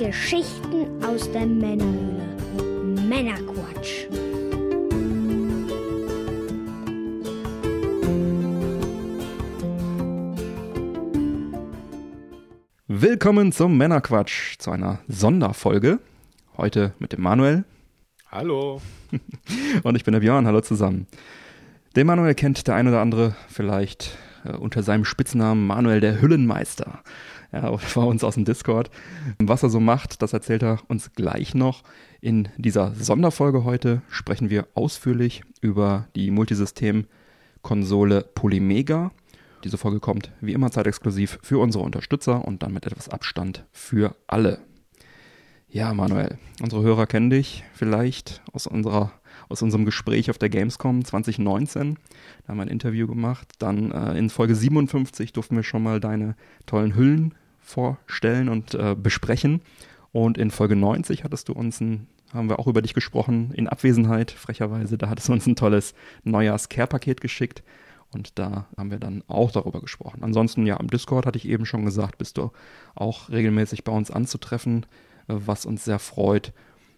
Geschichten aus der Männerhöhle. Männerquatsch. Willkommen zum Männerquatsch, zu einer Sonderfolge. Heute mit dem Manuel. Hallo. Und ich bin der Björn. Hallo zusammen. Den Manuel kennt der ein oder andere vielleicht äh, unter seinem Spitznamen Manuel der Hüllenmeister. Ja, bei uns aus dem Discord. Was er so macht, das erzählt er uns gleich noch. In dieser Sonderfolge heute sprechen wir ausführlich über die Multisystem-Konsole Polymega. Diese Folge kommt wie immer zeitexklusiv für unsere Unterstützer und dann mit etwas Abstand für alle. Ja, Manuel, unsere Hörer kennen dich vielleicht aus unserer aus unserem Gespräch auf der Gamescom 2019. Da haben wir ein Interview gemacht. Dann äh, in Folge 57 durften wir schon mal deine tollen Hüllen vorstellen und äh, besprechen. Und in Folge 90 hattest du uns ein, haben wir auch über dich gesprochen, in Abwesenheit, frecherweise. Da hattest du uns ein tolles Neujahrs-Care-Paket geschickt. Und da haben wir dann auch darüber gesprochen. Ansonsten, ja, im Discord hatte ich eben schon gesagt, bist du auch regelmäßig bei uns anzutreffen, äh, was uns sehr freut.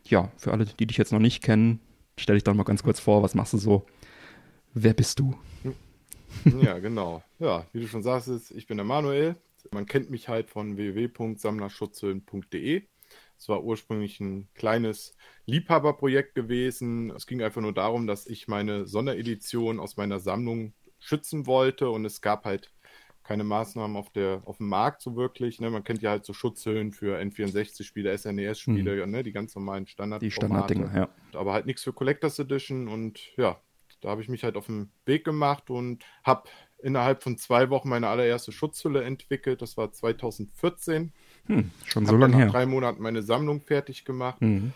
Ja, für alle, die dich jetzt noch nicht kennen, stell dich doch mal ganz kurz vor, was machst du so? Wer bist du? Ja, genau. Ja, wie du schon sagst, ich bin der Manuel. Man kennt mich halt von www.sammlerschutzhüllen.de. Es war ursprünglich ein kleines Liebhaberprojekt gewesen. Es ging einfach nur darum, dass ich meine Sonderedition aus meiner Sammlung schützen wollte und es gab halt keine Maßnahmen auf, der, auf dem Markt so wirklich. Ne? Man kennt ja halt so Schutzhüllen für N64-Spiele, SNES-Spiele, mhm. ne? die ganz normalen Standard. Die Standarddinger, ja. Aber halt nichts für Collectors Edition und ja, da habe ich mich halt auf den Weg gemacht und habe innerhalb von zwei Wochen meine allererste Schutzhülle entwickelt. Das war 2014. Hm, schon so lange her. Nach drei Monaten meine Sammlung fertig gemacht. Mhm.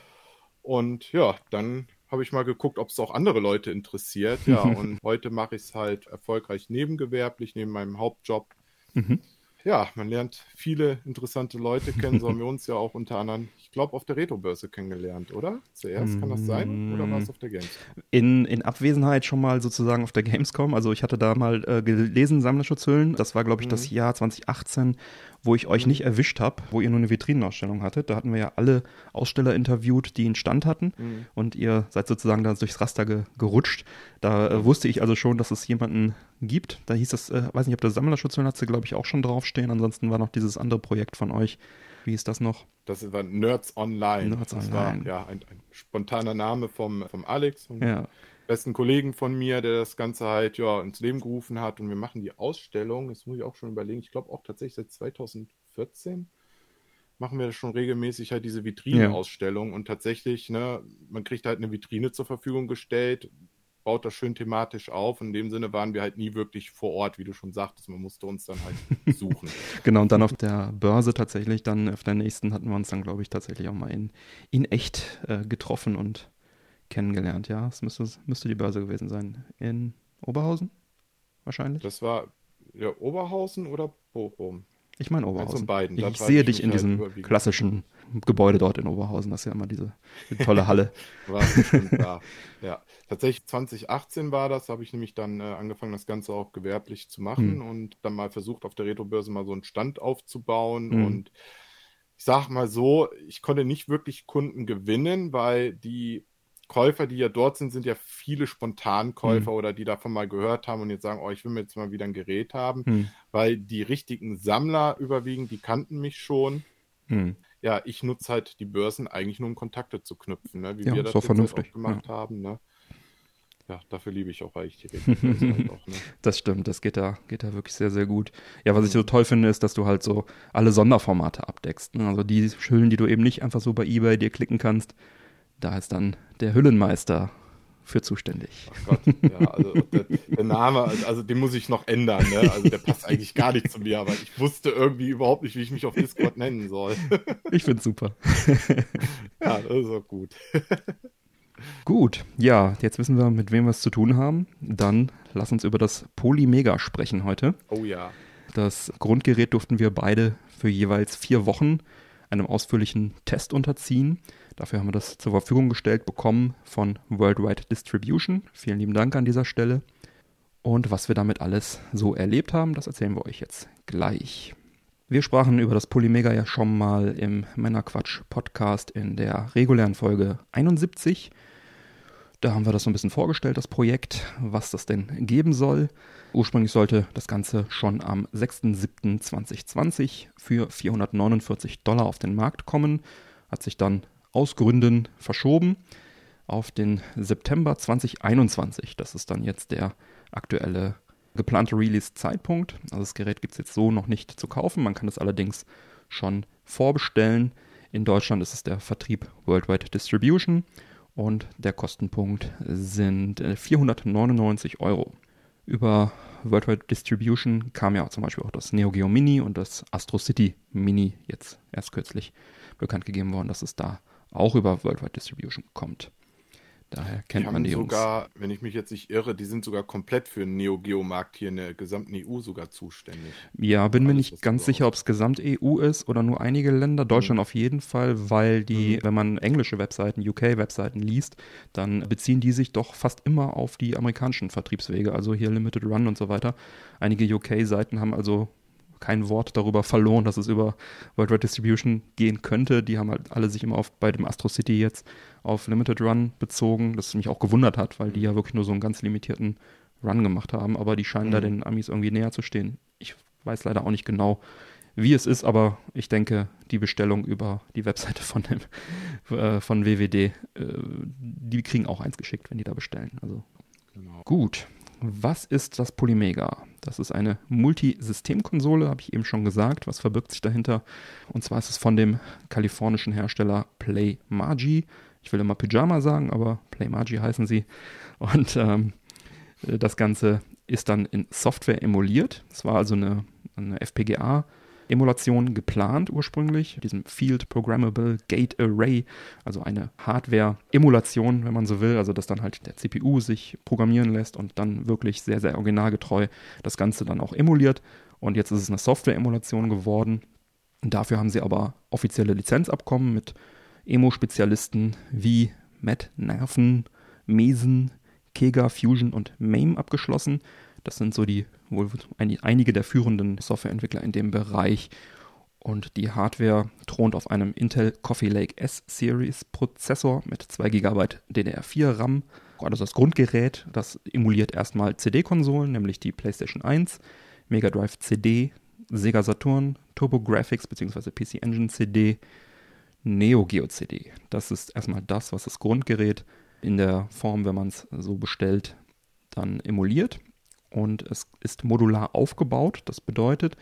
Und ja, dann habe ich mal geguckt, ob es auch andere Leute interessiert. Ja, und heute mache ich es halt erfolgreich nebengewerblich, neben meinem Hauptjob. Mhm ja, man lernt viele interessante Leute kennen. So haben wir uns ja auch unter anderem, ich glaube, auf der Retro-Börse kennengelernt, oder? Zuerst, kann das sein? Oder war es auf der Gamescom? In, in Abwesenheit schon mal sozusagen auf der Gamescom. Also ich hatte da mal äh, gelesen, Sammlerschutzhüllen. Das war, glaube ich, mhm. das Jahr 2018, wo ich euch mhm. nicht erwischt habe, wo ihr nur eine Vitrinenausstellung hattet. Da hatten wir ja alle Aussteller interviewt, die einen Stand hatten. Mhm. Und ihr seid sozusagen da durchs Raster ge gerutscht. Da äh, wusste ich also schon, dass es jemanden gibt. Da hieß es, äh, weiß nicht, ob der hat sie, glaube ich, auch schon draufstehen. Ansonsten war noch dieses andere Projekt von euch. Wie ist das noch? Das war Nerds Online. Nerds das Online. War, ja, ein, ein, spontaner Name vom, vom Alex, ja. Besten Kollegen von mir, der das Ganze halt ja, ins Leben gerufen hat. Und wir machen die Ausstellung, das muss ich auch schon überlegen, ich glaube auch tatsächlich seit 2014 machen wir schon regelmäßig halt diese Vitrine-Ausstellung. Ja. Und tatsächlich, ne, man kriegt halt eine Vitrine zur Verfügung gestellt, baut das schön thematisch auf. In dem Sinne waren wir halt nie wirklich vor Ort, wie du schon sagtest. Man musste uns dann halt suchen. genau, und dann auf der Börse tatsächlich, dann auf der nächsten hatten wir uns dann, glaube ich, tatsächlich auch mal in, in echt äh, getroffen und kennengelernt. Ja, es müsste, müsste die Börse gewesen sein. In Oberhausen wahrscheinlich. Das war ja Oberhausen oder Bochum? Ich meine Oberhausen. Beiden. Ich sehe dich in diesem klassischen Gebäude dort in Oberhausen. Das ist ja immer diese, tolle Halle. war bestimmt da. Ja, tatsächlich 2018 war das. habe ich nämlich dann äh, angefangen, das Ganze auch gewerblich zu machen hm. und dann mal versucht, auf der Retro-Börse mal so einen Stand aufzubauen. Hm. Und ich sag mal so, ich konnte nicht wirklich Kunden gewinnen, weil die Käufer, die ja dort sind, sind ja viele Spontankäufer mhm. oder die davon mal gehört haben und jetzt sagen, oh, ich will mir jetzt mal wieder ein Gerät haben, mhm. weil die richtigen Sammler überwiegend, die kannten mich schon. Mhm. Ja, ich nutze halt die Börsen eigentlich nur, um Kontakte zu knüpfen, ne? wie ja, wir das so vernünftig. auch gemacht ja. haben. Ne? Ja, dafür liebe ich auch eigentlich die Retro-Börse halt ne? Das stimmt, das geht da, geht da wirklich sehr, sehr gut. Ja, was ich so toll finde, ist, dass du halt so alle Sonderformate abdeckst. Ne? Also die Hüllen, die du eben nicht einfach so bei Ebay dir klicken kannst, da ist dann der Hüllenmeister für zuständig. Ach Gott, ja, also der, der, Name, also den muss ich noch ändern, ne? Also der passt eigentlich gar nicht zu mir, aber ich wusste irgendwie überhaupt nicht, wie ich mich auf Discord nennen soll. Ich find's super. Ja, das ist auch gut. Gut, ja, jetzt wissen wir, mit wem wir es zu tun haben. Dann lass uns über das Polymega sprechen heute. Oh ja. Das Grundgerät durften wir beide für jeweils vier Wochen einem ausführlichen Test unterziehen. Dafür haben wir das zur Verfügung gestellt bekommen von Worldwide Distribution. Vielen lieben Dank an dieser Stelle. Und was wir damit alles so erlebt haben, das erzählen wir euch jetzt gleich. Wir sprachen über das Polymega ja schon mal im Männerquatsch-Podcast in der regulären Folge 71. Da haben wir das so ein bisschen vorgestellt, das Projekt, was das denn geben soll. Ursprünglich sollte das Ganze schon am 6.7.2020 für 449 Dollar auf den Markt kommen, hat sich dann aus Gründen verschoben auf den September 2021. Das ist dann jetzt der aktuelle geplante Release-Zeitpunkt. Also das Gerät gibt es jetzt so noch nicht zu kaufen. Man kann es allerdings schon vorbestellen. In Deutschland ist es der Vertrieb Worldwide Distribution und der Kostenpunkt sind 499 äh, Euro. Über Worldwide Distribution kam ja zum Beispiel auch das Neo Geo Mini und das Astro City Mini jetzt erst kürzlich bekannt gegeben worden, dass es da auch über Worldwide Distribution kommt. Daher kennt die man die sogar, Jungs. wenn ich mich jetzt nicht irre, die sind sogar komplett für den Neo Geo Markt hier in der gesamten EU sogar zuständig. Ja, bin mir nicht ganz sicher, ob es gesamt EU ist oder nur einige Länder. Deutschland mhm. auf jeden Fall, weil die, mhm. wenn man englische Webseiten, UK-Webseiten liest, dann beziehen die sich doch fast immer auf die amerikanischen Vertriebswege, also hier Limited Run und so weiter. Einige UK-Seiten haben also kein Wort darüber verloren, dass es über Worldwide Distribution gehen könnte. Die haben halt alle sich immer auf, bei dem Astro City jetzt auf Limited Run bezogen, das mich auch gewundert hat, weil die ja wirklich nur so einen ganz limitierten Run gemacht haben, aber die scheinen mhm. da den Amis irgendwie näher zu stehen. Ich weiß leider auch nicht genau, wie es ist, aber ich denke, die Bestellung über die Webseite von, dem, äh, von WWD, äh, die kriegen auch eins geschickt, wenn die da bestellen. Also genau. gut. Was ist das Polymega? Das ist eine Multisystemkonsole, habe ich eben schon gesagt. Was verbirgt sich dahinter? Und zwar ist es von dem kalifornischen Hersteller PlayMagi. Ich will immer Pyjama sagen, aber PlayMagi heißen sie. Und ähm, das Ganze ist dann in Software emuliert. Es war also eine, eine FPGA Emulation geplant ursprünglich, diesem Field Programmable Gate Array, also eine Hardware-Emulation, wenn man so will, also dass dann halt der CPU sich programmieren lässt und dann wirklich sehr, sehr originalgetreu das Ganze dann auch emuliert. Und jetzt ist es eine Software-Emulation geworden. Dafür haben sie aber offizielle Lizenzabkommen mit Emo-Spezialisten wie Matt Nerven, Mesen, Kega, Fusion und MAME abgeschlossen. Das sind so die wohl einige der führenden Softwareentwickler in dem Bereich. Und die Hardware thront auf einem Intel Coffee Lake S-Series Prozessor mit 2 GB DDR4 RAM. Also das Grundgerät, das emuliert erstmal CD-Konsolen, nämlich die PlayStation 1, Mega Drive CD, Sega Saturn, TurboGrafx bzw. PC Engine CD, Neo Geo CD. Das ist erstmal das, was das Grundgerät in der Form, wenn man es so bestellt, dann emuliert und es ist modular aufgebaut. Das bedeutet,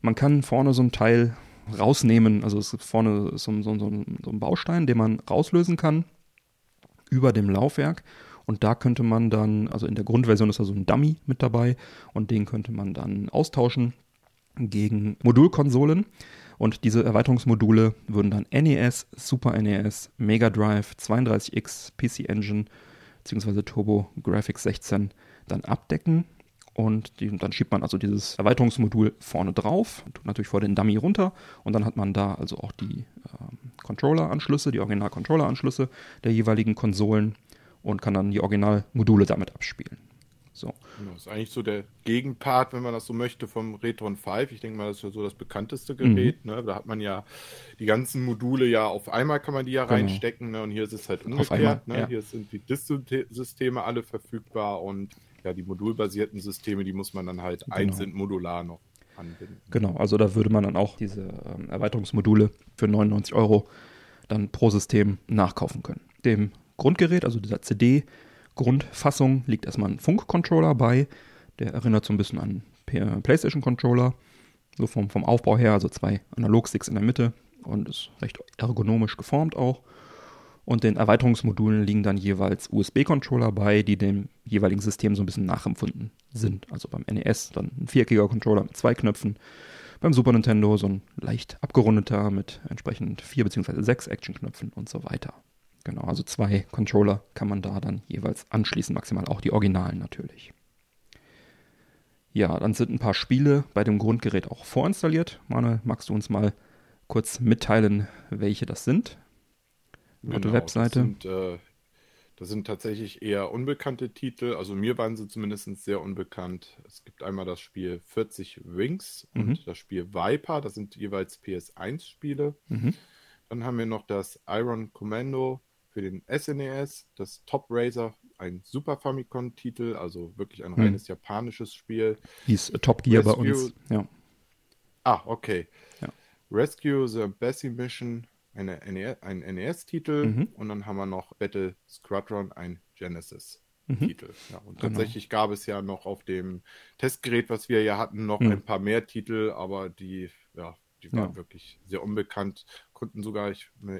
man kann vorne so ein Teil rausnehmen. Also es ist vorne so, so, so, so ein Baustein, den man rauslösen kann über dem Laufwerk. Und da könnte man dann, also in der Grundversion ist da so ein Dummy mit dabei und den könnte man dann austauschen gegen Modulkonsolen. Und diese Erweiterungsmodule würden dann NES, Super NES, Mega Drive, 32X, PC Engine bzw. Turbo Graphics 16 dann abdecken. Und die, dann schiebt man also dieses Erweiterungsmodul vorne drauf, tut natürlich vor den Dummy runter und dann hat man da also auch die ähm, Controller-Anschlüsse, die Original-Controller-Anschlüsse der jeweiligen Konsolen und kann dann die Originalmodule damit abspielen. So. Genau, das ist eigentlich so der Gegenpart, wenn man das so möchte, vom Retron 5. Ich denke mal, das ist ja so das bekannteste Gerät. Mhm. Ne? Da hat man ja die ganzen Module ja auf einmal kann man die ja genau. reinstecken. Ne? Und hier ist es halt umgekehrt. Einmal, ne? ja. Hier sind die Disk-Systeme alle verfügbar und ja, die modulbasierten Systeme, die muss man dann halt genau. einzeln modular noch anbinden. Genau, also da würde man dann auch diese ähm, Erweiterungsmodule für 99 Euro dann pro System nachkaufen können. Dem Grundgerät, also dieser CD-Grundfassung, liegt erstmal ein Funkcontroller bei. Der erinnert so ein bisschen an PlayStation-Controller, so vom, vom Aufbau her, also zwei Analogsticks in der Mitte und ist recht ergonomisch geformt auch. Und den Erweiterungsmodulen liegen dann jeweils USB-Controller bei, die dem jeweiligen System so ein bisschen nachempfunden sind. Also beim NES dann ein viereckiger Controller mit zwei Knöpfen. Beim Super Nintendo so ein leicht abgerundeter mit entsprechend vier bzw. sechs Action-Knöpfen und so weiter. Genau, also zwei Controller kann man da dann jeweils anschließen, maximal auch die Originalen natürlich. Ja, dann sind ein paar Spiele bei dem Grundgerät auch vorinstalliert. Manuel, magst du uns mal kurz mitteilen, welche das sind? Genau, Webseite. Sind, äh, Das sind tatsächlich eher unbekannte Titel. Also mir waren sie zumindest sehr unbekannt. Es gibt einmal das Spiel 40 Wings und Mhm. das Spiel Viper. Das sind jeweils PS1-Spiele. Mhm. Dann haben wir noch das Iron Commando für den SNES, das Top Racer, ein Super Famicom-Titel, also wirklich ein Mhm. reines japanisches Spiel. Hieß äh, Top Gear bei Rescue- uns. Ja. Ah, okay. Ja. Rescue the Bessie Mission, eine NE ein NES-Titel. Mhm. Und dann haben wir noch Battle Squadron, ein Genesis-Titel. Mhm. Ja, und Genau. tatsächlich gab es ja noch auf dem Testgerät, was wir ja hatten, noch Mhm. ein paar mehr Titel, aber die, ja, die waren Ja. wirklich sehr unbekannt. Konnten sogar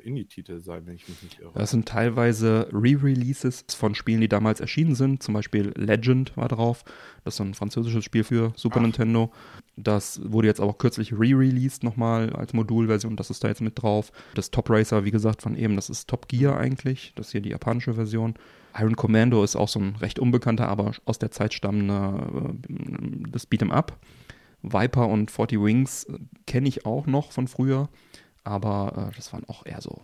Indie-Titel sein, wenn ich mich nicht irre. Das sind teilweise Re-Releases von Spielen, die damals erschienen sind. Zum Beispiel Legend war drauf. Das ist ein französisches Spiel für Super Ach. Nintendo. Das wurde jetzt aber auch kürzlich re-released nochmal als Modulversion. Das ist da jetzt mit drauf. Das Top Racer, wie gesagt, von eben, das ist Top Gear eigentlich. Das ist hier die japanische Version. Iron Commando ist auch so ein recht unbekannter, aber aus der Zeit stammender, äh, das Beat'em Up. Viper und 40 Wings äh, kenne ich auch noch von früher, aber äh, das waren auch eher so,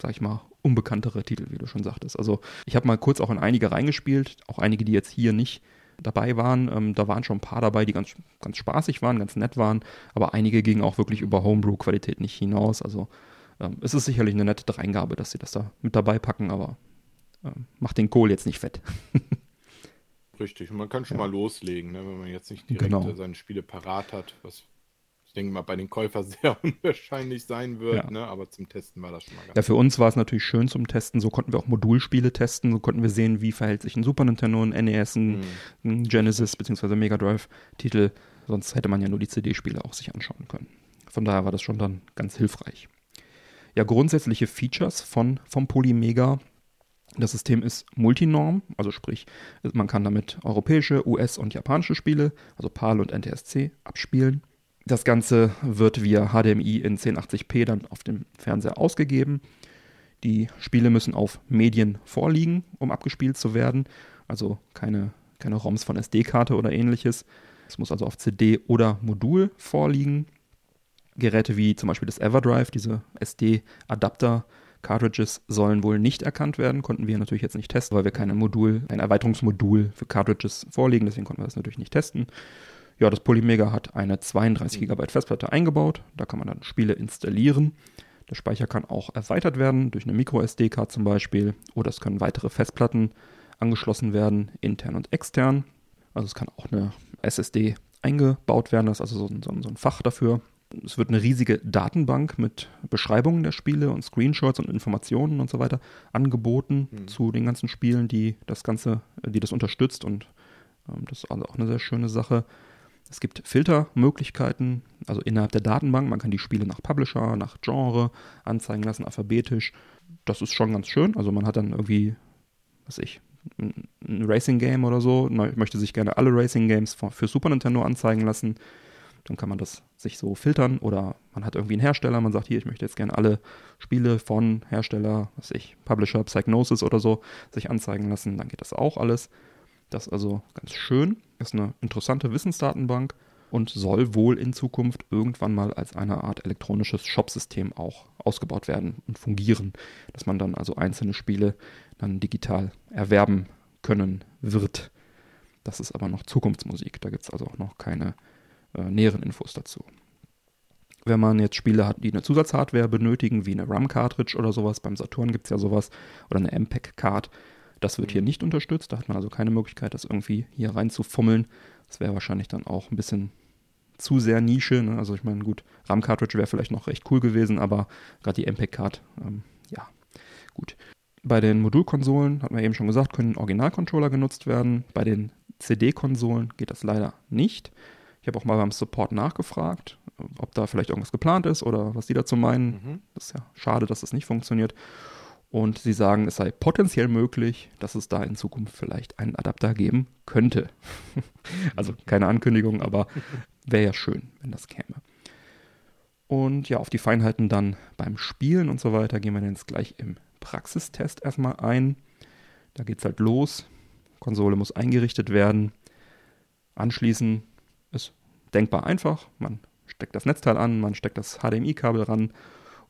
sag ich mal, unbekanntere Titel, wie du schon sagtest. Also ich habe mal kurz auch in einige reingespielt, auch einige, die jetzt hier nicht dabei waren. Ähm, da waren schon ein paar dabei, die ganz, ganz spaßig waren, ganz nett waren, aber einige gingen auch wirklich über Homebrew-Qualität nicht hinaus. Also ähm, es ist sicherlich eine nette Dreingabe, dass sie das da mit dabei packen, aber ähm, macht den Kohl jetzt nicht fett. Richtig, und man kann schon Ja. mal loslegen, ne, wenn man jetzt nicht direkt Genau. äh, seine Spiele parat hat, was ich denke mal bei den Käufern sehr unwahrscheinlich sein wird, Ja. ne, aber zum Testen war das schon mal ganz Ja, für uns war es natürlich schön zum Testen. So konnten wir auch Modulspiele testen. So konnten wir sehen, wie verhält sich ein Super Nintendo, ein NES, ein, Mhm. Genesis bzw. Mega Drive-Titel. Sonst hätte man ja nur die CD-Spiele auch sich anschauen können. Von daher war das schon dann ganz hilfreich. Ja, grundsätzliche Features von, vom Polymega. Das System ist multinorm, also sprich, man kann damit europäische, US- und japanische Spiele, also PAL und NTSC, abspielen. Das Ganze wird via HDMI in 1080p dann auf dem Fernseher ausgegeben. Die Spiele müssen auf Medien vorliegen, um abgespielt zu werden. Also keine, keine ROMs von SD-Karte oder ähnliches. Es muss also auf CD oder Modul vorliegen. Geräte wie zum Beispiel das Everdrive, diese SD-Adapter, Cartridges sollen wohl nicht erkannt werden. Konnten wir natürlich jetzt nicht testen, weil wir kein Modul, ein Erweiterungsmodul für Cartridges vorliegen. Deswegen konnten wir das natürlich nicht testen. Ja, das Polymega hat eine 32 GB Festplatte eingebaut. Da kann man dann Spiele installieren. Der Speicher kann auch erweitert werden durch eine Micro-SD-Card zum Beispiel. Oder es können weitere Festplatten angeschlossen werden, intern und extern. Also es kann auch eine SSD eingebaut werden. Das ist also so ein, so ein Fach dafür. Es wird eine riesige Datenbank mit Beschreibungen der Spiele und Screenshots und Informationen und so weiter angeboten Mhm. zu den ganzen Spielen, die das Ganze, äh, die das unterstützt und ähm, das ist also auch eine sehr schöne Sache. Es gibt Filtermöglichkeiten, also innerhalb der Datenbank. Man kann die Spiele nach Publisher, nach Genre anzeigen lassen, alphabetisch. Das ist schon ganz schön. Also man hat dann irgendwie, was weiß ich, ein ein Racing-Game oder so, man möchte sich gerne alle Racing-Games für für Super Nintendo anzeigen lassen. Dann kann man das sich so filtern oder man hat irgendwie einen Hersteller, man sagt hier, ich möchte jetzt gerne alle Spiele von Hersteller, was ich, Publisher, Psygnosis oder so, sich anzeigen lassen. Dann geht das auch alles. Das ist also ganz schön. Ist eine interessante Wissensdatenbank und soll wohl in Zukunft irgendwann mal als eine Art elektronisches Shopsystem auch ausgebaut werden und fungieren, dass man dann also einzelne Spiele dann digital erwerben können wird. Das ist aber noch Zukunftsmusik. Da gibt es also auch noch keine äh, näheren Infos dazu. Wenn man jetzt Spiele hat, die eine Zusatzhardware benötigen, wie eine RAM-Cartridge oder sowas, beim Saturn gibt es ja sowas, oder eine MPEG-Card, das wird hier nicht unterstützt. Da hat man also keine Möglichkeit, das irgendwie hier reinzufummeln. Das wäre wahrscheinlich dann auch ein bisschen zu sehr Nische. Ne? Also ich meine, gut, RAM-Cartridge wäre vielleicht noch recht cool gewesen, aber gerade die MPEG-Card, ähm, ja, gut. Bei den Modulkonsolen, hatten wir eben schon gesagt, können Originalcontroller genutzt werden. Bei den CD-Konsolen geht das leider nicht. Ich habe auch mal beim Support nachgefragt, ob da vielleicht irgendwas geplant ist oder was die dazu meinen. Mhm. Das ist ja schade, dass das nicht funktioniert. Und sie sagen, es sei potenziell möglich, dass es da in Zukunft vielleicht einen Adapter geben könnte. also keine Ankündigung, aber wäre ja schön, wenn das käme. Und ja, auf die Feinheiten dann beim Spielen und so weiter gehen wir jetzt gleich im Praxistest erstmal ein. Da geht es halt los. Konsole muss eingerichtet werden. Anschließen ist denkbar einfach. Man steckt das Netzteil an, man steckt das HDMI-Kabel ran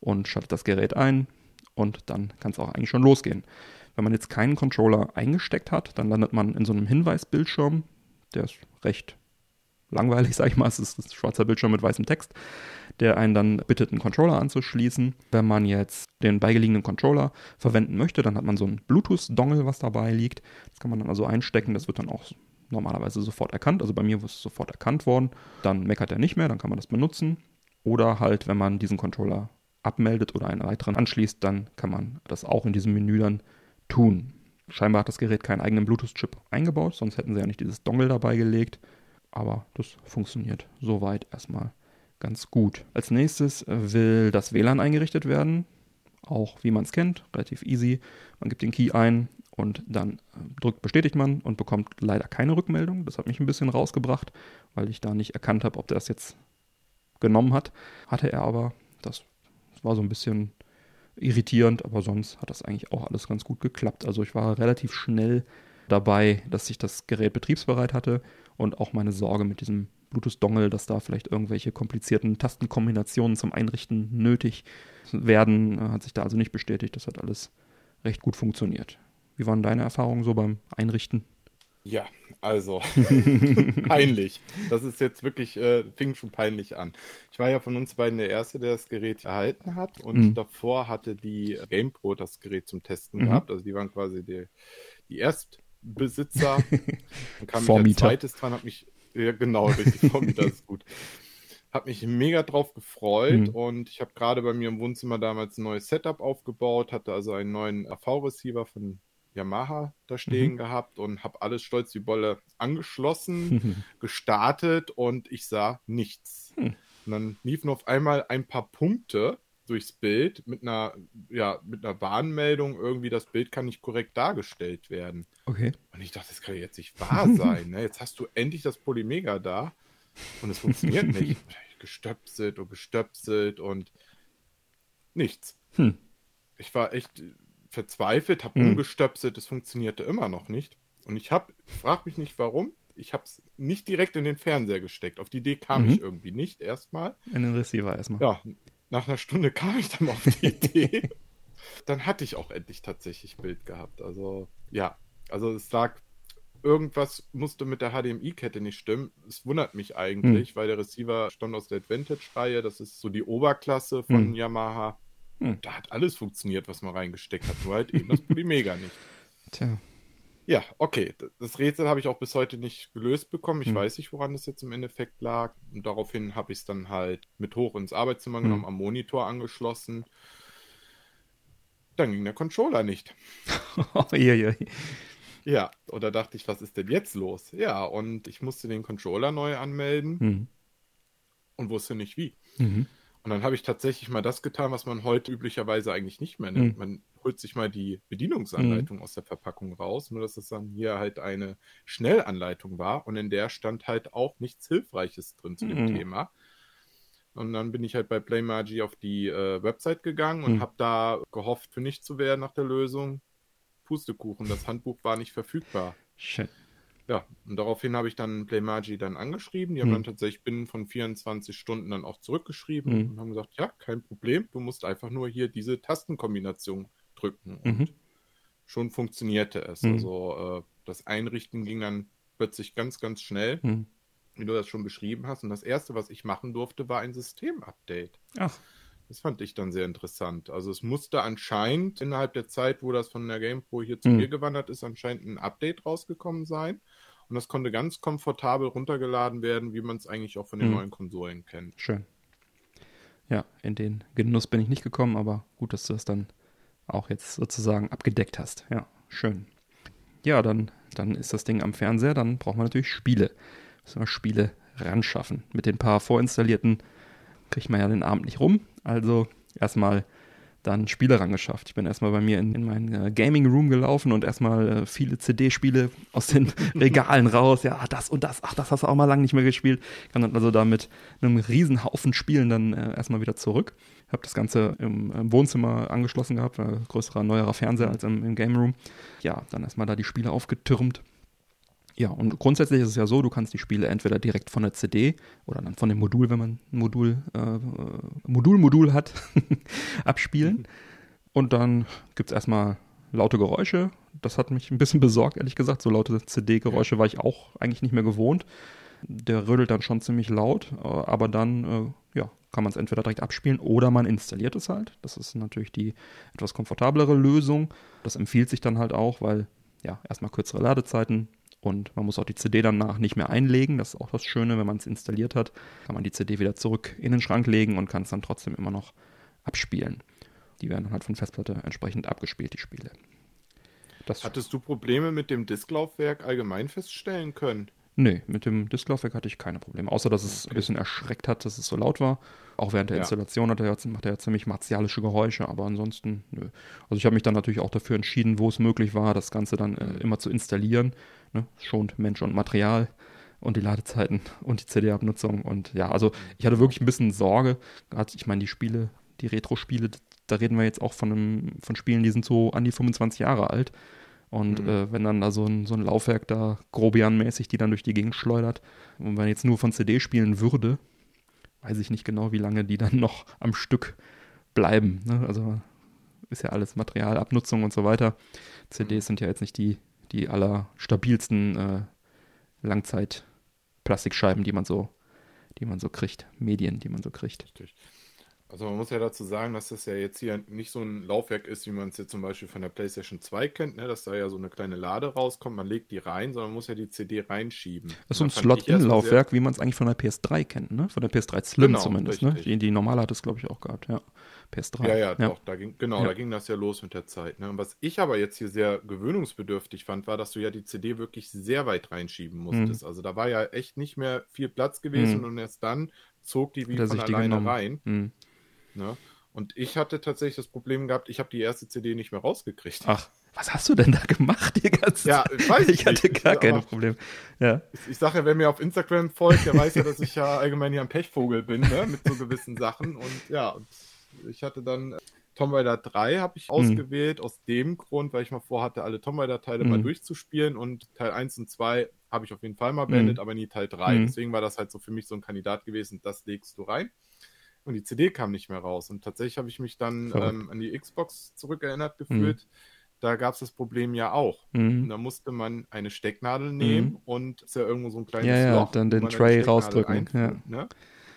und schaltet das Gerät ein und dann kann es auch eigentlich schon losgehen. Wenn man jetzt keinen Controller eingesteckt hat, dann landet man in so einem Hinweisbildschirm. Der ist recht langweilig, sag ich mal. Es ist ein schwarzer Bildschirm mit weißem Text, der einen dann bittet, einen Controller anzuschließen. Wenn man jetzt den beigeliegenden Controller verwenden möchte, dann hat man so ein Bluetooth-Dongle, was dabei liegt. Das kann man dann also einstecken. Das wird dann auch normalerweise sofort erkannt. Also bei mir ist es sofort erkannt worden. Dann meckert er nicht mehr, dann kann man das benutzen. Oder halt, wenn man diesen Controller abmeldet oder einen weiteren anschließt, dann kann man das auch in diesem Menü dann tun. Scheinbar hat das Gerät keinen eigenen Bluetooth-Chip eingebaut, sonst hätten sie ja nicht dieses Dongle dabei gelegt. Aber das funktioniert soweit erstmal ganz gut. Als nächstes will das WLAN eingerichtet werden. Auch wie man es kennt, relativ easy. Man gibt den Key ein und dann äh, drückt bestätigt man und bekommt leider keine Rückmeldung. Das hat mich ein bisschen rausgebracht, weil ich da nicht erkannt habe, ob der das jetzt genommen hat. Hatte er aber. Das war so ein bisschen irritierend, aber sonst hat das eigentlich auch alles ganz gut geklappt. Also ich war relativ schnell dabei, dass ich das Gerät betriebsbereit hatte und auch meine Sorge mit diesem Bluetooth-Dongle, dass da vielleicht irgendwelche komplizierten Tastenkombinationen zum Einrichten nötig werden, hat sich da also nicht bestätigt. Das hat alles recht gut funktioniert. Wie waren deine Erfahrungen so beim Einrichten? Ja, also peinlich. Das ist jetzt wirklich, äh, fing schon peinlich an. Ich war ja von uns beiden der Erste, der das Gerät erhalten hat und mhm. davor hatte die GamePro das Gerät zum Testen mhm. gehabt. Also die waren quasi die, die Erstbesitzer. Dann kam Vormieter. ich als zweites dran, hab mich, ja genau, richtig, Vormieter ist gut. Hab mich mega drauf gefreut mhm. und ich habe gerade bei mir im Wohnzimmer damals ein neues Setup aufgebaut, hatte also einen neuen AV-Receiver von Yamaha da stehen mhm. gehabt und habe alles stolz wie Bolle angeschlossen, gestartet und ich sah nichts. Mhm. Und dann liefen auf einmal ein paar Punkte durchs Bild mit einer, ja, mit einer Warnmeldung, irgendwie das Bild kann nicht korrekt dargestellt werden. Okay. Und ich dachte, das kann jetzt nicht wahr sein. Ne? Jetzt hast du endlich das Polymega da und es funktioniert nicht. Gestöpselt und gestöpselt und nichts. Hm. Ich war echt verzweifelt, habe mhm. umgestöpselt, es funktionierte immer noch nicht. Und ich habe, frag mich nicht warum, ich habe es nicht direkt in den Fernseher gesteckt. Auf die Idee kam mhm. ich irgendwie nicht erstmal. In den Receiver erstmal. Ja, nach einer Stunde kam ich dann auf die Idee. dann hatte ich auch endlich tatsächlich Bild gehabt. Also ja, also es lag, irgendwas musste mit der HDMI-Kette nicht stimmen. Es wundert mich eigentlich, mhm. weil der Receiver stammt aus der Advantage-Reihe. Das ist so die Oberklasse von mhm. Yamaha. Hm. Da hat alles funktioniert, was man reingesteckt hat, nur halt eben das Polymega nicht. Tja. Ja, okay. Das Rätsel habe ich auch bis heute nicht gelöst bekommen. Ich hm. weiß nicht, woran das jetzt im Endeffekt lag. Und daraufhin habe ich es dann halt mit hoch ins Arbeitszimmer hm. genommen, am Monitor angeschlossen. Dann ging der Controller nicht. Ja, oder dachte ich, was ist denn jetzt los? Ja, und ich musste den Controller neu anmelden hm. und wusste nicht wie. Mhm. Und dann habe ich tatsächlich mal das getan, was man heute üblicherweise eigentlich nicht mehr nimmt. Mhm. Man holt sich mal die Bedienungsanleitung mhm. aus der Verpackung raus, nur dass es dann hier halt eine Schnellanleitung war und in der stand halt auch nichts Hilfreiches drin zu dem mhm. Thema. Und dann bin ich halt bei Playmagy auf die äh, Website gegangen und mhm. habe da gehofft, fündig zu werden nach der Lösung. Pustekuchen, das Handbuch war nicht verfügbar. Shit. Ja, und daraufhin habe ich dann Playmagy dann angeschrieben. Die haben hm. dann tatsächlich binnen von 24 Stunden dann auch zurückgeschrieben hm. und haben gesagt, ja, kein Problem, du musst einfach nur hier diese Tastenkombination drücken. Und mhm. schon funktionierte es. Mhm. Also äh, das Einrichten ging dann plötzlich ganz, ganz schnell, mhm. wie du das schon beschrieben hast. Und das Erste, was ich machen durfte, war ein Systemupdate. Ach. Das fand ich dann sehr interessant. Also es musste anscheinend innerhalb der Zeit, wo das von der GamePro hier zu mhm. mir gewandert ist, anscheinend ein Update rausgekommen sein. Und das konnte ganz komfortabel runtergeladen werden, wie man es eigentlich auch von den mhm. neuen Konsolen kennt. Schön. Ja, in den Genuss bin ich nicht gekommen, aber gut, dass du das dann auch jetzt sozusagen abgedeckt hast. Ja, schön. Ja, dann, dann ist das Ding am Fernseher, dann braucht man natürlich Spiele. Müssen wir Spiele ran schaffen. Mit den paar vorinstallierten kriegt man ja den Abend nicht rum. Also erstmal dann Spiele rangeschafft. Ich bin erstmal bei mir in, in meinen äh, Gaming Room gelaufen und erstmal äh, viele CD-Spiele aus den Regalen raus. Ja, das und das, ach, das hast du auch mal lange nicht mehr gespielt. Kann dann also da mit einem riesen Haufen Spielen dann äh, erstmal wieder zurück. Habe das Ganze im, im, Wohnzimmer angeschlossen gehabt, äh, größerer, neuerer Fernseher als im, im Game Room. Ja, dann erstmal da die Spiele aufgetürmt ja, und grundsätzlich ist es ja so, du kannst die Spiele entweder direkt von der CD oder dann von dem Modul, wenn man ein Modul, äh, Modul, Modul hat, abspielen. Und dann gibt es erstmal laute Geräusche. Das hat mich ein bisschen besorgt, ehrlich gesagt. So laute CD-Geräusche war ich auch eigentlich nicht mehr gewohnt. Der rödelt dann schon ziemlich laut, äh, aber dann äh, ja, kann man es entweder direkt abspielen oder man installiert es halt. Das ist natürlich die etwas komfortablere Lösung. Das empfiehlt sich dann halt auch, weil ja, erstmal kürzere Ladezeiten und man muss auch die CD danach nicht mehr einlegen. Das ist auch das Schöne, wenn man es installiert hat, kann man die CD wieder zurück in den Schrank legen und kann es dann trotzdem immer noch abspielen. Die werden dann halt von Festplatte entsprechend abgespielt, die Spiele. Das Hattest du Probleme mit dem Disklaufwerk allgemein feststellen können? Nee, mit dem Disklaufwerk hatte ich keine Probleme. Außer, dass es okay. ein bisschen erschreckt hat, dass es so laut war. Auch während der ja. Installation hat er, macht er ja ziemlich martialische Geräusche, aber ansonsten, nö. Also ich habe mich dann natürlich auch dafür entschieden, wo es möglich war, das Ganze dann äh, immer zu installieren. Ne? Schont Mensch und Material und die Ladezeiten und die CD-Abnutzung. Und ja, also ich hatte wirklich ein bisschen Sorge. Ich meine, die Spiele, die Retro-Spiele, da reden wir jetzt auch von, einem, von Spielen, die sind so an die 25 Jahre alt. Und mhm. äh, wenn dann da so ein, so ein Laufwerk da grobianmäßig die dann durch die Gegend schleudert und wenn man jetzt nur von CD spielen würde, weiß ich nicht genau, wie lange die dann noch am Stück bleiben. Ne? Also ist ja alles Materialabnutzung und so weiter. CDs mhm. sind ja jetzt nicht die, die allerstabilsten äh, Langzeit-Plastikscheiben, die man so, die man so kriegt, Medien, die man so kriegt. Richtig. Also man muss ja dazu sagen, dass das ja jetzt hier nicht so ein Laufwerk ist, wie man es jetzt zum Beispiel von der PlayStation 2 kennt, ne? dass da ja so eine kleine Lade rauskommt, man legt die rein, sondern man muss ja die CD reinschieben. Das ist so ein Slot-In-Laufwerk, wie man es eigentlich von der PS3 kennt, ne? Von der PS3 Slim genau, zumindest, ne? Die, die normale hat es, glaube ich, auch gehabt, ja. PS3. Ja, ja, ja. doch, da ging, genau, ja. da ging das ja los mit der Zeit. Ne? Und was ich aber jetzt hier sehr gewöhnungsbedürftig fand, war, dass du ja die CD wirklich sehr weit reinschieben musstest. Mhm. Also da war ja echt nicht mehr viel Platz gewesen mhm. und erst dann zog die wie von alleine rein. Mhm. Ne? Und ich hatte tatsächlich das Problem gehabt, ich habe die erste CD nicht mehr rausgekriegt. Ach, was hast du denn da gemacht die ganze ja, Zeit? Ich weiß ich hatte nicht. gar keine Probleme. Ja. Ich, ich sage ja, wer mir auf Instagram folgt, der weiß ja, dass ich ja allgemein hier ein Pechvogel bin, ne? mit so gewissen Sachen. Und ja, und ich hatte dann äh, Tomb Raider 3 habe ich mhm. ausgewählt, aus dem Grund, weil ich mal vorhatte, alle Tomb Raider Teile mhm. mal durchzuspielen und Teil 1 und 2 habe ich auf jeden Fall mal beendet, mhm. aber nie Teil 3. Mhm. Deswegen war das halt so für mich so ein Kandidat gewesen, das legst du rein und die CD kam nicht mehr raus. Und tatsächlich habe ich mich dann ähm, an die Xbox zurückerinnert gefühlt. Mhm. Da gab es das Problem ja auch. Mhm. Da musste man eine Stecknadel nehmen mhm. und ist ja irgendwo so ein kleines ja, ja, Loch. dann den Tray rausdrücken. Ja. Ne?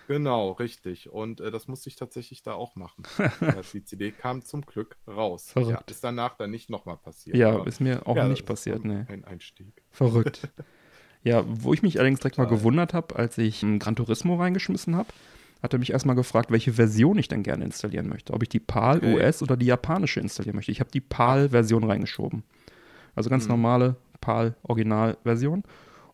Genau, richtig. Und äh, das musste ich tatsächlich da auch machen. die CD kam zum Glück raus. Verrückt. Ja, ist danach dann nicht nochmal passiert. Ja, aber ist mir auch ja, nicht passiert. Ein, nee. ein Einstieg. Verrückt. ja, wo ich mich allerdings direkt Total. mal gewundert habe, als ich Gran Turismo reingeschmissen habe, hat er mich erstmal gefragt, welche Version ich denn gerne installieren möchte. Ob ich die PAL okay. US oder die japanische installieren möchte. Ich habe die PAL-Version reingeschoben. Also ganz mhm. normale PAL-Original-Version.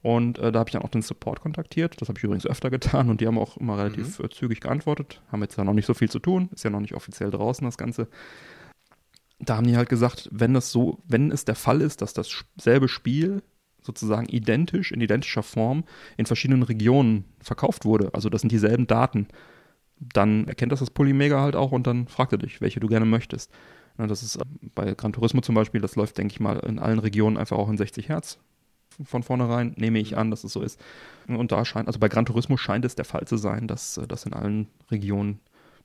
Und äh, da habe ich dann auch den Support kontaktiert. Das habe ich übrigens öfter getan und die haben auch immer relativ mhm. Äh, zügig geantwortet. Haben jetzt ja noch nicht so viel zu tun, ist ja noch nicht offiziell draußen das Ganze. Da haben die halt gesagt, wenn das so, wenn es der Fall ist, dass dasselbe Spiel sozusagen identisch, in identischer Form in verschiedenen Regionen verkauft wurde. Also das sind dieselben Daten. Dann erkennt das das Polymega halt auch und dann fragt er dich, welche du gerne möchtest. das ist äh, bei Gran Turismo zum Beispiel, das läuft, denke ich mal, in allen Regionen einfach auch in 60 Hertz von vornherein, nehme ich an, dass es so ist. Und da scheint, also bei Gran Turismo scheint es der Fall zu sein, dass äh, das in allen Regionen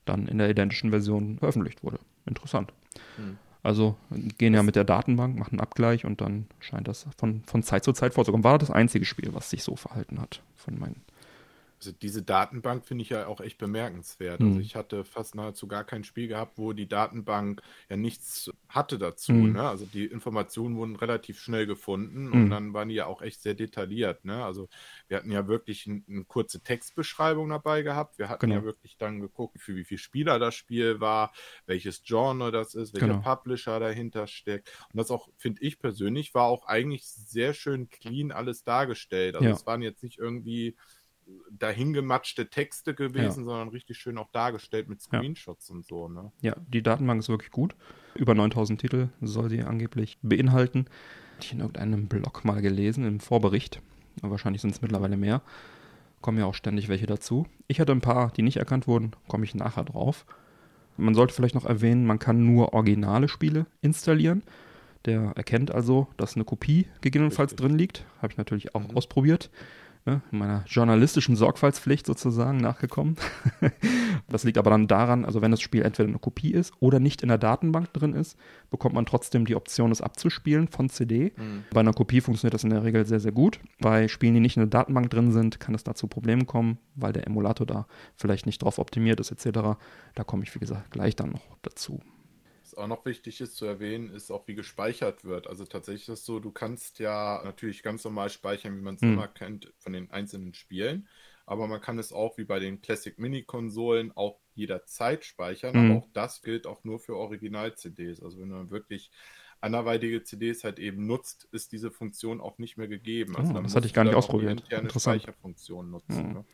dann in der identischen Version veröffentlicht wurde. Interessant. Hm. Also gehen ja mit der Datenbank, machen einen Abgleich und dann scheint das von, von Zeit zu Zeit vorzukommen. War das einzige Spiel, was sich so verhalten hat von meinen also diese Datenbank finde ich ja auch echt bemerkenswert. Mhm. Also ich hatte fast nahezu gar kein Spiel gehabt, wo die Datenbank ja nichts hatte dazu. Mhm. Ne? Also die Informationen wurden relativ schnell gefunden und mhm. dann waren die ja auch echt sehr detailliert. Ne? Also wir hatten ja wirklich ein, eine kurze Textbeschreibung dabei gehabt. Wir hatten genau. ja wirklich dann geguckt, für wie viele Spieler das Spiel war, welches Genre das ist, welcher genau. Publisher dahinter steckt. Und das auch, finde ich persönlich, war auch eigentlich sehr schön clean alles dargestellt. Also ja. es waren jetzt nicht irgendwie dahingematschte Texte gewesen, ja. sondern richtig schön auch dargestellt mit Screenshots ja. und so. Ne? Ja, die Datenbank ist wirklich gut. Über 9000 Titel soll sie angeblich beinhalten. Hatte ich in irgendeinem Blog mal gelesen, im Vorbericht. Wahrscheinlich sind es mittlerweile mehr. Kommen ja auch ständig welche dazu. Ich hatte ein paar, die nicht erkannt wurden, komme ich nachher drauf. Man sollte vielleicht noch erwähnen, man kann nur originale Spiele installieren. Der erkennt also, dass eine Kopie gegebenenfalls Richtig. drin liegt. Habe ich natürlich auch mhm. ausprobiert. Ne, meiner journalistischen Sorgfaltspflicht sozusagen nachgekommen. das liegt aber dann daran, also wenn das Spiel entweder eine Kopie ist oder nicht in der Datenbank drin ist, bekommt man trotzdem die Option, es abzuspielen von CD. Mhm. Bei einer Kopie funktioniert das in der Regel sehr, sehr gut. Bei Spielen, die nicht in der Datenbank drin sind, kann es da zu Problemen kommen, weil der Emulator da vielleicht nicht drauf optimiert ist etc. Da komme ich, wie gesagt, gleich dann noch dazu. Was auch noch wichtig ist zu erwähnen, ist auch, wie gespeichert wird. Also tatsächlich ist es so, du kannst ja natürlich ganz normal speichern, wie man es hm. immer kennt, von den einzelnen Spielen. Aber man kann es auch wie bei den Classic Mini-Konsolen auch jederzeit speichern. Hm. Aber auch das gilt auch nur für Original-CDs. Also wenn man wirklich anderweitige CDs halt eben nutzt, ist diese Funktion auch nicht mehr gegeben. Also oh, das hatte ich gar nicht ausprobiert. interne Speicherfunktion nutzen. Mhm. Ne?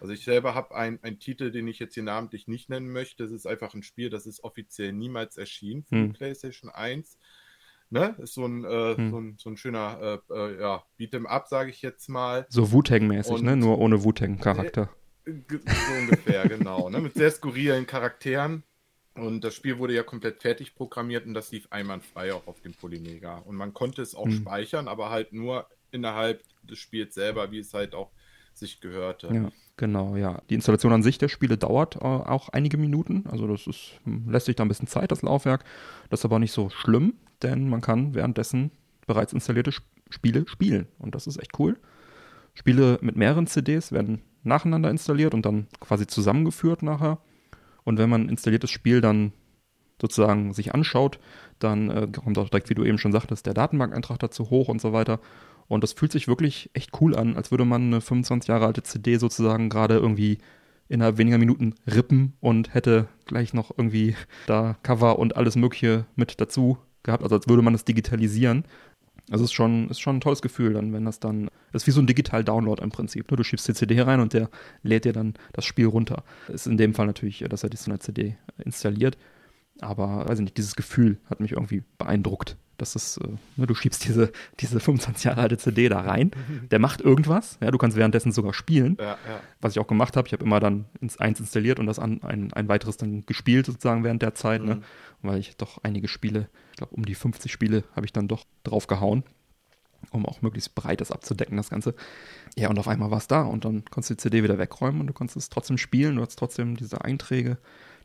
Also ich selber habe einen Titel, den ich jetzt hier namentlich nicht nennen möchte. Das ist einfach ein Spiel, das ist offiziell niemals erschienen für mhm. die PlayStation 1. Ne? Ist so ein, äh, hm. so ein, so ein schöner äh, äh, ja, Beat'em Up, sage ich jetzt mal. So Wu-Tang-mäßig, ne? Nur ohne Wu-Tang-Charakter. Äh, so ungefähr, genau. Ne? Mit sehr skurrilen Charakteren. Und das Spiel wurde ja komplett fertig programmiert und das lief einwandfrei auch auf dem Polymega. Und man konnte es auch hm. speichern, aber halt nur innerhalb des Spiels selber, wie es halt auch sich gehörte. Ja, genau, ja. Die Installation an sich der Spiele dauert äh, auch einige Minuten. Also das ist, hm, lässt sich da ein bisschen Zeit, das Laufwerk. Das ist aber nicht so schlimm, denn man kann währenddessen bereits installierte Spiele spielen. Und das ist echt cool. Spiele mit mehreren CDs werden nacheinander installiert und dann quasi zusammengeführt nachher. Und wenn man ein installiertes Spiel dann sozusagen sich anschaut, dann äh, kommt auch direkt, wie du eben schon sagtest, der Datenbankeintrag dazu hoch und so weiter. Und das fühlt sich wirklich echt cool an, als würde man eine 25 Jahre alte CD sozusagen gerade irgendwie innerhalb weniger Minuten rippen und hätte gleich noch irgendwie da Cover und alles Mögliche mit dazu gehabt, also als würde man es digitalisieren. Also es ist schon, ist schon ein tolles Gefühl dann, wenn das dann, das ist wie so ein Digital-Download im Prinzip. Ne? Du schiebst die CD rein und der lädt dir dann das Spiel runter. Ist in dem Fall natürlich, dass er die so eine CD installiert. Aber, weiß ich nicht, dieses Gefühl hat mich irgendwie beeindruckt. Das ist, äh, ne, du schiebst diese, diese 25 Jahre alte CD da rein. Der macht irgendwas. Ja, du kannst währenddessen sogar spielen. Ja, ja. Was ich auch gemacht habe. Ich habe immer dann ins eins installiert und das an, ein, ein weiteres dann gespielt, sozusagen während der Zeit. Ne? Mhm. Ne? Weil ich doch einige Spiele, ich glaube um die 50 Spiele, habe ich dann doch drauf gehauen um auch möglichst breit das abzudecken, das Ganze. Ja, und auf einmal war es da und dann konntest du die CD wieder wegräumen und du konntest es trotzdem spielen, du hattest trotzdem diese Einträge,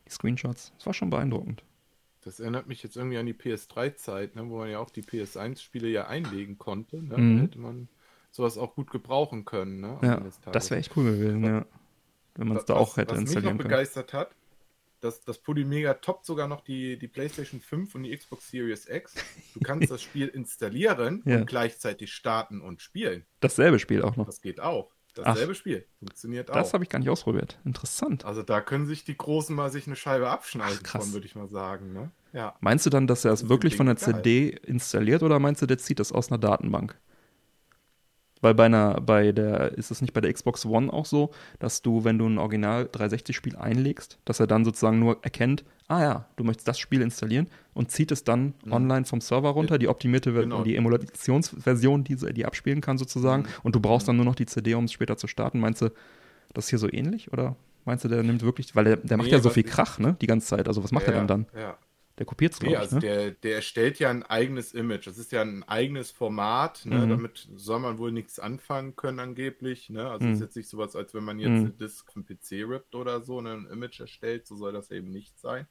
die Screenshots. Das war schon beeindruckend. Das erinnert mich jetzt irgendwie an die PS3-Zeit, ne, wo man ja auch die PS1-Spiele ja einlegen konnte. Ne? Mhm. Da hätte man sowas auch gut gebrauchen können. Ne, ja, das wäre echt cool gewesen, ja. Wenn man es da auch hätte was installieren mich noch können. begeistert hat, dass das Polymega toppt sogar noch die, die PlayStation 5 und die Xbox Series X. Du kannst das Spiel installieren ja. und gleichzeitig starten und spielen. Dasselbe Spiel auch noch. Das geht auch. Dasselbe Ach, Spiel. Funktioniert auch. Das habe ich gar nicht ausprobiert. Interessant. Also da können sich die Großen mal sich eine Scheibe abschneiden Ach, von, würde ich mal sagen. Ne? Ja. Meinst du dann, dass er es wirklich von der CD installiert oder meinst du, der zieht das aus einer Datenbank? Weil bei einer, bei der, ist es nicht bei der Xbox One auch so, dass du, wenn du ein Original 360-Spiel einlegst, dass er dann sozusagen nur erkennt, ah ja, du möchtest das Spiel installieren und zieht es dann mhm. online vom Server runter, die optimierte genau. die Emulationsversion, die, die abspielen kann sozusagen, mhm. und du brauchst dann nur noch die CD, um es später zu starten. Meinst du, das ist hier so ähnlich oder meinst du, der nimmt wirklich, weil der, der macht nee, ja so viel Krach, ne, die ganze Zeit, also was macht ja, er dann dann? Ja, der kopiert es, nee, also ne? der, der erstellt ja ein eigenes Image. Das ist ja ein eigenes Format. Ne? Mhm. Damit soll man wohl nichts anfangen können, angeblich. Ne? Also mhm. ist jetzt nicht sowas, als wenn man jetzt mhm. eine Disk vom PC rippt oder so, ne? ein Image erstellt. So soll das eben nicht sein.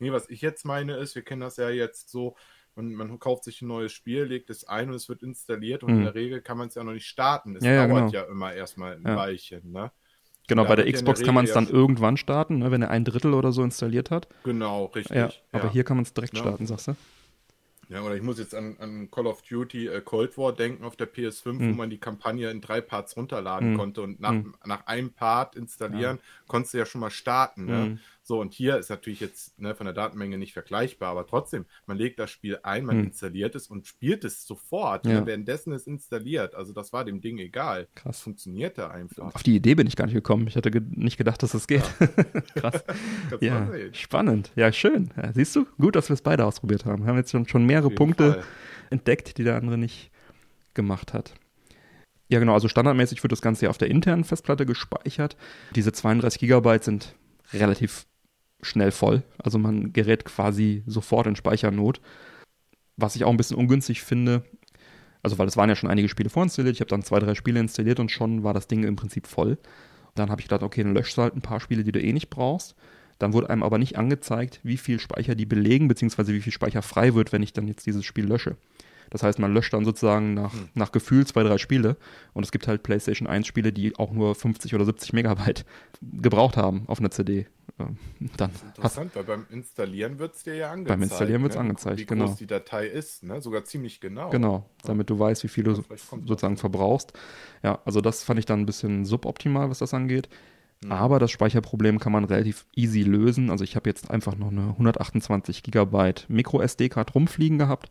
Nee, was ich jetzt meine ist, wir kennen das ja jetzt so, man, man kauft sich ein neues Spiel, legt es ein und es wird installiert und in mhm. der Regel kann man es ja noch nicht starten. Es ja, dauert ja, genau. ja immer erstmal ein ja. Weilchen. Ne? Genau, bei der Xbox kann man es dann irgendwann starten, ne, wenn er ein Drittel oder so installiert hat. Genau, richtig. Ja, aber ja. hier kann man es direkt ja. starten, sagst du? Ja, oder ich muss jetzt an, an Call of Duty äh, Cold War denken auf der PS5, mhm. wo hm. man die Kampagne in drei Parts runterladen mhm. konnte und nach, mhm. nach einem Part installieren, konntest du ja schon mal starten. Ne? So, und hier ist natürlich jetzt ne, von der Datenmenge nicht vergleichbar, aber trotzdem, man legt das Spiel ein, man hm. installiert es und spielt es sofort. Ja. Währenddessen ist installiert. Also das war dem Ding egal. Krass. Funktionierte einfach. Auf die Idee bin ich gar nicht gekommen. Ich hatte ge nicht gedacht, dass das geht. Ja. Krass. ja, spannend. Ja, schön. Ja, siehst du, gut, dass wir es beide ausprobiert haben. Wir haben jetzt schon, schon mehrere Punkte Fall. entdeckt, die der andere nicht gemacht hat. Ja, genau, also standardmäßig wird das Ganze ja auf der internen Festplatte gespeichert. Diese 32 Gigabyte sind relativ schnell voll. Also man gerät quasi sofort in Speichernot. Was ich auch ein bisschen ungünstig finde, Also, weil es waren ja schon einige Spiele vorinstalliert. Ich habe dann zwei, drei Spiele installiert und schon war das Ding im Prinzip voll. Dann habe ich gedacht, okay, dann löschst du halt ein paar Spiele, die du eh nicht brauchst. Dann wurde einem aber nicht angezeigt, wie viel Speicher die belegen, beziehungsweise wie viel Speicher frei wird, wenn ich dann jetzt dieses Spiel lösche. Das heißt, man löscht dann sozusagen nach, hm. nach Gefühl zwei, drei Spiele. Und es gibt halt PlayStation 1 Spiele, die auch nur 50 oder 70 Megabyte gebraucht haben auf einer CD. Ähm, dann interessant, weil beim Installieren wird es dir ja angezeigt. Beim Installieren wird es ne? angezeigt, wie genau. Wie groß die Datei ist, ne? sogar ziemlich genau. Genau, damit du weißt, wie viel du sozusagen verbrauchst. Ja, also das fand ich dann ein bisschen suboptimal, was das angeht. Mhm. Aber das Speicherproblem kann man relativ easy lösen. Also ich habe jetzt einfach noch eine 128 Gigabyte Micro SD-Card rumfliegen gehabt.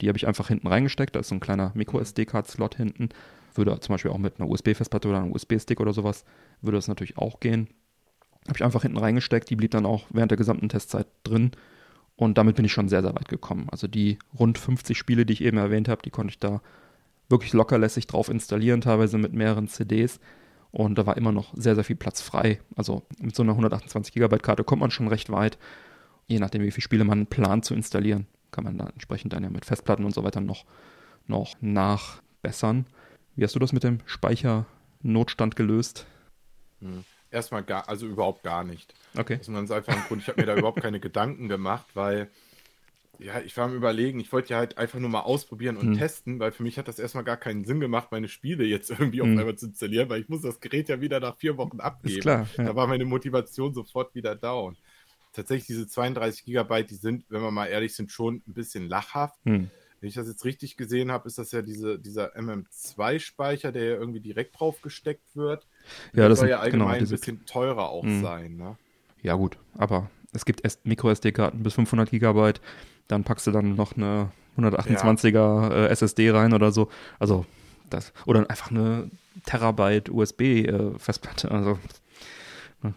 Die habe ich einfach hinten reingesteckt. Da ist so ein kleiner Micro mhm. SD-Card-Slot hinten. Würde zum Beispiel auch mit einer USB-Festplatte oder einem USB-Stick oder sowas, würde das natürlich auch gehen. Habe ich einfach hinten reingesteckt. Die blieb dann auch während der gesamten Testzeit drin. Und damit bin ich schon sehr, sehr weit gekommen. Also die rund 50 Spiele, die ich eben erwähnt habe, die konnte ich da wirklich lockerlässig drauf installieren, teilweise mit mehreren CDs. Und da war immer noch sehr, sehr viel Platz frei. Also mit so einer 128 Gigabyte Karte kommt man schon recht weit. Je nachdem, wie viele Spiele man plant zu installieren, kann man da entsprechend dann ja mit Festplatten und so weiter noch, noch nachbessern. Wie hast du das mit dem Speichernotstand gelöst? Hm. Erstmal gar, also überhaupt gar nicht. Okay. Das ist ein ganz einfacher Grund. Ich habe mir da überhaupt keine Gedanken gemacht, weil ja, ich war am überlegen, ich wollte ja halt einfach nur mal ausprobieren und hm. testen, weil für mich hat das erstmal gar keinen Sinn gemacht, meine Spiele jetzt irgendwie hm. auf einmal zu installieren, weil ich muss das Gerät ja wieder nach vier Wochen abgeben. Ist klar, ja. Da war meine Motivation sofort wieder down. Tatsächlich diese 32 Gigabyte, die sind, wenn wir mal ehrlich sind, schon ein bisschen lachhaft. Hm. Wenn ich das jetzt richtig gesehen habe, ist das ja diese, dieser MM2-Speicher, der ja irgendwie direkt drauf gesteckt wird. Ja, das soll ja allgemein genau, ein bisschen teurer auch hm. sein. Ne? Ja, gut, aber es gibt Micro-SD-Karten bis 500 Gigabyte dann packst du dann noch eine 128er ja. SSD rein oder so. Also das, oder einfach eine Terabyte USB-Festplatte. Äh, also,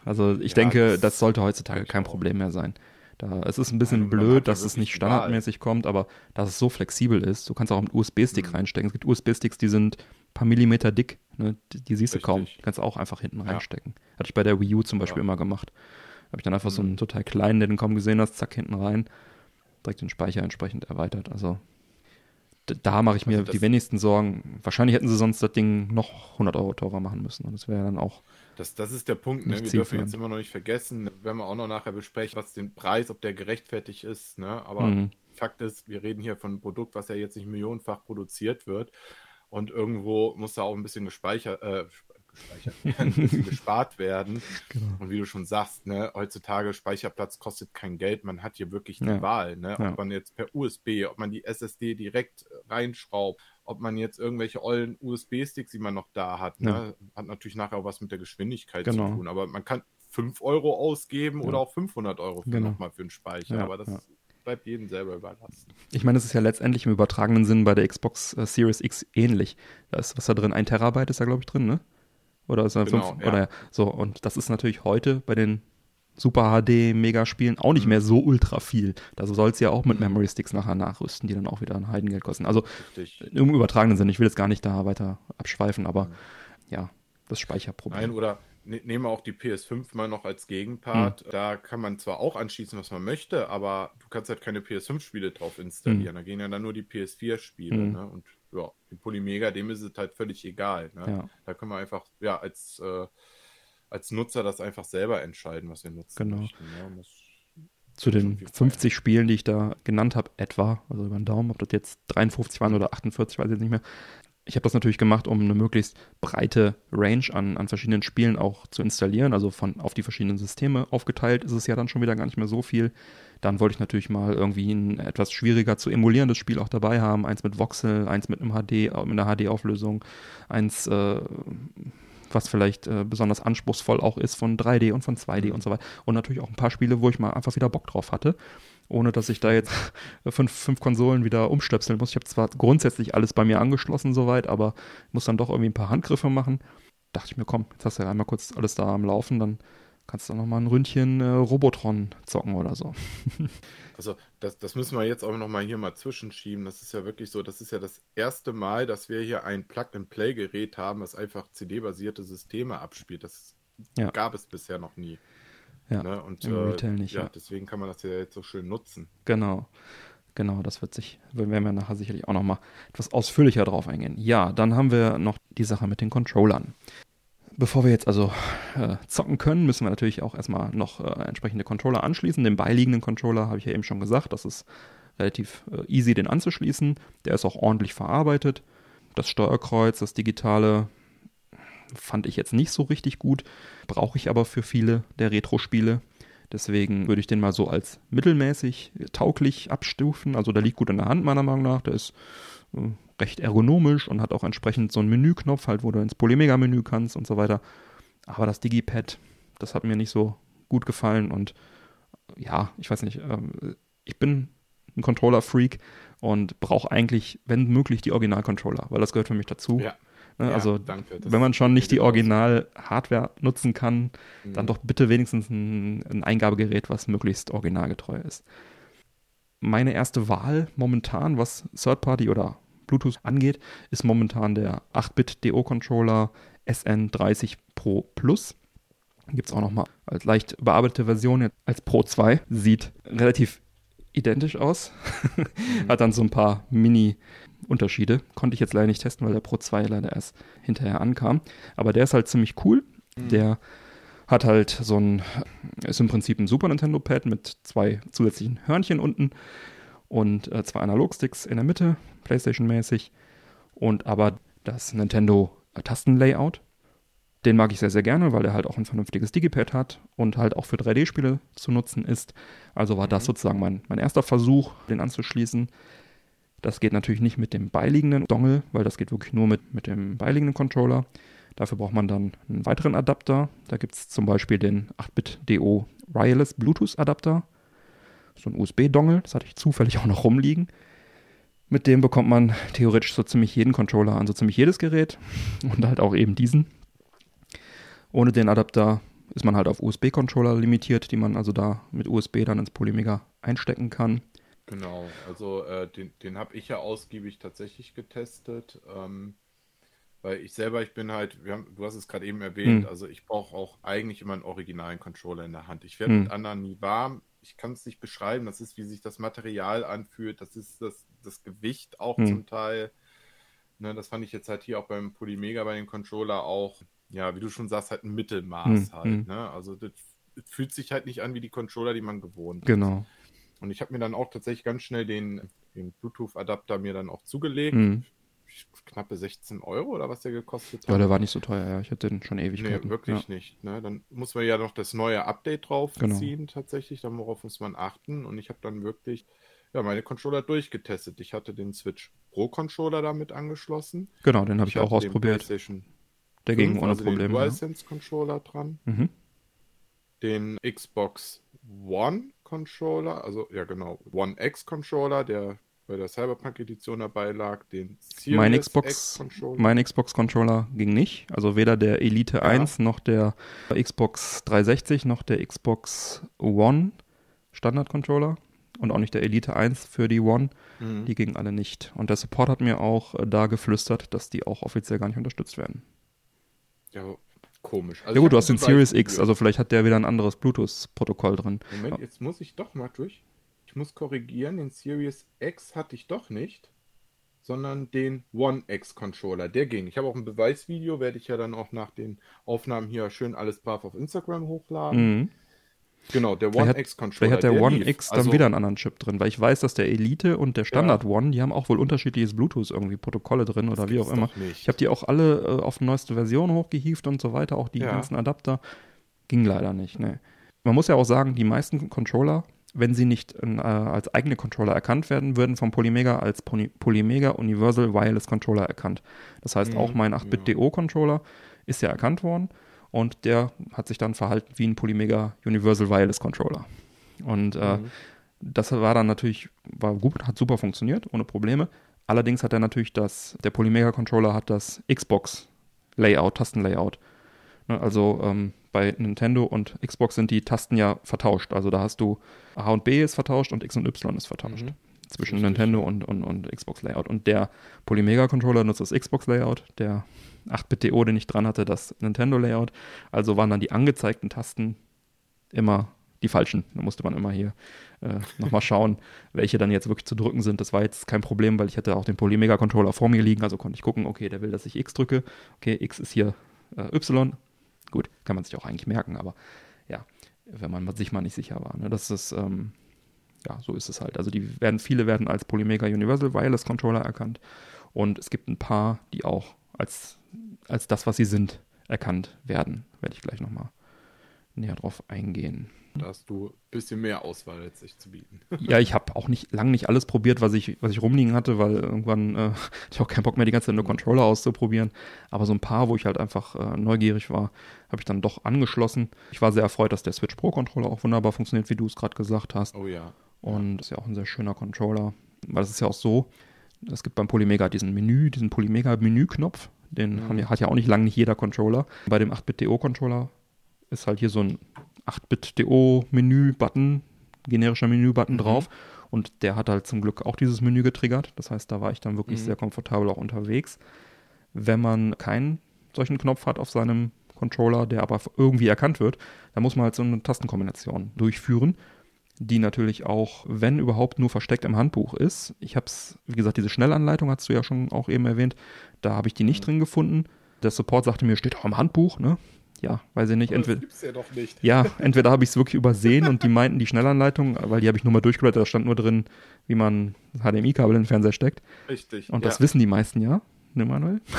also ich ja, denke, das, das, sollte heutzutage kein Problem mehr sein. Da, es ist ein bisschen ja, blöd, dass es nicht standardmäßig egal. kommt, aber dass es so flexibel ist. Du kannst auch einen USB-Stick mhm. reinstecken. Es gibt USB-Sticks, die sind ein paar Millimeter dick. Ne? Die, die, siehst Richtig. du kaum. Die kannst du auch einfach hinten reinstecken. Hatte ich bei der Wii U zum Beispiel immer gemacht. Habe ich dann einfach mhm. so einen total kleinen, den du kaum gesehen hast, zack, hinten rein direkt den Speicher entsprechend erweitert. Also da mache ich mir also die wenigsten Sorgen. Wahrscheinlich hätten sie sonst das Ding noch 100 Euro teurer machen müssen. Und das wäre dann auch. Das, das ist der Punkt. Ne? Wir dürfen jetzt immer noch nicht vergessen, werden wir auch noch nachher besprechen, was den Preis, ob der gerechtfertigt ist. Ne? Aber mhm. Fakt ist, wir reden hier von einem Produkt, was ja jetzt nicht millionenfach produziert wird. Und irgendwo muss da auch ein bisschen gespeichert, äh, gespeichert werden, gespart werden. Genau. Und wie du schon sagst, ne, heutzutage Speicherplatz kostet kein Geld, man hat hier wirklich die ja. Wahl, ne? Ja. Ob man jetzt per USB, ob man die SSD direkt reinschraubt, ob man jetzt irgendwelche ollen USB-Sticks, die man noch da hat, ne? Ja. hat natürlich nachher auch was mit der Geschwindigkeit genau. zu tun. Aber man kann 5 Euro ausgeben oder auch 500 Euro für genau. nochmal für einen Speicher. Aber das bleibt jedem selber überlassen. Ich meine, es ist ja letztendlich im übertragenen Sinn bei der Xbox äh, Series X ähnlich. Da ist was da drin? Ein Terabyte ist da, glaube ich, drin, ne? Oder ist genau, fünf, ja. oder so. Und das ist natürlich heute bei den Super HD Megaspielen auch nicht mhm. mehr so ultra viel. Da soll es ja auch mit. Memory Sticks nachher nachrüsten, die dann auch wieder ein Heidengeld kosten. Also Richtig. im übertragenen Sinn. Ich will jetzt gar nicht da weiter abschweifen, aber mhm. ja, das Speicherproblem. Nein, oder ne, nehmen wir auch die PS5 mal noch als Gegenpart. Mhm. Da kann man zwar auch anschließen, was man möchte, aber du kannst halt keine PS5-Spiele drauf installieren. Mhm. Da gehen ja dann nur die PS4-Spiele. Mhm. Ne? Und ja, die Polymega, dem ist es halt völlig egal. Ne? Ja. Da können wir einfach, ja, als, äh, als Nutzer das einfach selber entscheiden, was wir nutzen genau. möchten. Ne? Zu den 50 Zeit. Spielen, die ich da genannt habe, etwa, also über den Daumen, ob das jetzt 53 waren oder 48, weiß ich jetzt nicht mehr. Ich habe das natürlich gemacht, um eine möglichst breite Range an, an verschiedenen Spielen auch zu installieren. Also von auf die verschiedenen Systeme aufgeteilt ist es ja dann schon wieder gar nicht mehr so viel. Dann wollte ich natürlich mal irgendwie ein etwas schwieriger zu emulierendes Spiel auch dabei haben. Eins mit Voxel, eins mit einem HD, mit einer HD-Auflösung, eins, äh, was vielleicht äh, besonders anspruchsvoll auch ist von 3D und von 2D und so weiter. Und natürlich auch ein paar Spiele, wo ich mal einfach wieder Bock drauf hatte ohne dass ich da jetzt fünf, fünf Konsolen wieder umstöpseln muss. Ich habe zwar grundsätzlich alles bei mir angeschlossen soweit, aber muss dann doch irgendwie ein paar Handgriffe machen. Dachte ich mir, komm, jetzt hast du ja einmal kurz alles da am Laufen, dann kannst du noch mal ein Ründchen äh, Robotron zocken oder so. also das, das müssen wir jetzt auch noch mal hier mal zwischenschieben. Das ist ja wirklich so, das ist ja das erste Mal, dass wir hier ein Plug-and-Play-Gerät haben, das einfach CD-basierte Systeme abspielt. Das ja. gab es bisher noch nie. Ja, ne? Und äh, Retail nicht, ja, ja, deswegen kann man das ja jetzt so schön nutzen. Genau. Genau, das wird sich, werden wir nachher sicherlich auch nochmal etwas ausführlicher drauf eingehen. Ja, dann haben wir noch die Sache mit den Controllern. Bevor wir jetzt also äh, zocken können, müssen wir natürlich auch erstmal noch äh, entsprechende Controller anschließen. Den beiliegenden Controller habe ich ja eben schon gesagt, das ist relativ äh, easy, den anzuschließen. Der ist auch ordentlich verarbeitet. Das Steuerkreuz, das digitale, fand ich jetzt nicht so richtig gut, brauche ich aber für viele der Retro-Spiele. Deswegen würde ich den mal so als mittelmäßig tauglich abstufen. Also der liegt gut in der Hand, meiner Meinung nach. Der ist äh, recht ergonomisch und hat auch entsprechend so einen Menüknopf, halt, wo du ins Polymega-Menü kannst und so weiter. Aber das Digipad, das hat mir nicht so gut gefallen und ja, ich weiß nicht, ähm, ich bin ein Controller-Freak und brauche eigentlich, wenn möglich, die Original-Controller, weil das gehört für mich dazu. Ja. Ne? Ja, also, danke, wenn man schon nicht die Original-Hardware nutzen kann, mhm. dann doch bitte wenigstens ein, ein Eingabegerät, was möglichst originalgetreu ist. Meine erste Wahl momentan, was Third-Party oder Bluetooth angeht, ist momentan der 8-Bit-DO-Controller SN30 Pro Plus. Gibt es auch nochmal als leicht bearbeitete Version als Pro 2. Sieht relativ identisch aus. Mhm. Hat dann so ein paar Mini- Unterschiede. Konnte ich jetzt leider nicht testen, weil der Pro 2 leider erst hinterher ankam. Aber der ist halt ziemlich cool. Mhm. Der hat halt so ein, ist im Prinzip ein Super Nintendo Pad mit zwei zusätzlichen Hörnchen unten und äh, zwei Analogsticks in der Mitte, PlayStation-mäßig. Und aber das Nintendo Tastenlayout, den mag ich sehr, sehr gerne, weil er halt auch ein vernünftiges Digipad hat und halt auch für 3D-Spiele zu nutzen ist. Also war das mhm. sozusagen mein, mein erster Versuch, den anzuschließen. Das geht natürlich nicht mit dem beiliegenden Dongle, weil das geht wirklich nur mit, mit dem beiliegenden Controller. Dafür braucht man dann einen weiteren Adapter. Da gibt es zum Beispiel den 8-Bit-DO Wireless Bluetooth Adapter. So ein USB-Dongle, das hatte ich zufällig auch noch rumliegen. Mit dem bekommt man theoretisch so ziemlich jeden Controller an so ziemlich jedes Gerät und halt auch eben diesen. Ohne den Adapter ist man halt auf USB-Controller limitiert, die man also da mit USB dann ins Polymega einstecken kann. Genau, also äh, den, den habe ich ja ausgiebig tatsächlich getestet. Ähm, weil ich selber, ich bin halt, haben, du hast es gerade eben erwähnt, hm. also ich brauche auch eigentlich immer einen originalen Controller in der Hand. Ich werde hm. mit anderen nie warm. Ich kann es nicht beschreiben. Das ist, wie sich das Material anfühlt. Das ist das, das Gewicht auch hm. zum Teil. Ne, das fand ich jetzt halt hier auch beim Polymega, bei dem Controller auch, ja, wie du schon sagst, halt ein Mittelmaß hm. halt. Hm. Ne? Also das, das, fühlt sich halt nicht an wie die Controller, die man gewohnt genau. ist. Genau. Und ich habe mir dann auch tatsächlich ganz schnell den, den Bluetooth-Adapter mir dann auch zugelegt. Mhm. Knappe 16 Euro oder was der gekostet hat. Ja, der war nicht so teuer, ja. Ich hatte den schon ewig. Nee, wirklich ja. nicht. Ne? Dann muss man ja noch das neue Update drauf genau. ziehen, tatsächlich. Dann worauf muss man achten. Und ich habe dann wirklich ja, meine Controller durchgetestet. Ich hatte den Switch Pro Controller damit angeschlossen. Genau, den habe ich, ich auch ausprobiert. Der ging ohne also Probleme. Den DualSense Controller dran. Mhm. Den Xbox One Controller, also ja genau, One X Controller, der bei der Cyberpunk Edition dabei lag, den Series mein Xbox, X Controller. Mein Xbox Controller ging nicht, also weder der Elite ja. 1 noch der Xbox 360 noch der Xbox One Standard Controller und auch nicht der Elite 1 für die One. Mhm. Die gingen alle nicht. Und der Support hat mir auch äh, da geflüstert, dass die auch offiziell gar nicht unterstützt werden. Ja, komisch. Also ja gut, du hast den Series X, also vielleicht hat der wieder ein anderes Bluetooth-Protokoll drin. Moment, jetzt muss ich doch mal durch. Ich muss korrigieren, den Series X hatte ich doch nicht, sondern den One X Controller. Der ging. Ich habe auch ein Beweisvideo, werde ich ja dann auch nach den Aufnahmen hier schön alles brav auf Instagram hochladen. Mhm. Genau, der One X Controller. Vielleicht hat der, der One lief. X dann also, wieder einen anderen Chip drin, weil ich weiß, dass der Elite und der Standard ja. One, die haben auch wohl unterschiedliches Bluetooth irgendwie Protokolle drin oder wie auch immer. Ich habe die auch alle äh, auf die neueste Version hochgehievt und so weiter, auch die ja. ganzen Adapter. Ging leider nicht, ne. Man muss ja auch sagen, die meisten Controller, wenn sie nicht äh, als eigene Controller erkannt werden, würden vom Polymega als Poly Polymega Universal Wireless Controller erkannt. Das heißt, mhm. auch mein 8-Bit-DO-Controller ist ja erkannt worden und der hat sich dann verhalten wie ein Polymega Universal Wireless Controller. Und äh, mhm. das war dann natürlich, war gut, hat super funktioniert, ohne Probleme. Allerdings hat er natürlich das, der Polymega Controller hat das Xbox Layout, Tastenlayout. Ne, also ähm, bei Nintendo und Xbox sind die Tasten ja vertauscht. Also da hast du A und B ist vertauscht und X und Y ist vertauscht. Mhm. Zwischen Richtig. Nintendo und, und, und Xbox Layout. Und der Polymega Controller nutzt das Xbox Layout, der 8-Bit-DO, e den ich dran hatte, das Nintendo-Layout. Also waren dann die angezeigten Tasten immer die falschen. Da musste man immer hier äh, nochmal schauen, welche dann jetzt wirklich zu drücken sind. Das war jetzt kein Problem, weil ich hatte auch den Polymega-Controller vor mir liegen, also konnte ich gucken, okay, der will, dass ich X drücke. Okay, X ist hier äh, Y. Gut, kann man sich auch eigentlich merken, aber ja, wenn man sich mal nicht sicher war. Ne? Das ist, ähm, ja, so ist es halt. Also die werden, viele werden als Polymega Universal Wireless Controller erkannt und es gibt ein paar, die auch als, als das, was sie sind, erkannt werden. Werde ich gleich nochmal näher drauf eingehen. Da hast du ein bisschen mehr Auswahl letztlich zu bieten. ja, ich habe auch nicht lang nicht alles probiert, was ich, was ich rumliegen hatte, weil irgendwann äh, ich auch keinen Bock mehr, die ganze Zeit nur Controller auszuprobieren. Aber so ein paar, wo ich halt einfach äh, neugierig war, habe ich dann doch angeschlossen. Ich war sehr erfreut, dass der Switch Pro Controller auch wunderbar funktioniert, wie du es gerade gesagt hast. Oh ja. Und ist ja auch ein sehr schöner Controller. Weil es ist ja auch so, es gibt beim Polymega diesen Menü, diesen Polymega-Menü-Knopf. Den mhm. hat ja auch nicht lange nicht jeder Controller. Bei dem 8-Bit-DO-Controller ist halt hier so ein 8-Bit-DO-Menü-Button, generischer Menü-Button mhm. drauf. Und der hat halt zum Glück auch dieses Menü getriggert. Das heißt, da war ich dann wirklich mhm. sehr komfortabel auch unterwegs. Wenn man keinen solchen Knopf hat auf seinem Controller, der aber irgendwie erkannt wird, dann muss man halt so eine Tastenkombination durchführen, die natürlich auch, wenn überhaupt, nur versteckt im Handbuch ist. Ich habe es, wie gesagt, diese Schnellanleitung hast du ja schon auch eben erwähnt, da habe ich die nicht mhm. drin gefunden. Der Support sagte mir, steht auch im Handbuch, ne? Ja, weiß ich nicht. entweder, das gibt's ja doch nicht. Ja, entweder habe ich es wirklich übersehen und die meinten die Schnellanleitung, weil die habe ich nur mal durchgeblättert, da stand nur drin, wie man HDMI-Kabel in den Fernseher steckt. Richtig. Und das wissen die meisten ja, ne Manuel?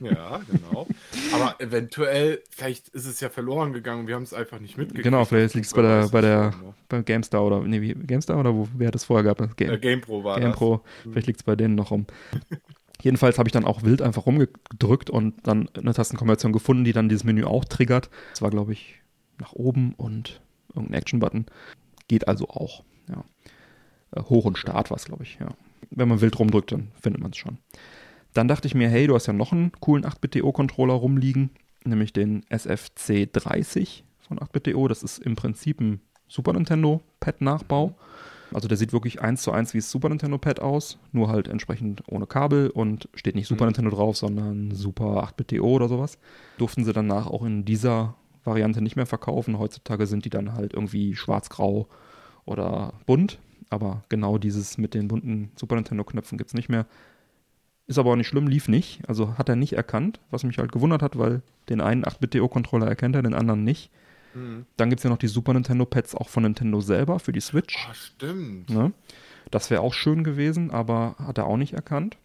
Ja, genau. Aber eventuell, vielleicht ist es ja verloren gegangen, wir haben es einfach nicht mitgekriegt. Genau, vielleicht liegt es bei der, bei der, beim GameStar oder, nee, GameStar oder wo, wer hat es vorher gehabt? Game, äh, GamePro war GamePro, vielleicht liegt es bei denen noch rum. Jedenfalls habe ich dann auch wild einfach rumgedrückt und dann eine Tastenkombination gefunden, die dann dieses Menü auch triggert. Das war, glaube ich, nach oben und irgendein Action-Button. Geht also auch. Ja. Äh, hoch und Start war es, glaube ich. Ja. Wenn man wild rumdrückt, dann findet man es schon. Dann dachte ich mir, hey, du hast ja noch einen coolen 8-Bit-DO-Controller rumliegen, nämlich den SFC30 von 8-Bit.do. Das ist im Prinzip ein Super Nintendo Pad-Nachbau. Also der sieht wirklich eins zu eins wie das Super Nintendo Pad aus, nur halt entsprechend ohne Kabel und steht nicht Super mhm. Nintendo drauf, sondern Super 8-Bit-DO oder sowas. Durften sie danach auch in dieser Variante nicht mehr verkaufen. Heutzutage sind die dann halt irgendwie schwarz-grau oder bunt. Aber genau dieses mit den bunten Super Nintendo-Knöpfen gibt es nicht mehr. Ist aber auch nicht schlimm, lief nicht. Also hat er nicht erkannt, was mich halt gewundert hat, weil den einen 8-Bit-DO-Controller erkennt er, den anderen nicht. Mhm. Dann gibt es ja noch die Super Nintendo-Pads auch von Nintendo selber für die Switch. Ah, stimmt. Ne? Das wäre auch schön gewesen, aber hat er auch nicht erkannt.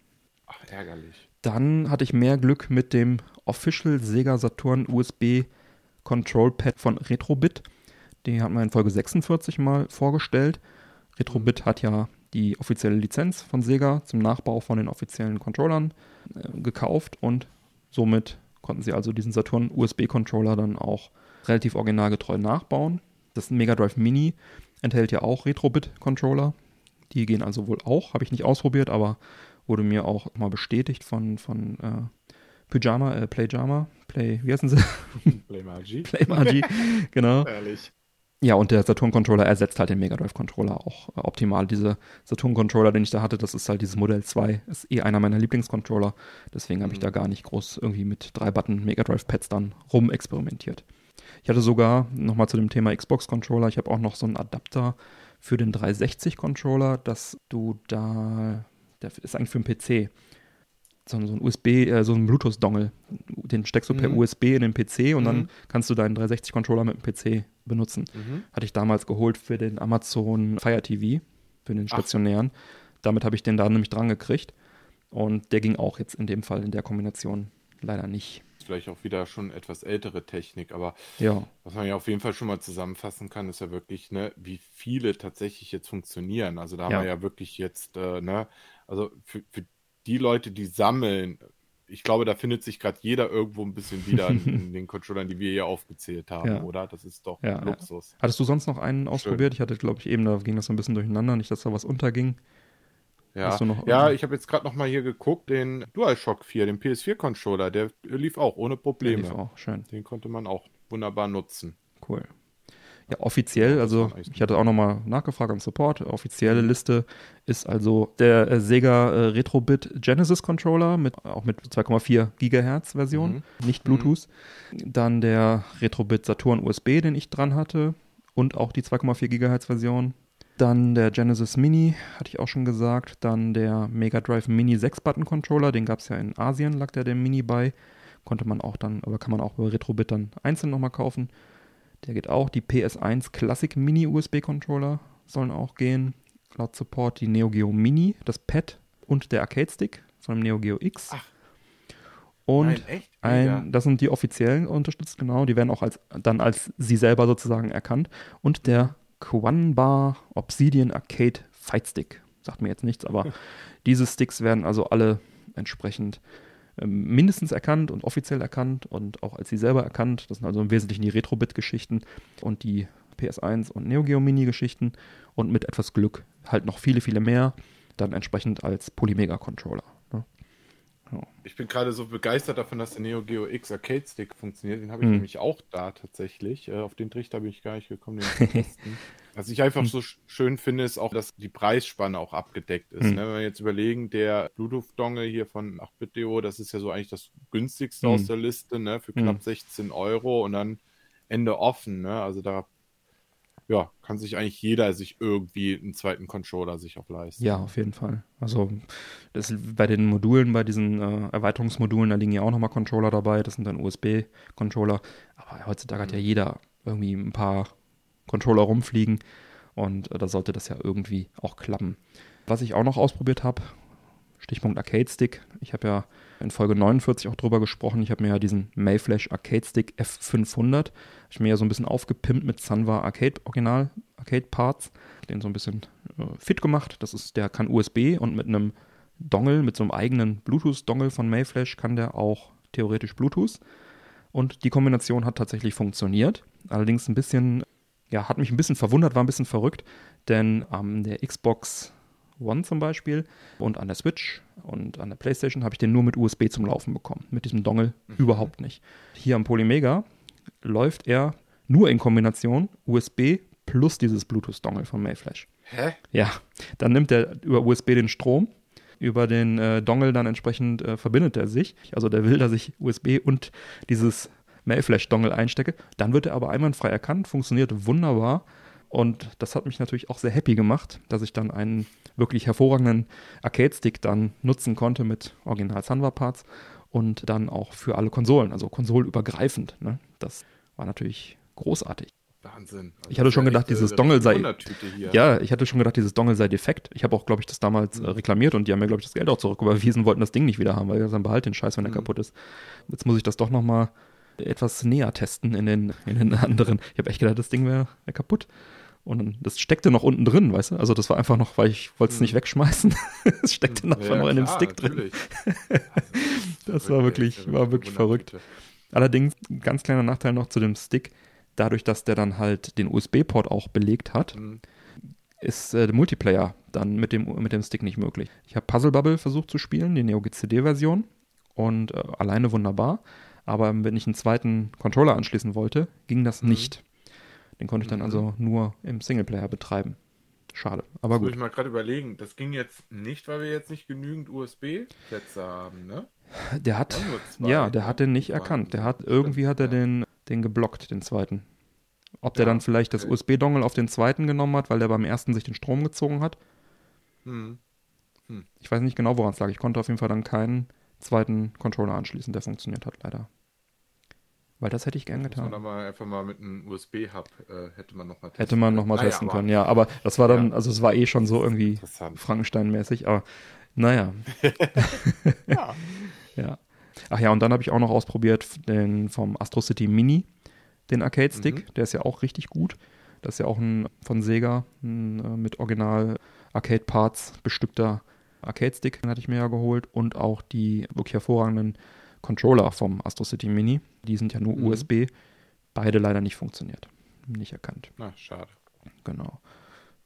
Ach, ärgerlich. Dann hatte ich mehr Glück mit dem Official Sega Saturn USB Control Pad von Retrobit. Den hat man in Folge 46 mal vorgestellt. Retrobit hat ja die offizielle Lizenz von Sega zum Nachbau von den offiziellen Controllern äh, gekauft und somit konnten sie also diesen Saturn USB Controller dann auch relativ originalgetreu nachbauen. Das Mega Drive Mini enthält ja auch Retrobit-Controller. Die gehen also wohl auch, habe ich nicht ausprobiert, aber wurde mir auch mal bestätigt von, von äh, Pyjama, äh, Playjama, Play, wie heißen sie? Playmagi. Playmagi, genau. Ehrlich. Ja, und der Saturn-Controller ersetzt halt den Mega Drive-Controller auch äh, optimal. Dieser Saturn-Controller, den ich da hatte, das ist halt dieses Modell 2, ist eh einer meiner Lieblingscontroller. Deswegen mhm. habe ich da gar nicht groß irgendwie mit drei Button Mega Drive-Pads dann rumexperimentiert. Ich hatte sogar, nochmal zu dem Thema Xbox-Controller, ich habe auch noch so einen Adapter für den 360-Controller, dass du da, der ist eigentlich für einen PC, so, so ein USB, äh, so ein Bluetooth-Dongle. Den steckst du mhm. per USB in den PC und mhm. dann kannst du deinen 360-Controller mit dem PC benutzen. Mhm. Hatte ich damals geholt für den Amazon Fire TV, für den stationären. Ach. Damit habe ich den da nämlich dran gekriegt. Und der ging auch jetzt in dem Fall in der Kombination leider nicht vielleicht auch wieder schon etwas ältere Technik, aber ja. was man ja auf jeden Fall schon mal zusammenfassen kann, ist ja wirklich, ne, wie viele tatsächlich jetzt funktionieren. Also da haben wir ja wirklich jetzt, äh, ne, also für, für die Leute, die sammeln, ich glaube, da findet sich gerade jeder irgendwo ein bisschen wieder in, den Controllern, die wir hier aufgezählt haben, ja. oder? Das ist doch ja, Luxus. Hattest du sonst noch einen ausprobiert? Schön. Ich hatte, glaube ich, eben, da ging das so ein bisschen durcheinander, nicht, dass da was unterging. Ja, ja ich habe jetzt gerade noch mal hier geguckt, den DualShock 4, den PS4-Controller, der lief auch ohne Probleme. Der lief auch, schön. Den konnte man auch wunderbar nutzen. Cool. Ja, offiziell, also ich hatte auch nochmal nachgefragt am Support, offizielle mhm. Liste ist also der äh, Sega äh, Retrobit Genesis Controller mit auch mit 2,4 Gigahertz Version, mhm. nicht Bluetooth. Mhm. Dann der Retrobit Saturn USB, den ich dran hatte und auch die 2,4 GHz Version. Dann der Genesis Mini, hatte ich auch schon gesagt. Dann der Mega Drive Mini 6-Button-Controller, den gab es ja in Asien, lag der dem Mini bei. Konnte man auch dann, aber kann man auch bei Retrobit dann einzeln nochmal kaufen. Der geht auch. Die PS1 Classic Mini USB-Controller sollen auch gehen. Laut Support die Neo Geo Mini, das Pad und der Arcade Stick von dem Neo Geo X. Ach. Und Nein, ein, das sind die offiziellen unterstützt, genau. Die werden auch als, dann als sie selber sozusagen erkannt. Und der Quanbar Obsidian Arcade Fight Stick. Sagt mir jetzt nichts, aber diese Sticks werden also alle entsprechend ähm, mindestens erkannt und offiziell erkannt und auch als sie selber erkannt. Das sind also im Wesentlichen die Retro-Bit-Geschichten und die PS1 und Neo Geo Mini-Geschichten und mit etwas Glück halt noch viele, viele mehr, dann entsprechend als Polymega-Controller. Ja. Ich bin gerade so begeistert davon, dass der Neo Geo X Arcade Stick funktioniert. Den habe ich hm. nämlich auch da tatsächlich. Äh, auf den Trichter bin ich gar nicht gekommen. Was ich einfach hm. so schön finde, ist auch, dass die Preisspanne auch abgedeckt ist. Mhm. Ne? Wenn wir jetzt überlegen, der Bluetooth-Dongle hier von 8-Bit.deo, das ist ja so eigentlich das günstigste mhm. aus der Liste, ne? für knapp mhm. 16 Euro und dann Ende offen. Ne? Also da ja, kann sich eigentlich jeder sich irgendwie einen zweiten Controller sich auch leisten. Ja, auf jeden Fall. Also das, bei den Modulen, bei diesen äh, Erweiterungsmodulen, da liegen ja auch nochmal Controller dabei. Das sind dann USB-Controller. Aber heutzutage hat ja mhm. jeder irgendwie ein paar Controller rumfliegen und äh, da sollte das ja irgendwie auch klappen. Was ich auch noch ausprobiert habe, Stichpunkt Arcade Stick. Ich habe ja in Folge 49 auch drüber gesprochen. Ich habe mir ja diesen Mayflash Arcade Stick F500, ich mir ja so ein bisschen aufgepimpt mit Sanwa Arcade Original Arcade Parts, den so ein bisschen äh, fit gemacht. Das ist, der kann USB und mit einem Dongle, mit so einem eigenen Bluetooth-Dongle von Mayflash kann der auch theoretisch Bluetooth. Und die Kombination hat tatsächlich funktioniert. Allerdings ein bisschen ja, hat mich ein bisschen verwundert, war ein bisschen verrückt, denn an ähm, der Xbox One zum Beispiel und an der Switch und an der PlayStation habe ich den nur mit USB zum Laufen bekommen. Mit diesem Dongle mhm. überhaupt nicht. Hier am Polymega läuft er nur in Kombination USB plus dieses Bluetooth-Dongle von Mayflash. Hä? Ja, dann nimmt er über USB den Strom, über den äh, Dongle dann entsprechend äh, verbindet er sich. Also der will, dass ich USB und dieses Mailflash-Dongle einstecke. Dann wird er aber einwandfrei erkannt, funktioniert wunderbar. Und das hat mich natürlich auch sehr happy gemacht, dass ich dann einen wirklich hervorragenden Arcade-Stick dann nutzen konnte mit Original Sanwa-Parts und dann auch für alle Konsolen, also konsolübergreifend. Ne? Das war natürlich großartig. Wahnsinn. Also ich hatte schon gedacht, dieses Dongle sei. Ja, ich hatte schon gedacht, dieses Dongle sei defekt. Ich habe auch, glaube ich, das damals mhm. reklamiert und die haben mir, glaube ich, das Geld auch zurücküberwiesen, wollten das Ding nicht wieder haben, weil dann behalt den Scheiß, wenn der mhm. kaputt ist. Jetzt muss ich das doch nochmal etwas näher testen in den, in den anderen. Ich habe echt gedacht, das Ding wäre wär kaputt. Und das steckte noch unten drin, weißt du? Also das war einfach noch, weil ich wollte es mhm. nicht wegschmeißen. es steckte mhm. einfach ja, noch in dem Stick drin. das war wirklich, war wirklich verrückt. Allerdings, ganz kleiner Nachteil noch zu dem Stick, dadurch, dass der dann halt den USB-Port auch belegt hat, mhm. ist äh, der Multiplayer dann mit dem, mit dem Stick nicht möglich. Ich habe Puzzle Bubble versucht zu spielen, die Neo GCD-Version, und äh, alleine wunderbar. Aber wenn ich einen zweiten Controller anschließen wollte, ging das mhm. nicht. Den konnte ich dann mhm. also nur im Singleplayer betreiben. Schade, aber gut. Muss ich mal gerade überlegen, das ging jetzt nicht, weil wir jetzt nicht genügend USB-Plätze haben, ne? Der hat, ja, der hat den nicht erkannt. Der hat, irgendwie hat er den, den geblockt, den zweiten. Ob der ja, dann vielleicht okay. das USB-Dongle auf den zweiten genommen hat, weil der beim ersten sich den Strom gezogen hat. Hm. Hm. Ich weiß nicht genau, woran es lag. Ich konnte auf jeden Fall dann keinen zweiten Controller anschließen, der funktioniert hat, leider. Weil das hätte ich gern getan. Man aber einfach mal mit einem USB-Hub äh, hätte man nochmal Hätte man nochmal naja, testen können, ja. Aber das war dann, ja. also es war eh schon so irgendwie Frankenstein-mäßig, aber naja. ja. ja. Ach ja, und dann habe ich auch noch ausprobiert den vom Astro City Mini, den Arcade Stick. Mhm. Der ist ja auch richtig gut. Das ist ja auch ein von Sega ein, äh, mit Original Arcade Parts bestückter Arcade-Stick hatte ich mir ja geholt und auch die wirklich hervorragenden Controller vom Astro City Mini. Die sind ja nur mhm. USB. Beide leider nicht funktioniert. Nicht erkannt. Na, schade. Genau.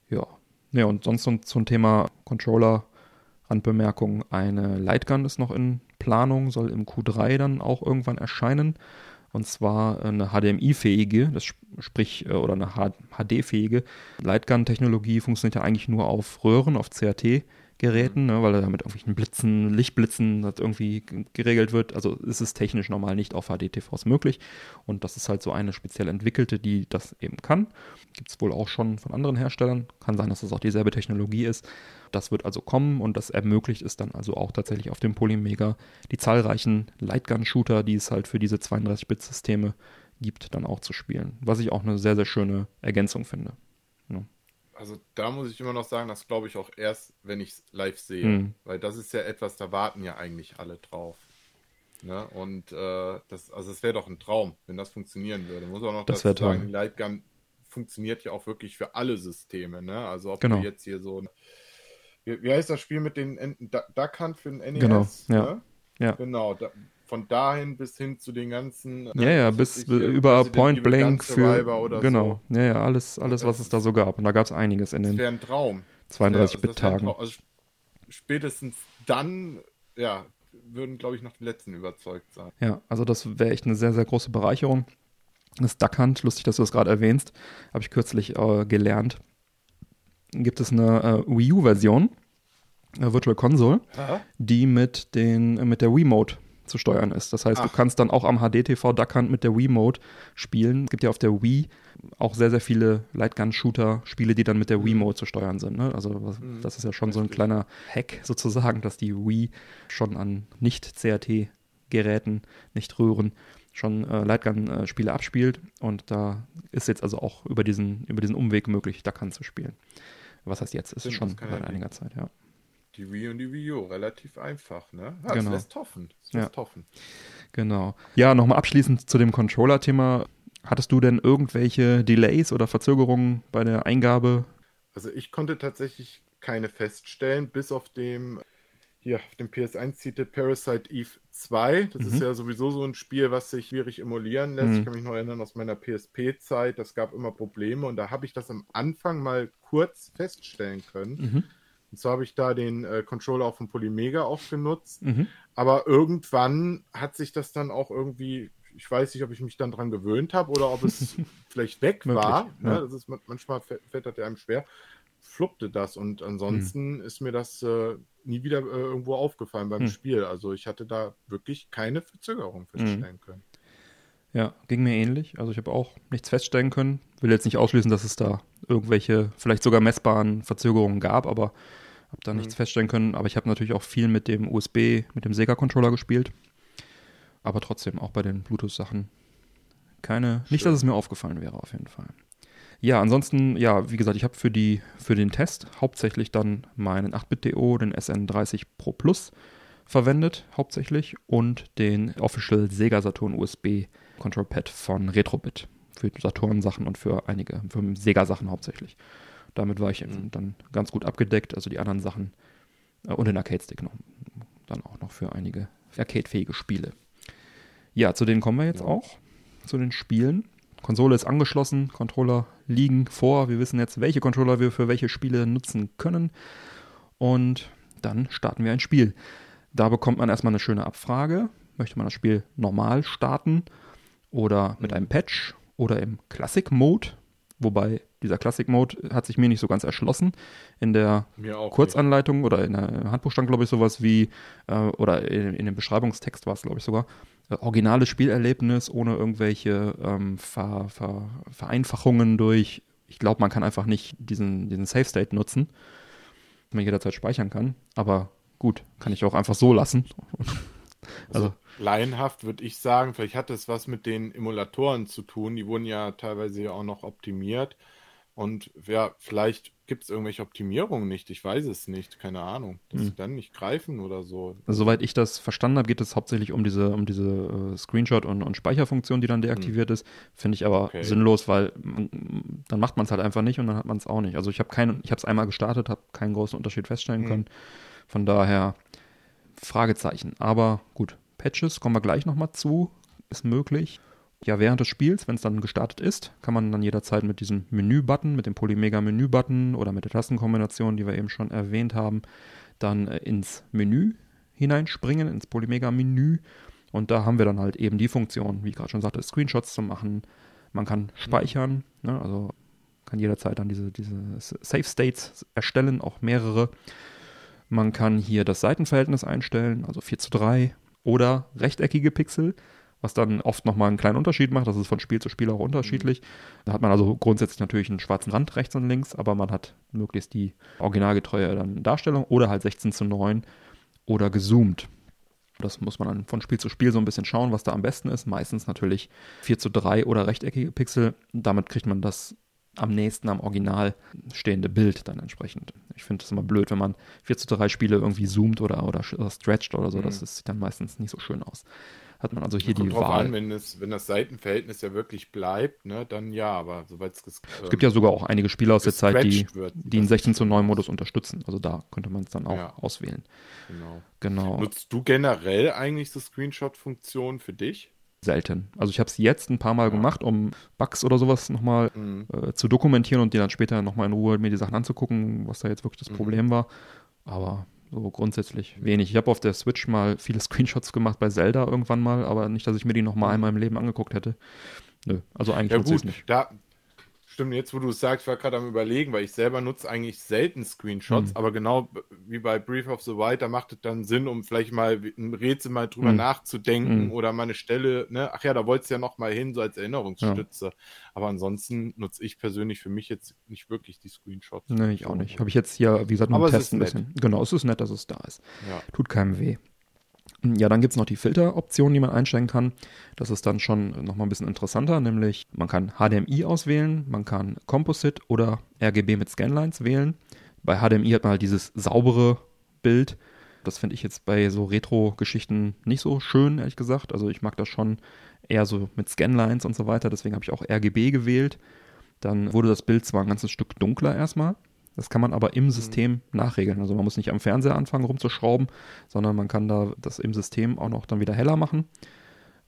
Ja. Ja, und sonst zum Thema Controller Randbemerkung, eine Lightgun ist noch in Planung, soll im Q3 dann auch irgendwann erscheinen. Und zwar eine HDMI-fähige, das sprich, äh, oder eine HD-fähige Lightgun-Technologie funktioniert ja eigentlich nur auf Röhren, auf CRT Geräten, ne, weil er damit irgendwelchen Blitzen, Lichtblitzen das irgendwie geregelt wird. Also ist es technisch normal nicht auf HD-TVs möglich. Und das ist halt so eine speziell entwickelte, die das eben kann. Gibt es wohl auch schon von anderen Herstellern. Kann sein, dass das auch dieselbe Technologie ist. Das wird also kommen und das ermöglicht es dann also auch tatsächlich auf dem Polymega die zahlreichen Lightgun-Shooter, die es halt für diese 32-Bit-Systeme gibt, dann auch zu spielen. Was ich auch eine sehr, sehr schöne Ergänzung finde. Ja also da muss ich immer noch sagen, das glaube ich auch erst, wenn ich es live sehe. Mhm. Weil das ist ja etwas, da warten ja eigentlich alle drauf. Ne? Und äh, das, also es wäre doch ein Traum, wenn das funktionieren würde. Muss auch noch das dazu sagen, die Lightgun funktioniert ja auch wirklich für alle Systeme. Ne? Also ob genau. du jetzt hier so wie, wie, heißt das Spiel mit den? Duck Hunt für den NES? Genau, ja. Ne? ja. Genau, da, von dahin bis hin zu den ganzen. Ja, ja, bis ich, über Point Blank für. Genau, so. ja, ja, alles, alles was es da so gab. Und da gab es einiges in den. Das wäre ein Traum. 32-Bit-Tagen. Also, also spätestens dann, ja, würden, glaube ich, noch die letzten überzeugt sein. Ja, also das wäre echt eine sehr, sehr große Bereicherung. Das Duck Hunt, lustig, dass du das gerade erwähnst, habe ich kürzlich äh, gelernt. Gibt es eine äh, Wii U-Version, äh, Virtual Console, Aha. die mit, den, mit der Wiimote zu steuern ist. Das heißt, Ach. du kannst dann auch am HDTV Duckhand mit der Wii-Mode spielen. Es gibt ja auf der Wii auch sehr, sehr viele Lightgun-Shooter-Spiele, die dann mit der mhm. Wii-Mode zu steuern sind. Ne? Also mhm. das ist ja schon so ein kleiner Hack sozusagen, dass die Wii schon an Nicht-CRT-Geräten, nicht Röhren, schon äh, Lightgun-Spiele abspielt. Und da ist jetzt also auch über diesen, über diesen Umweg möglich, Duckhand zu spielen. Was heißt jetzt? Ist schon seit einiger Zeit, ja. Die Wii und die Wii U, relativ einfach, ne? Ja, genau. Es lässt hoffen. Es lässt ja. hoffen. Genau. Ja, nochmal abschließend zu dem Controller-Thema. Hattest du denn irgendwelche Delays oder Verzögerungen bei der Eingabe? Also ich konnte tatsächlich keine feststellen, bis auf dem hier auf dem PS1-Titel Parasite Eve 2. Das mhm. ist ja sowieso so ein Spiel, was sich schwierig emulieren lässt. Mhm. Ich kann mich noch erinnern aus meiner PSP-Zeit, das gab immer Probleme und da habe ich das am Anfang mal kurz feststellen können. Mhm. Und zwar habe ich da den äh, Controller auch von Polymega auch genutzt. Mhm. Aber irgendwann hat sich das dann auch irgendwie, ich weiß nicht, ob ich mich dann dran gewöhnt habe oder ob es vielleicht weg war. Ne? Ja. Das ist manchmal fällt das einem schwer. Fluppte das und ansonsten mhm. ist mir das äh, nie wieder äh, irgendwo aufgefallen beim mhm. Spiel. Also ich hatte da wirklich keine Verzögerung feststellen können. Ja, ging mir ähnlich. Also ich habe auch nichts feststellen können. Will jetzt nicht ausschließen, dass es da irgendwelche, vielleicht sogar messbaren Verzögerungen gab, aber habe da mhm. nichts feststellen können, aber ich habe natürlich auch viel mit dem USB, mit dem Sega-Controller gespielt. Aber trotzdem, auch bei den Bluetooth-Sachen keine, Schön. nicht, dass es mir aufgefallen wäre, auf jeden Fall. Ja, ansonsten, ja, wie gesagt, ich habe für, für den Test hauptsächlich dann meinen 8-Bit-DO, den SN30 Pro Plus verwendet, hauptsächlich, und den Official Sega Saturn USB Control Pad von Retrobit für Saturn-Sachen und für einige, für Sega-Sachen hauptsächlich. Damit war ich mhm. dann ganz gut abgedeckt, also die anderen Sachen äh, und den Arcade-Stick noch. Dann auch noch für einige arcade-fähige Spiele. Ja, zu denen kommen wir jetzt ja. auch, zu den Spielen. Konsole ist angeschlossen, Controller liegen vor. Wir wissen jetzt, welche Controller wir für welche Spiele nutzen können. Und dann starten wir ein Spiel. Da bekommt man erstmal eine schöne Abfrage. Möchte man das Spiel normal starten oder mit mhm. einem Patch oder im Classic Mode? Wobei dieser Classic Mode hat sich mir nicht so ganz erschlossen. In der Kurzanleitung nicht. oder in der Handbuch stand, glaube ich, sowas wie, äh, oder in, in, dem Beschreibungstext war es, glaube ich, sogar, äh, originales Spielerlebnis ohne irgendwelche ähm, Ver, Ver, Vereinfachungen durch, ich glaube, man kann einfach nicht diesen, diesen Save State nutzen, man jederzeit speichern kann. Aber gut, kann ich auch einfach so lassen. also, also laienhaft würde ich sagen, vielleicht hat es was mit den Emulatoren zu tun. Die wurden ja teilweise ja auch noch optimiert. Und ja, vielleicht gibt es irgendwelche Optimierungen nicht. Ich weiß es nicht. Keine Ahnung. Dass hm. sie dann nicht greifen oder so. Also, soweit ich das verstanden habe, geht es hauptsächlich um diese, um diese uh, Screenshot- und, und Speicherfunktion, die dann deaktiviert hm. ist. Finde ich aber okay. sinnlos, weil man, dann macht man es halt einfach nicht und dann hat man es auch nicht. Also ich habe keinen, ich habe es einmal gestartet, habe keinen großen Unterschied feststellen hm. können. Von daher Fragezeichen. Aber gut, Patches kommen wir gleich nochmal zu. Ist möglich ja, während des Spiels, wenn es dann gestartet ist, kann man dann jederzeit mit diesem Menü-Button, mit dem Polymega-Menü-Button oder mit der Tastenkombination, die wir eben schon erwähnt haben, dann äh, ins Menü hineinspringen, ins Polymega-Menü. Und da haben wir dann halt eben die Funktion, wie ich gerade schon sagte, Screenshots zu machen. Man kann speichern, ne, also kann jederzeit dann diese, diese Save States erstellen, auch mehrere. Man kann hier das Seitenverhältnis einstellen, also 4 zu 3 oder rechteckige Pixel, was dann oft nochmal einen kleinen Unterschied macht. Das ist von Spiel zu Spiel auch unterschiedlich. Da hat man also grundsätzlich natürlich einen schwarzen Rand rechts und links, aber man hat möglichst die originalgetreue dann Darstellung oder halt 16 zu 9 oder gezoomt. Das muss man dann von Spiel zu Spiel so ein bisschen schauen, was da am besten ist. Meistens natürlich 4 zu 3 oder rechteckige Pixel. Damit kriegt man das am nächsten am Original stehende Bild dann entsprechend. Ich finde es immer blöd, wenn man 4 zu 3 Spiele irgendwie zoomt oder, oder, oder stretcht oder so. Mhm. Das sieht dann meistens nicht so schön aus hat man also hier die Wahl. An, wenn, es, wenn das Seitenverhältnis ja wirklich bleibt, ne, dann ja, aber soweit es Es gibt ja sogar auch einige Spiele aus der Zeit, die, wird, die einen 16 zu 9 Modus unterstützen. Also da könnte man es dann auch ja. auswählen. Genau. genau. Nutzt du generell eigentlich so Screenshot-Funktionen für dich? Selten. Also ich habe es jetzt ein paar Mal ja. gemacht, um Bugs oder sowas nochmal mhm. äh, zu dokumentieren und dir dann später nochmal in Ruhe mir die Sachen anzugucken, was da jetzt wirklich das mhm. Problem war. Aber so grundsätzlich wenig. Ich habe auf der Switch mal viele Screenshots gemacht bei Zelda irgendwann mal, aber nicht, dass ich mir die nochmal in meinem Leben angeguckt hätte. Nö, also eigentlich ja, gut, nicht. Da, Stimmt, jetzt wo du es sagst, ich war gerade am überlegen, weil ich selber nutze eigentlich selten Screenshots, mhm. aber genau wie bei Brief of the Wild, da macht es dann Sinn, um vielleicht mal ein Rätsel mal drüber mhm. nachzudenken mhm. oder mal eine Stelle, ne, ach ja, da wolltest du ja noch mal hin, so als Erinnerungsstütze. Ja. Aber ansonsten nutze ich persönlich für mich jetzt nicht wirklich die Screenshots. Nee, ich auch nicht. Habe ich jetzt hier, wie gesagt, nur testen müssen. Genau, es ist nett, dass es da ist. Ja. Tut keinem weh. Ja, dann gibt es noch die Filteroption, die man einstellen kann. Das ist dann schon nochmal ein bisschen interessanter, nämlich man kann HDMI auswählen, man kann Composite oder RGB mit Scanlines wählen. Bei HDMI hat man halt dieses saubere Bild. Das finde ich jetzt bei so Retro-Geschichten nicht so schön, ehrlich gesagt. Also ich mag das schon eher so mit Scanlines und so weiter. Deswegen habe ich auch RGB gewählt. Dann wurde das Bild zwar ein ganzes Stück dunkler erstmal, das kann man aber im mhm. System nachregeln. Also man muss nicht am Fernseher anfangen rumzuschrauben, sondern man kann da das im System auch noch dann wieder heller machen.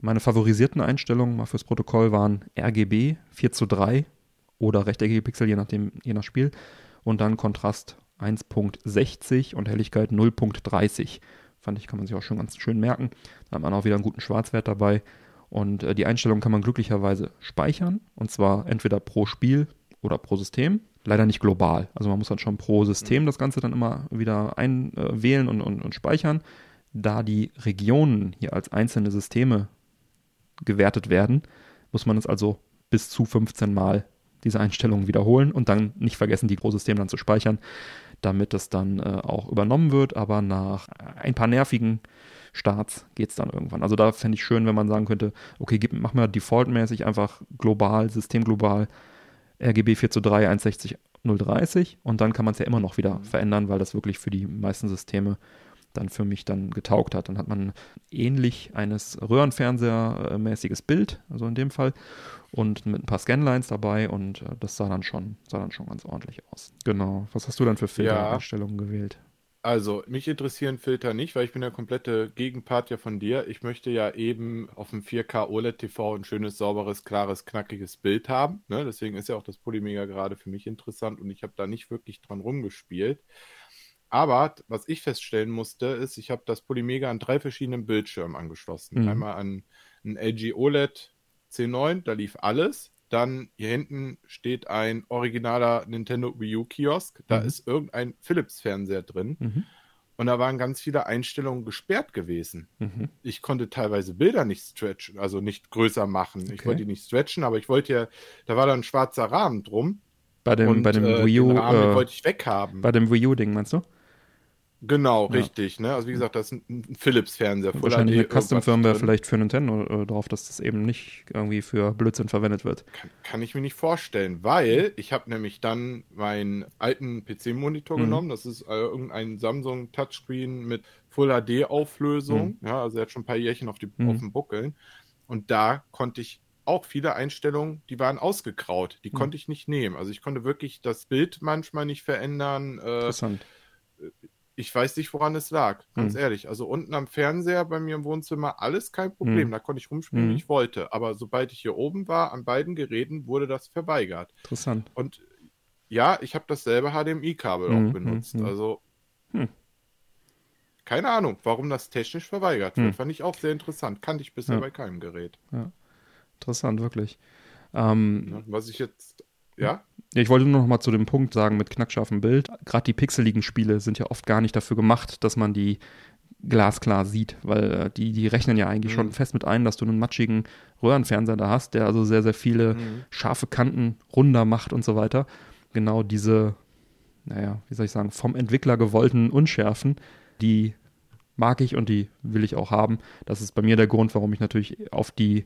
Meine favorisierten Einstellungen mal fürs Protokoll waren RGB 4 zu 3 oder rechteckige Pixel, je nachdem, je nach Spiel. Und dann Kontrast 1.60 und Helligkeit 0.30. Fand ich, kann man sich auch schon ganz schön merken. Da hat man auch wieder einen guten Schwarzwert dabei. Und äh, die Einstellung kann man glücklicherweise speichern. Und zwar entweder pro Spiel oder pro System leider nicht global. Also man muss dann schon pro System das Ganze dann immer wieder einwählen äh, und, und, und speichern. Da die Regionen hier als einzelne Systeme gewertet werden, muss man es also bis zu 15 Mal diese Einstellungen wiederholen und dann nicht vergessen, die pro System dann zu speichern, damit es dann äh, auch übernommen wird. Aber nach ein paar nervigen Starts geht es dann irgendwann. Also da fände ich schön, wenn man sagen könnte, okay, gib, mach mal defaultmäßig einfach global, systemglobal RGB 4 zu 3, 160 030 und dann kann man es ja immer noch wieder mhm. verändern, weil das wirklich für die meisten Systeme dann für mich dann getaugt hat. Dann hat man ähnlich eines Röhrenfernseher-mäßiges Bild, also in dem Fall, und mit ein paar Scanlines dabei und äh, das sah dann schon, sah dann schon ganz ordentlich aus. Genau. Was hast du dann für Filtereinstellungen ja. gewählt? Also, mich interessieren Filter nicht, weil ich bin der komplette Gegenpart ja von dir. Ich möchte ja eben auf dem 4K OLED TV ein schönes, sauberes, klares, knackiges Bild haben. Ne? Deswegen ist ja auch das Polymega gerade für mich interessant und ich habe da nicht wirklich dran rumgespielt. Aber was ich feststellen musste, ist, ich habe das Polymega an drei verschiedenen Bildschirmen angeschlossen. Mhm. Einmal an ein LG OLED C9, da lief alles. Dann hier hinten steht ein originaler Nintendo Wii U Kiosk. Da mhm. ist irgendein Philips Fernseher drin. Mhm. Und da waren ganz viele Einstellungen gesperrt gewesen. Mhm. Ich konnte teilweise Bilder nicht stretchen, also nicht größer machen. Okay. Ich wollte die nicht stretchen, aber ich wollte ja, da war da ein schwarzer Rahmen drum. Bei dem, und, bei dem äh, Wii U. Den Rahmen äh, wollte ich weghaben. Bei dem Wii U-Ding, meinst du? Genau, ja. richtig. Ne? Also wie gesagt, das ist ein Philips-Fernseher. Wahrscheinlich eine Custom-Firmware vielleicht für Nintendo äh, drauf, dass das eben nicht irgendwie für Blödsinn verwendet wird. Kann, kann ich mir nicht vorstellen, weil ich habe nämlich dann meinen alten PC-Monitor mhm. genommen. Das ist äh, irgendein Samsung Touchscreen mit Full HD-Auflösung. Mhm. Ja, also er hat schon ein paar Jährchen auf, die, mhm. auf dem Buckeln. Und da konnte ich auch viele Einstellungen, die waren ausgegraut. Die mhm. konnte ich nicht nehmen. Also ich konnte wirklich das Bild manchmal nicht verändern. Äh, Interessant ich weiß nicht, woran es lag, ganz hm. ehrlich. Also unten am Fernseher bei mir im Wohnzimmer alles kein Problem. Hm. Da konnte ich rumspielen, hm. wie ich wollte. Aber sobald ich hier oben war, an beiden Geräten wurde das verweigert. Interessant. Und ja, ich habe dasselbe HDMI-Kabel hm, auch benutzt. Hm, hm. Also keine Ahnung, warum das technisch verweigert wird. Fand ich auch sehr interessant. Kannte ich bisher ja. bei keinem Gerät. Ja. Interessant, wirklich. Ähm, was ich jetzt ja? Ja, ich wollte nur noch mal zu dem Punkt sagen mit knackscharfem Bild. Gerade die pixeligen Spiele sind ja oft gar nicht dafür gemacht, dass man die glasklar sieht, weil äh, die, die rechnen ja eigentlich mhm. schon fest mit ein, dass du einen matschigen Röhrenfernseher da hast, der also sehr, sehr viele mhm. scharfe Kanten runder macht und so weiter. Genau diese, naja, wie soll ich sagen, vom Entwickler gewollten Unschärfen, die mag ich und die will ich auch haben. Das ist bei mir der Grund, warum ich natürlich auf die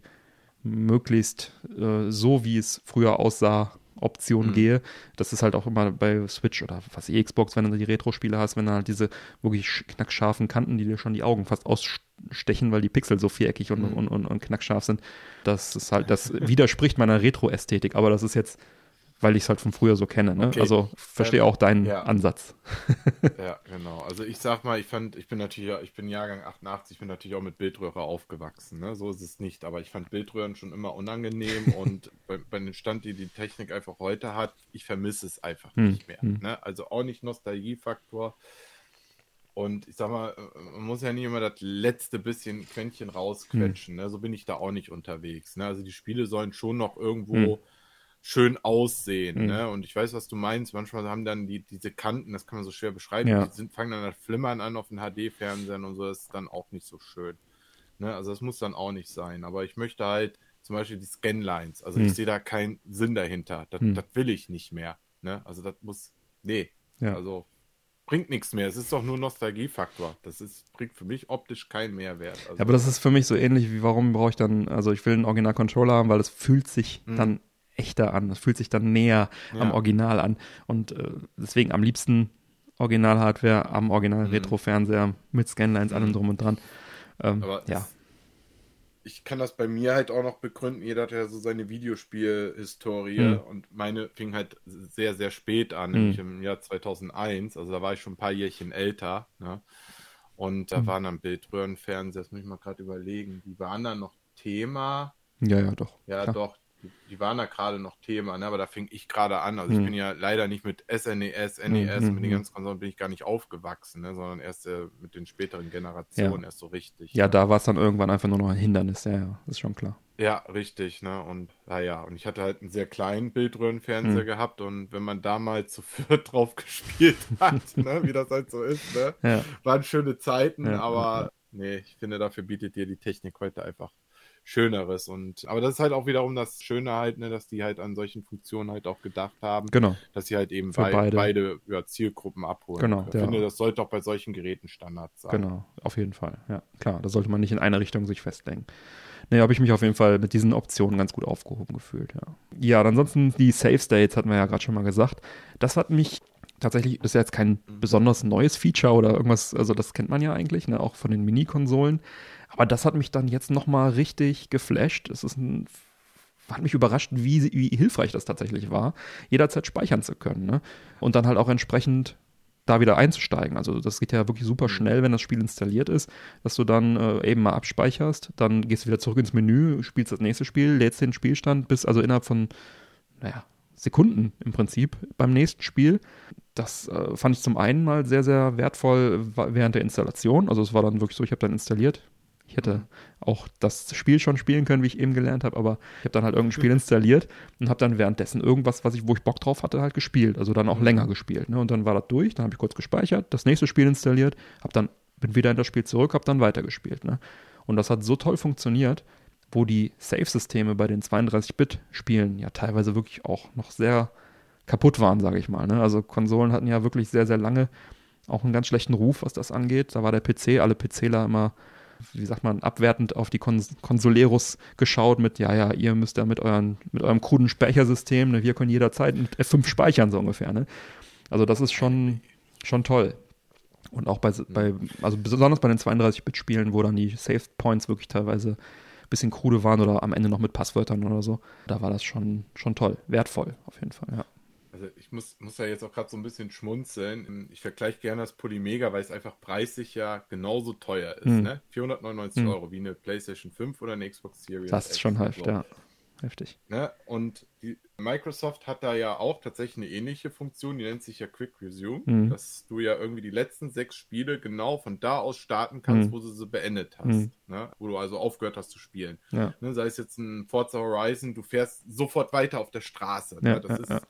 möglichst äh, so, wie es früher aussah, Option mhm. gehe. Das ist halt auch immer bei Switch oder was Xbox, wenn du die Retro-Spiele hast, wenn du halt diese wirklich knackscharfen Kanten, die dir schon die Augen fast ausstechen, weil die Pixel so viereckig und, mhm. und, und, und knackscharf sind. Das ist halt, das widerspricht meiner Retro-Ästhetik, aber das ist jetzt weil ich es halt von früher so kenne. Ne? Okay. Also verstehe ähm, auch deinen ja. Ansatz. ja, genau. Also ich sag mal, ich fand, ich bin natürlich, ich bin Jahrgang 88, ich bin natürlich auch mit Bildröhre aufgewachsen. Ne? So ist es nicht. Aber ich fand Bildröhren schon immer unangenehm und bei, bei dem Stand, die die Technik einfach heute hat, ich vermisse es einfach hm. nicht mehr. Hm. Ne? Also auch nicht Nostalgiefaktor. Und ich sag mal, man muss ja nicht immer das letzte bisschen Quäntchen rausquetschen. Hm. Ne? So bin ich da auch nicht unterwegs. Ne? Also die Spiele sollen schon noch irgendwo hm schön aussehen. Mhm. Ne? Und ich weiß, was du meinst. Manchmal haben dann die, diese Kanten, das kann man so schwer beschreiben, ja. die sind, fangen dann das Flimmern an auf den HD-Fernsehern und so, das ist dann auch nicht so schön. Ne? Also das muss dann auch nicht sein. Aber ich möchte halt zum Beispiel die Scanlines, also mhm. ich sehe da keinen Sinn dahinter. Das, mhm. das will ich nicht mehr. Ne? Also das muss, nee, ja. also bringt nichts mehr. Es ist doch nur Nostalgiefaktor. Das ist, bringt für mich optisch keinen Mehrwert. Also, aber das ist für mich so ähnlich wie, warum brauche ich dann, also ich will einen Original-Controller haben, weil es fühlt sich mhm. dann echter an. Das fühlt sich dann näher ja. am Original an. Und äh, deswegen am liebsten Original-Hardware am Original-Retro-Fernseher mhm. mit Scanlines, mhm. allem drum und dran. Ähm, Aber ja. Ich kann das bei mir halt auch noch begründen. Jeder hat ja so seine Videospielhistorie mhm. und meine fing halt sehr, sehr spät an, mhm. nämlich im Jahr 2001. Also da war ich schon ein paar Jährchen älter. Ne? Und da mhm. waren dann Bildröhrenfernseher, das muss ich mal gerade überlegen. Die waren dann noch Thema. Ja, ja, doch. Ja, klar. doch die waren da gerade noch Thema, ne? aber da fing ich gerade an. Also hm. ich bin ja leider nicht mit SNES, NES, hm, mit den hm, ganzen Konsolen bin ich gar nicht aufgewachsen, ne? sondern erst äh, mit den späteren Generationen ja. erst so richtig. Ja, da war es dann irgendwann einfach nur noch ein Hindernis, ja, ja, ist schon klar. Ja, richtig, ne? Und naja, und ich hatte halt einen sehr kleinen Bildröhrenfernseher hm. gehabt und wenn man damals zu viert drauf gespielt hat, ne, wie das halt so ist, ne? Ja. Waren schöne Zeiten, aber nee, ich finde, dafür bietet dir die Technik heute einfach Schöneres. Und aber das ist halt auch wiederum das Schöne halt, ne, dass die halt an solchen Funktionen halt auch gedacht haben. Genau. Dass sie halt eben bei, beide, beide ja, Zielgruppen abholen. Genau. Ich ja. finde, das sollte auch bei solchen Geräten Standard sein. Genau, auf jeden Fall. Ja, klar, da sollte man nicht in eine Richtung sich festlegen. Nee, habe ich mich auf jeden Fall mit diesen Optionen ganz gut aufgehoben gefühlt, ja. Ja, ansonsten die Save States hatten wir ja gerade schon mal gesagt. Das hat mich tatsächlich, ist ja jetzt kein mhm. besonders neues Feature oder irgendwas, also das kennt man ja eigentlich, ne, auch von den Mini-Konsolen. Aber das hat mich dann jetzt nochmal richtig geflasht. Es ist ein, hat mich überrascht, wie, wie hilfreich das tatsächlich war, jederzeit speichern zu können. Ne? Und dann halt auch entsprechend da wieder einzusteigen. Also das geht ja wirklich super mhm. schnell, wenn das Spiel installiert ist, dass du dann äh, eben mal abspeicherst, dann gehst du wieder zurück ins Menü, spielst das nächste Spiel, lädst den Spielstand, bis also innerhalb von, naja, Sekunden im Prinzip beim nächsten Spiel. Das äh, fand ich zum einen mal sehr, sehr wertvoll während der Installation. Also es war dann wirklich so, ich habe dann installiert, ich hätte auch das Spiel schon spielen können, wie ich eben gelernt habe, aber ich habe dann halt irgendein Spiel installiert und habe dann währenddessen irgendwas, was ich, wo ich Bock drauf hatte, halt gespielt. Also dann auch mhm. länger gespielt. Ne? Und dann war das durch, dann habe ich kurz gespeichert, das nächste Spiel installiert, habe dann bin wieder in das Spiel zurück, habe dann weitergespielt. Ne? Und das hat so toll funktioniert, wo die Save-Systeme bei den 32-Bit-Spielen ja teilweise wirklich auch noch sehr kaputt waren, sage ich mal. Ne? Also Konsolen hatten ja wirklich sehr, sehr lange auch einen ganz schlechten Ruf, was das angeht. Da war der PC, alle PCler immer wie sagt man, abwertend auf die Kons Consoleros geschaut mit, ja, ja, ihr müsst ja mit, euren, mit eurem kruden Speichersystem, ne, wir können jederzeit mit F5 speichern, so ungefähr. Ne? Also das ist schon, schon toll. Und auch bei, bei also besonders bei den 32-Bit-Spielen, wo dann die Save Points wirklich teilweise ein bisschen krude waren oder am Ende noch mit Passwörtern oder so, da war das schon, schon toll. Wertvoll, auf jeden Fall, ja. Also ich muss, muss ja jetzt auch gerade so ein bisschen schmunzeln. Ich vergleiche gerne das Polymega, weil es einfach preislich ja genauso teuer ist. Hm. Ne? 499 hm. Euro wie eine PlayStation 5 oder eine Xbox Series. Das ist schon halt, ja. heftig. Ne? Und die, Microsoft hat da ja auch tatsächlich eine ähnliche Funktion, die nennt sich ja Quick Resume, Mhm. dass du ja irgendwie die letzten sechs Spiele genau von da aus starten kannst, Mhm. wo du sie beendet hast. Mhm. Ne? Wo du also aufgehört hast zu spielen. Ja. Ne? Sei es jetzt ein Forza Horizon, du fährst sofort weiter auf der Straße. Ja, Ne? Das, ja, ist, ja.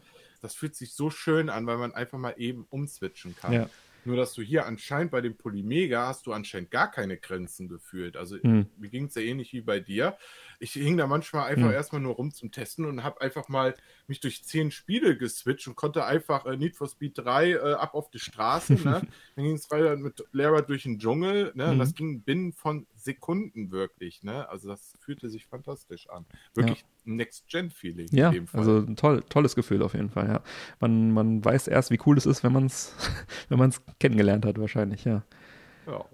Das fühlt sich so schön an, weil man einfach mal eben umswitchen kann. Ja. Nur, dass du hier anscheinend bei dem Polymega hast du anscheinend gar keine Grenzen gefühlt. Also Mhm. mir ging es ja ähnlich wie bei dir. Ich hing da manchmal einfach Mhm. erstmal nur rum zum Testen und habe einfach mal mich durch zehn Spiele geswitcht und konnte einfach äh, Need for Speed 3 äh, ab auf die Straße. ne? Dann ging es weiter mit Lara durch den Dschungel. Ne? Mhm. das ging binnen von Sekunden wirklich. Ne? Also das fühlte sich fantastisch an. Wirklich ein Next-Gen-Feeling Ja, in dem Fall. also ein toll, tolles Gefühl auf jeden Fall, ja. Man, man weiß erst, wie cool es ist, wenn man es wenn man's kennengelernt hat, wahrscheinlich, ja. Ja,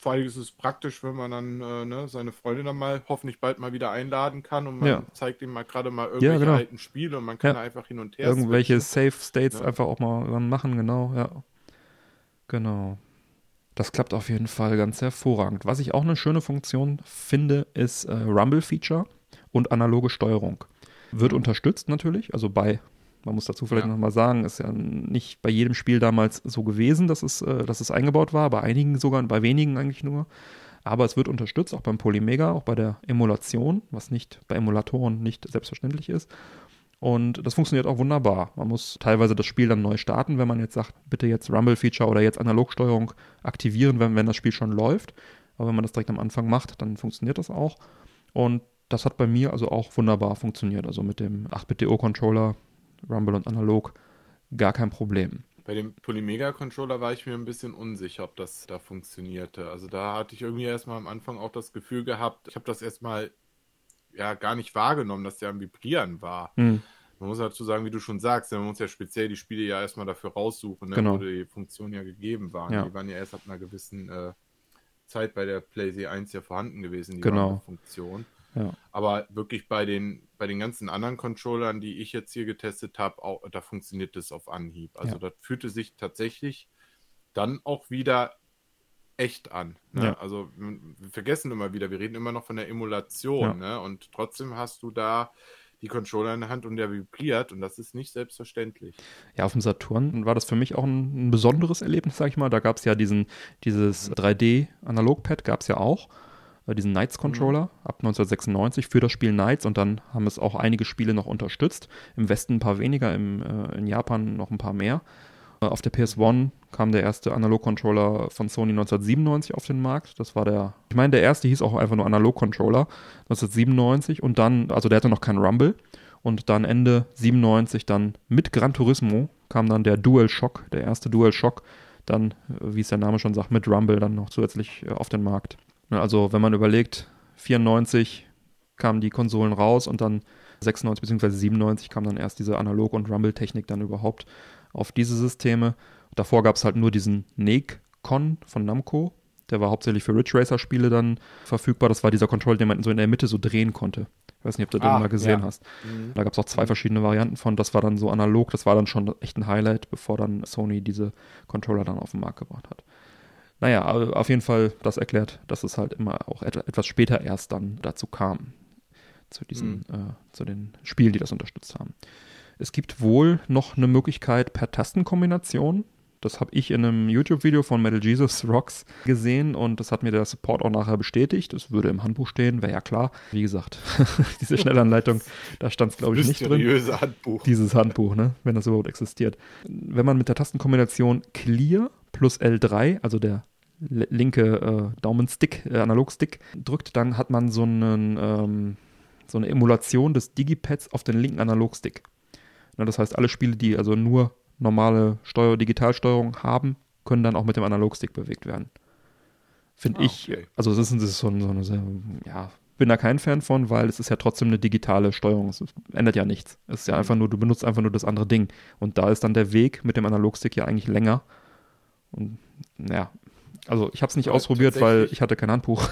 vor allem ist es praktisch, wenn man dann äh, ne, seine Freundin dann mal hoffentlich bald mal wieder einladen kann und man Ja. zeigt ihm mal gerade mal irgendwelche genau. alten Spiele und man kann Ja. einfach hin und her Irgendwelche switchen. Safe States Ja. einfach auch mal dann machen, genau, ja. Genau. Das klappt auf jeden Fall ganz hervorragend. Was ich auch eine schöne Funktion finde, ist äh, Rumble-Feature und analoge Steuerung. Wird unterstützt natürlich, also bei, man muss dazu vielleicht Ja. nochmal sagen, ist ja nicht bei jedem Spiel damals so gewesen, dass es, äh, dass es eingebaut war, bei einigen sogar, bei wenigen eigentlich nur. Aber es wird unterstützt, auch beim Polymega, auch bei der Emulation, was nicht bei Emulatoren nicht selbstverständlich ist. Und das funktioniert auch wunderbar. Man muss teilweise das Spiel dann neu starten, wenn man jetzt sagt, bitte jetzt Rumble-Feature oder jetzt Analogsteuerung aktivieren, wenn, wenn das Spiel schon läuft. Aber wenn man das direkt am Anfang macht, dann funktioniert das auch. Und das hat bei mir also auch wunderbar funktioniert. Also mit dem 8-Bit-DO-Controller, Rumble und Analog, gar kein Problem. Bei dem Polymega-Controller war ich mir ein bisschen unsicher, ob das da funktionierte. Also da hatte ich irgendwie erstmal am Anfang auch das Gefühl gehabt, ich habe das erstmal ja gar nicht wahrgenommen, dass der am Vibrieren war. Hm. Man muss dazu sagen, wie du schon sagst, man muss ja speziell die Spiele ja erstmal dafür raussuchen, ne, Genau. wo die Funktionen ja gegeben waren. Ja. Die waren ja erst ab einer gewissen äh, Zeit bei der PlayStation 1 ja vorhanden gewesen, die Genau. Funktion. Ja. Aber wirklich bei den, bei den ganzen anderen Controllern, die ich jetzt hier getestet habe, auch da funktioniert das auf Anhieb. Also Ja. das fühlte sich tatsächlich dann auch wieder echt an. Ne? Ja. Also wir vergessen immer wieder, wir reden immer noch von der Emulation, ne? Und trotzdem hast du da die Controller in der Hand und der vibriert und das ist nicht selbstverständlich. Ja, auf dem Saturn war das für mich auch ein, ein besonderes Erlebnis, sag ich mal. Da gab es ja diesen, dieses 3D-Analogpad, gab es ja auch, äh, diesen Knights-Controller ab 1996 für das Spiel Knights und dann haben es auch einige Spiele noch unterstützt. Im Westen ein paar weniger, im, äh, in Japan noch ein paar mehr. Äh, Auf der PS1 kam der erste Analog-Controller von Sony 1997 auf den Markt. Das war der, ich meine, der erste hieß auch einfach nur Analog-Controller 1997 und dann, also der hatte noch keinen Rumble. Und dann Ende 97 dann mit Gran Turismo kam dann der DualShock, der erste DualShock, dann, äh, wie es der Name schon sagt, mit Rumble dann noch zusätzlich äh, auf den Markt. Ne, Also wenn man überlegt, 94 kamen die Konsolen raus und dann 96 bzw. 97 kam dann erst diese Analog- und Rumble-Technik dann überhaupt auf diese Systeme. Davor gab es halt nur diesen NEC-Con von Namco. Der war hauptsächlich für Ridge Racer-Spiele dann verfügbar. Das war dieser Controller, den man so in der Mitte so drehen konnte. Ich weiß nicht, ob du den Ah, mal gesehen ja. hast. Da gab es auch zwei verschiedene Varianten von. Das war dann so analog. Das war dann schon echt ein Highlight, bevor dann Sony diese Controller dann auf den Markt gebracht hat. Naja, auf jeden Fall, das erklärt, dass es halt immer auch et etwas später erst dann dazu kam. Zu diesen, äh, zu den Spielen, die das unterstützt haben. Es gibt wohl noch eine Möglichkeit per Tastenkombination. Das habe ich in einem YouTube-Video von Metal Jesus Rocks gesehen und das hat mir der Support auch nachher bestätigt. Es würde im Handbuch stehen, wäre ja klar. Wie gesagt, diese Schnellanleitung, da stand es, glaube ich, nicht drin Handbuch. dieses Handbuch, ne? wenn das überhaupt existiert. Wenn man mit der Tastenkombination Clear plus L3, also der linke äh, Daumenstick, äh, Analogstick, drückt, dann hat man so, einen, ähm, so eine Emulation des Digipads auf den linken Analogstick. Das heißt, alle Spiele, die also nur normale Steuer Digitalsteuerung haben, können dann auch mit dem Analogstick bewegt werden. Finde Ah, ich, okay. also das ist, das ist so, ein- so eine sehr, ja, bin da kein Fan von, weil es ist ja trotzdem eine digitale Steuerung. Es ändert ja nichts. Es ist ja einfach nur, du benutzt einfach nur das andere Ding. Und da ist dann der Weg mit dem Analogstick ja eigentlich länger. Und ja, also ich habe es nicht Ja, ausprobiert, weil ich hatte kein Handbuch.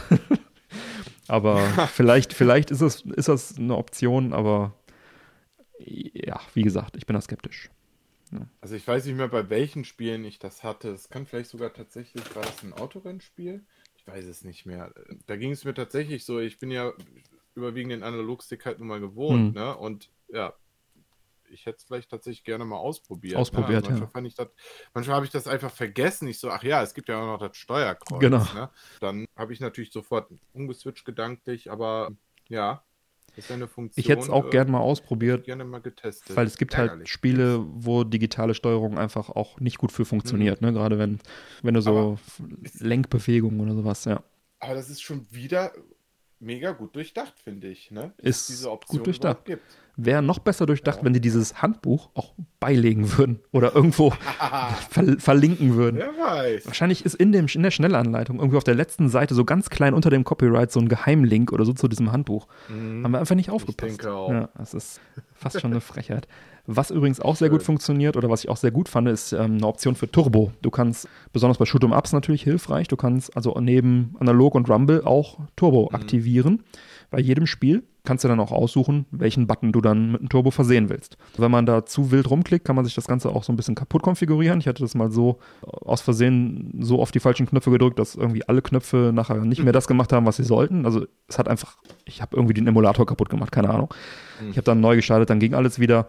aber vielleicht, vielleicht ist es, ist das eine Option, aber ja, wie gesagt, ich bin da skeptisch. Also ich weiß nicht mehr, bei welchen Spielen ich das hatte. Es kann vielleicht sogar tatsächlich, war das ein Autorennspiel? Ich weiß es nicht mehr. Da ging es mir tatsächlich so, ich bin ja überwiegend den Analogstick halt nun mal gewohnt, mhm. ne? Und ja, ich hätte es vielleicht tatsächlich gerne mal ausprobiert. Ausprobiert, ne? manchmal ja. manchmal habe ich das einfach vergessen. Ich so, ach ja, es gibt ja auch noch das Steuerkreuz. Genau. Ne? Dann habe ich natürlich sofort umgeswitcht gedanklich, aber ja, eine Funktion. Ich hätte es auch äh, gerne mal ausprobiert. Gerne mal getestet. Weil es gibt halt Ärgerlich. halt Spiele, wo digitale Steuerung einfach auch nicht gut für funktioniert, mhm. ne? Gerade wenn, wenn du so Lenkbewegungen oder sowas, ja. Aber das ist schon wieder mega gut durchdacht, finde ich, ne? Ist diese Option gut durchdacht. Gibt wäre noch besser durchdacht, wenn die dieses Handbuch auch beilegen würden oder irgendwo ver verlinken würden. Wer weiß. Wahrscheinlich ist in, dem, in der Schnellanleitung irgendwie auf der letzten Seite so ganz klein unter dem Copyright so ein Geheimlink oder so zu diesem Handbuch. Mhm. Haben wir einfach nicht aufgepasst. Ich denke auch. Ja, das ist fast schon eine Frechheit. Was übrigens auch sehr gut funktioniert oder was ich auch sehr gut fand, ist ähm, eine Option für Turbo. Du kannst, besonders bei Shoot'em Ups natürlich hilfreich, du kannst also neben Analog und Rumble auch Turbo mhm. aktivieren bei jedem Spiel kannst du dann auch aussuchen, welchen Button du dann mit einem Turbo versehen willst. Wenn man da zu wild rumklickt, kann man sich das Ganze auch so ein bisschen kaputt konfigurieren. Ich hatte das mal so aus Versehen so oft die falschen Knöpfe gedrückt, dass irgendwie alle Knöpfe nachher nicht mehr das gemacht haben, was sie sollten. Also es hat einfach, ich habe irgendwie den Emulator kaputt gemacht, keine Ahnung. Mhm. Ich habe dann neu gestartet, dann ging alles wieder.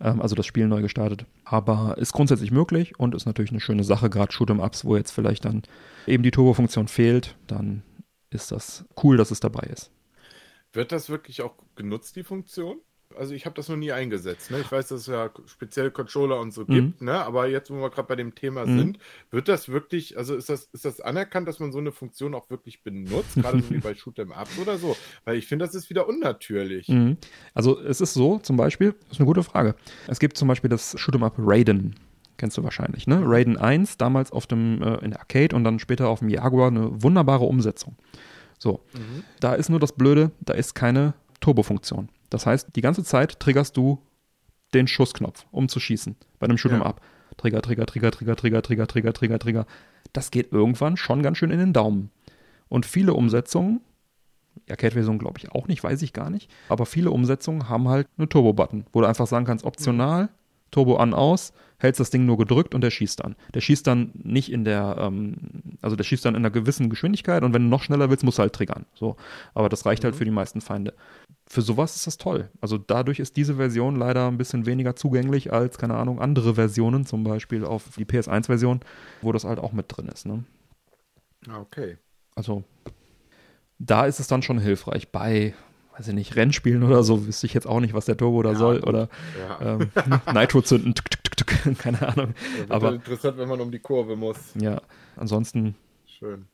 Ähm, also das Spiel neu gestartet. Aber ist grundsätzlich möglich und ist natürlich eine schöne Sache, gerade Shoot'em-Ups, wo jetzt vielleicht dann eben die Turbo-Funktion fehlt, dann ist das cool, dass es dabei ist. Wird das wirklich auch genutzt, die Funktion? Also ich habe das noch nie eingesetzt. Ne? Ich weiß, dass es ja spezielle Controller und so mhm. gibt, ne? aber jetzt, wo wir gerade bei dem Thema mhm. sind, wird das wirklich, also ist das, ist das anerkannt, dass man so eine Funktion auch wirklich benutzt, gerade so wie bei Shoot'em Ups oder so? Weil ich finde, das ist wieder unnatürlich. Mhm. Also es ist so, zum Beispiel, das ist eine gute Frage. Es gibt zum Beispiel das Shoot'em Up Raiden. Kennst du wahrscheinlich, ne? Raiden 1, damals auf dem, äh, in der Arcade und dann später auf dem Jaguar, eine wunderbare Umsetzung. So, mhm. da ist nur das Blöde, da ist keine Turbofunktion. Das heißt, die ganze Zeit triggerst du den Schussknopf, um zu schießen. Bei einem Shoot'em ja. Up. Trigger, Trigger, Trigger, Trigger, Trigger, Trigger, Trigger, Trigger, Trigger. Das geht irgendwann schon ganz schön in den Daumen. Und viele Umsetzungen, Arcade-Version glaube ich auch nicht, weiß ich gar nicht, aber viele Umsetzungen haben halt eine Turbo-Button, wo du einfach sagen kannst, optional, Turbo an, aus, hältst das Ding nur gedrückt und der schießt dann. Der schießt dann nicht in der, ähm, also der schießt dann in einer gewissen Geschwindigkeit und wenn du noch schneller willst, musst du halt triggern. So. Aber das reicht halt mhm. halt für die meisten Feinde. Für sowas ist das toll. Also dadurch ist diese Version leider ein bisschen weniger zugänglich als, keine Ahnung, andere Versionen, zum Beispiel auf die PS1-Version, wo das halt auch mit drin ist. Ne? Ah, okay. Also da ist es dann schon hilfreich. Bei weiß ich nicht, Rennspielen oder so, wüsste ich jetzt auch nicht, was der Turbo da ja, soll. Oder ja. ähm, Nitro zünden, tuk, tuk, keine Ahnung. Ja, Aber interessant, wenn man um die Kurve muss. Ja, ansonsten. Schön.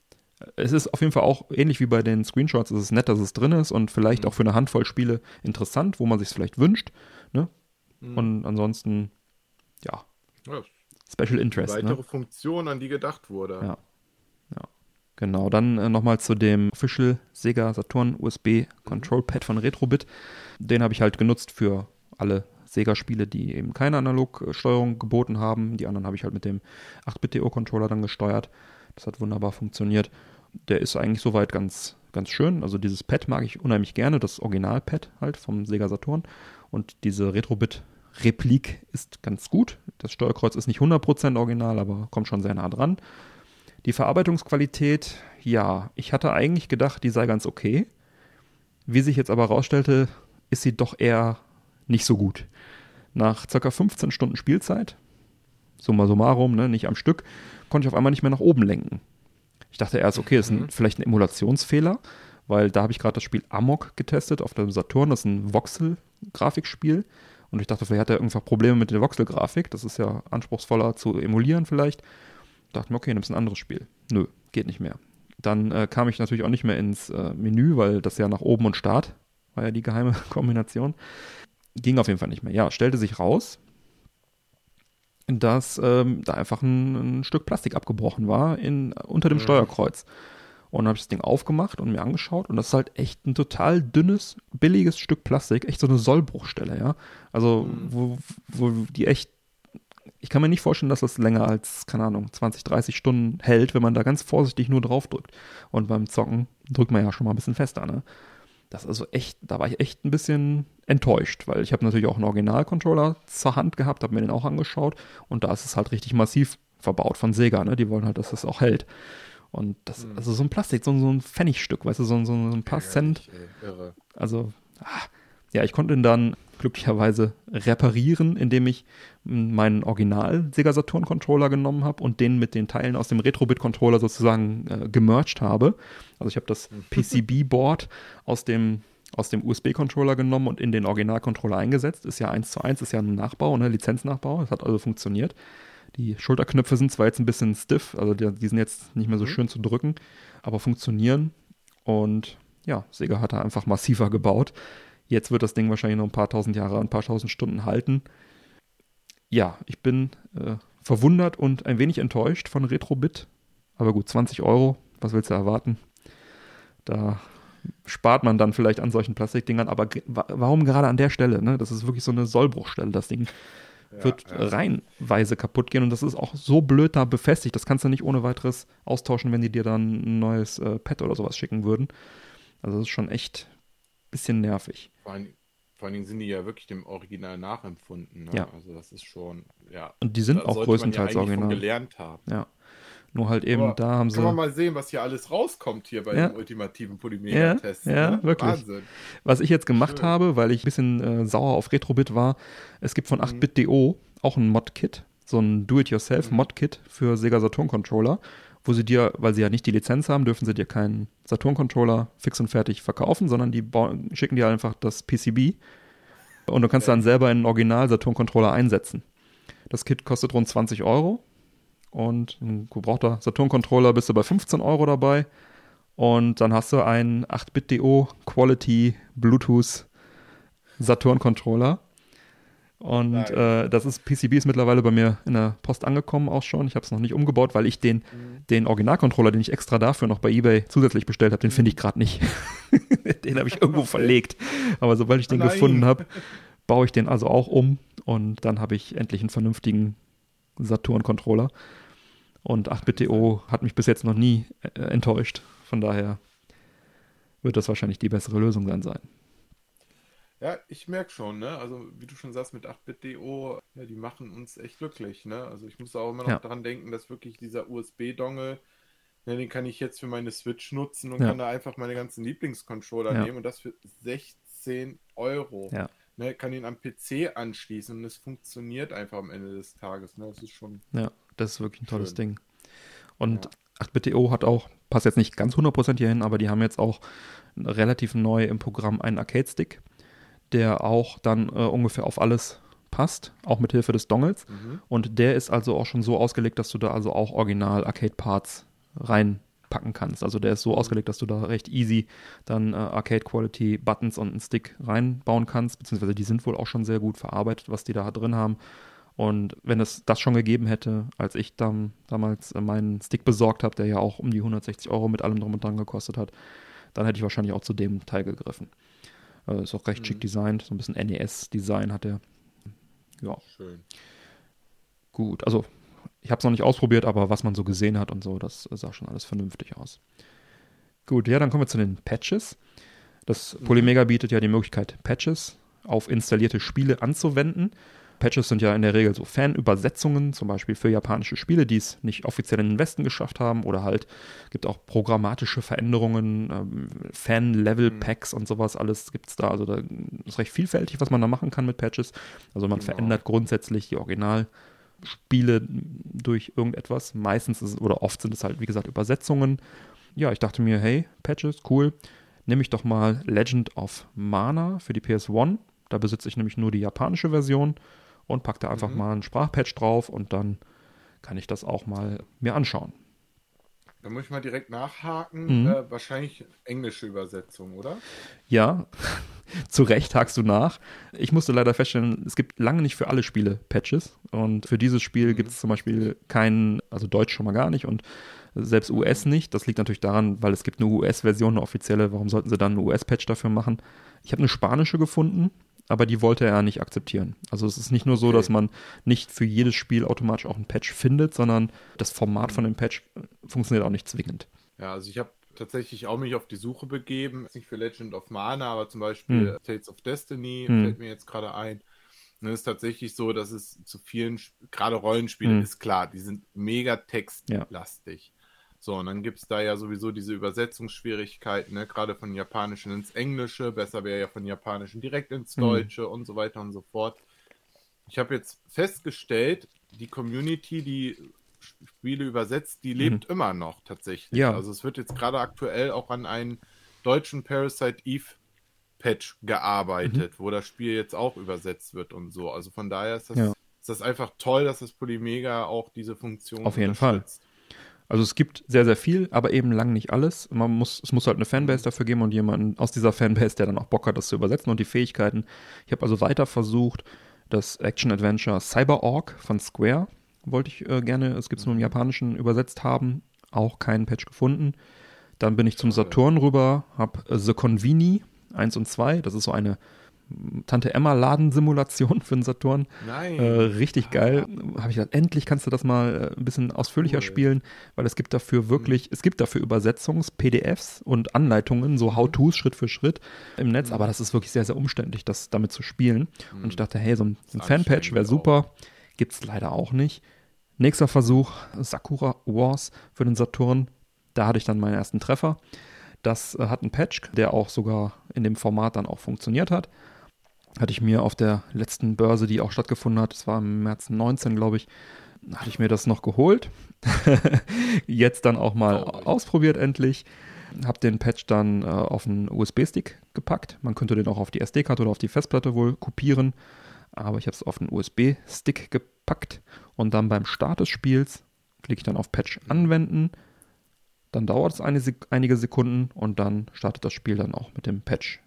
Es ist auf jeden Fall auch ähnlich wie bei den Screenshots. Es ist nett, dass es drin ist und vielleicht mhm. auch für eine Handvoll Spiele interessant, wo man sich es vielleicht wünscht. Ne? Mhm. Und ansonsten, ja. Special Interest. Weitere ne? Funktion, an die gedacht wurde. Ja. Genau, dann äh, nochmal zu dem Official Sega Saturn USB Control Pad von Retrobit. Den habe ich halt genutzt für alle Sega-Spiele, die eben keine Analogsteuerung geboten haben. Die anderen habe ich halt mit dem 8-Bit-DO-Controller dann gesteuert. Das hat wunderbar funktioniert. Der ist eigentlich soweit ganz, ganz schön. Also dieses Pad mag ich unheimlich gerne, das Original-Pad halt vom Sega Saturn. Und diese Retrobit-Replik ist ganz gut. Das Steuerkreuz ist nicht 100% original, aber kommt schon sehr nah dran. Die Verarbeitungsqualität, ja, ich hatte eigentlich gedacht, die sei ganz okay. Wie sich jetzt aber herausstellte, ist sie doch eher nicht so gut. Nach ca. 15 Stunden Spielzeit, summa summarum, ne, nicht am Stück, konnte ich auf einmal nicht mehr nach oben lenken. Ich dachte erst, okay, das ist ein, mhm. vielleicht ein Emulationsfehler, weil da habe ich gerade das Spiel Amok getestet auf dem Saturn, das ist ein Voxel-Grafikspiel. Und ich dachte, vielleicht hat er irgendwann Probleme mit der Voxel-Grafik. Das ist ja anspruchsvoller zu emulieren vielleicht. Dachte mir, okay, nimmst ein anderes Spiel. Nö, geht nicht mehr. Dann äh, kam ich natürlich auch nicht mehr ins äh, Menü, weil das ja nach oben und Start war ja die geheime Kombination. Ging auf jeden Fall nicht mehr. Ja, stellte sich raus, dass ähm, da einfach ein, ein, Stück Plastik abgebrochen war in, unter dem mhm. Steuerkreuz. Und dann habe ich das Ding aufgemacht und mir angeschaut und das ist halt echt ein total dünnes, billiges Stück Plastik, echt so eine Sollbruchstelle, ja. Also, mhm. wo, wo die echt ich kann mir nicht vorstellen, dass das länger als, keine Ahnung, 20, 30 Stunden hält, wenn man da ganz vorsichtig nur drauf drückt. Und beim Zocken drückt man ja schon mal ein bisschen fester, ne? Das ist also echt, da war ich echt ein bisschen enttäuscht, weil ich habe natürlich auch einen Original-Controller zur Hand gehabt, habe mir den auch angeschaut und da ist es halt richtig massiv verbaut von Sega, ne? Die wollen halt, dass das auch hält. Und das, also so ein Plastik, so, so ein Pfennigstück, weißt du, so, so, so ein paar Cent. Irre. Also, ah, ja, ich konnte ihn dann glücklicherweise reparieren, indem ich meinen Original Sega Saturn Controller genommen habe und den mit den Teilen aus dem Retrobit Controller sozusagen äh, gemerged habe. Also ich habe das PCB Board aus dem aus dem USB-Controller genommen und in den Original-Controller eingesetzt. Ist ja eins zu eins, ist ja ein Nachbau, ne, Lizenznachbau. Das hat also funktioniert. Die Schulterknöpfe sind zwar jetzt ein bisschen stiff, also die, die sind jetzt nicht mehr so mhm. schön zu drücken, aber funktionieren. Und ja, Sega hat da einfach massiver gebaut. Jetzt wird das Ding wahrscheinlich noch ein paar tausend Jahre, ein paar tausend Stunden halten. Ja, ich bin äh, verwundert und ein wenig enttäuscht von Retrobit. Aber gut, 20 Euro, was willst du erwarten? Da spart man dann vielleicht an solchen Plastikdingern, aber warum gerade an der Stelle? Ne? Das ist wirklich so eine Sollbruchstelle. Das Ding ja, wird ja. reinweise kaputt gehen und das ist auch so blöd da befestigt. Das kannst du nicht ohne weiteres austauschen, wenn die dir dann ein neues äh, Pad oder sowas schicken würden. Also das ist schon echt ein bisschen nervig. Vor allen, vor allen Dingen sind die ja wirklich dem Original nachempfunden. Ne? Ja. Also das ist schon, ja. Und die sind auch größtenteils ja original. gelernt haben. Ja. Nur halt eben, Aber da haben sie. Kann man mal sehen, was hier alles rauskommt hier bei ja. dem ultimativen Polymega-Test. Ja, ja ne? wirklich. Wahnsinn. Was ich jetzt gemacht Schön. habe, weil ich ein bisschen äh, sauer auf Retrobit war, es gibt von 8-Bit.do mhm. auch ein Mod-Kit, so ein Do-It-Yourself-Mod-Kit mhm. für Sega Saturn-Controller, wo sie dir, weil sie ja nicht die Lizenz haben, dürfen sie dir keinen Saturn-Controller fix und fertig verkaufen, sondern die schicken dir einfach das PCB und du kannst ja. dann selber einen Original-Saturn-Controller einsetzen. Das Kit kostet rund 20 Euro und ein gebrauchter Saturn-Controller bist du bei 15 Euro dabei. Und dann hast du einen 8-Bit-DO Quality Bluetooth Saturn-Controller. Und äh, das ist, PCB ist mittlerweile bei mir in der Post angekommen auch schon. Ich habe es noch nicht umgebaut, weil ich den, mhm. den Original-Controller, den ich extra dafür noch bei Ebay zusätzlich bestellt habe, den finde ich gerade nicht. den habe ich irgendwo verlegt. Aber sobald ich den Nein. gefunden habe, baue ich den also auch um und dann habe ich endlich einen vernünftigen Saturn-Controller. Und 8-Bit.to hat mich bis jetzt noch nie äh, enttäuscht. Von daher wird das wahrscheinlich die bessere Lösung dann sein. Ja, ich merke schon, ne? Also wie du schon sagst, mit 8-Bit.do, ja, die machen uns echt glücklich, ne? Also ich muss auch immer noch ja. daran denken, dass wirklich dieser USB-Dongle, ne, den kann ich jetzt für meine Switch nutzen und ja. kann da einfach meine ganzen Lieblingscontroller ja. nehmen und das für 16 Euro. Ja. Ne, kann ihn am PC anschließen und es funktioniert einfach am Ende des Tages. Ne? Das ist schon. Ja. Das ist wirklich ein tolles Schön. Ding. Und ja. 8BTO hat auch, passt jetzt nicht ganz 100% hier hin, aber die haben jetzt auch relativ neu im Programm einen Arcade-Stick, der auch dann äh, ungefähr auf alles passt, auch mit Hilfe des Dongles. Mhm. Und der ist also auch schon so ausgelegt, dass du da also auch original Arcade-Parts reinpacken kannst. Also der ist so mhm. ausgelegt, dass du da recht easy dann äh, Arcade-Quality Buttons und einen Stick reinbauen kannst, beziehungsweise die sind wohl auch schon sehr gut verarbeitet, was die da drin haben. Und wenn es das schon gegeben hätte, als ich dann damals äh, meinen Stick besorgt habe, der ja auch um die 160 Euro mit allem drum und dran gekostet hat, dann hätte ich wahrscheinlich auch zu dem Teil gegriffen. Äh, ist auch recht mhm. schick designt, so ein bisschen NES-Design hat er. Ja. Schön. Gut, also ich habe es noch nicht ausprobiert, aber was man so gesehen hat und so, das sah schon alles vernünftig aus. Gut, ja, dann kommen wir zu den Patches. Das mhm. Polymega bietet ja die Möglichkeit, Patches auf installierte Spiele anzuwenden. Patches sind ja in der Regel so Fanübersetzungen, zum Beispiel für japanische Spiele, die es nicht offiziell in den Westen geschafft haben, oder halt gibt auch programmatische Veränderungen, ähm, Fan-Level-Packs mhm. und sowas, alles gibt es da. Also da ist recht vielfältig, was man da machen kann mit Patches. Also man genau. verändert grundsätzlich die Originalspiele durch irgendetwas. Meistens ist, oder oft sind es halt, wie gesagt, Übersetzungen. Ja, ich dachte mir, hey, Patches, cool. Nehme ich doch mal Legend of Mana für die PS1. Da besitze ich nämlich nur die japanische Version und packe da einfach mhm. mal ein Sprachpatch drauf und dann kann ich das auch mal mir anschauen. Da muss ich mal direkt nachhaken. Mhm. Äh, wahrscheinlich englische Übersetzung, oder? Ja, zu Recht hakst du nach. Ich musste leider feststellen, es gibt lange nicht für alle Spiele Patches. Und für dieses Spiel mhm. gibt es zum Beispiel keinen, also Deutsch schon mal gar nicht und selbst US nicht. Das liegt natürlich daran, weil es gibt eine US-Version, eine offizielle. Warum sollten sie dann einen US-Patch dafür machen? Ich habe eine spanische gefunden aber die wollte er nicht akzeptieren. Also es ist nicht nur so, okay. dass man nicht für jedes Spiel automatisch auch ein Patch findet, sondern das Format von dem Patch funktioniert auch nicht zwingend. Ja, also ich habe tatsächlich auch mich auf die Suche begeben, nicht für Legend of Mana, aber zum Beispiel hm. Tales of Destiny hm. fällt mir jetzt gerade ein. Und es ist tatsächlich so, dass es zu vielen, gerade Rollenspielen hm. ist klar, die sind mega textlastig. So, und dann gibt es da ja sowieso diese Übersetzungsschwierigkeiten, ne? gerade von Japanischen ins Englische, besser wäre ja von Japanischen direkt ins mhm. Deutsche mhm. und so weiter und so fort. Ich habe jetzt festgestellt, die Community, die Spiele übersetzt, die lebt mhm. immer noch tatsächlich. Ja. Also es wird jetzt gerade aktuell auch an einen deutschen Parasite Eve Patch gearbeitet, mhm. wo das Spiel jetzt auch übersetzt wird und so. Also von daher ist das, ja. ist das einfach toll, dass das Polymega auch diese Funktion Auf jeden Fall. Also es gibt sehr, sehr viel, aber eben lang nicht alles. Man muss, es muss halt eine Fanbase dafür geben und jemanden aus dieser Fanbase, der dann auch Bock hat, das zu übersetzen und die Fähigkeiten. Ich habe also weiter versucht, das Action-Adventure Cyber-Org von Square wollte ich äh, gerne, es gibt es nur im Japanischen, übersetzt haben. Auch keinen Patch gefunden. Dann bin ich zum Saturn rüber, habe The Convini 1 und 2, das ist so eine Tante Emma Ladensimulation für den Saturn. Nein. Äh, richtig geil. Habe ich gedacht, endlich kannst du das mal äh, ein bisschen ausführlicher cool. spielen, weil es gibt dafür wirklich, mhm. es gibt dafür Übersetzungs-PDFs und Anleitungen, so How-Tos Schritt für Schritt im Netz, mhm. aber das ist wirklich sehr, sehr umständlich, das damit zu spielen. Mhm. Und ich dachte, hey, so ein, ein Fanpatch wäre super. Gibt es leider auch nicht. Nächster Versuch, Sakura Wars für den Saturn. Da hatte ich dann meinen ersten Treffer. Das äh, hat einen Patch, der auch sogar in dem Format dann auch funktioniert hat hatte ich mir auf der letzten Börse, die auch stattgefunden hat, das war im März 19, glaube ich, hatte ich mir das noch geholt. Jetzt dann auch mal oh, ausprobiert endlich. Hab den Patch dann äh, auf einen USB-Stick gepackt. Man könnte den auch auf die SD-Karte oder auf die Festplatte wohl kopieren. Aber ich habe es auf einen USB-Stick gepackt und dann beim Start des Spiels klicke ich dann auf Patch anwenden. Dann dauert es eine, einige Sekunden und dann startet das Spiel dann auch mit dem Patch.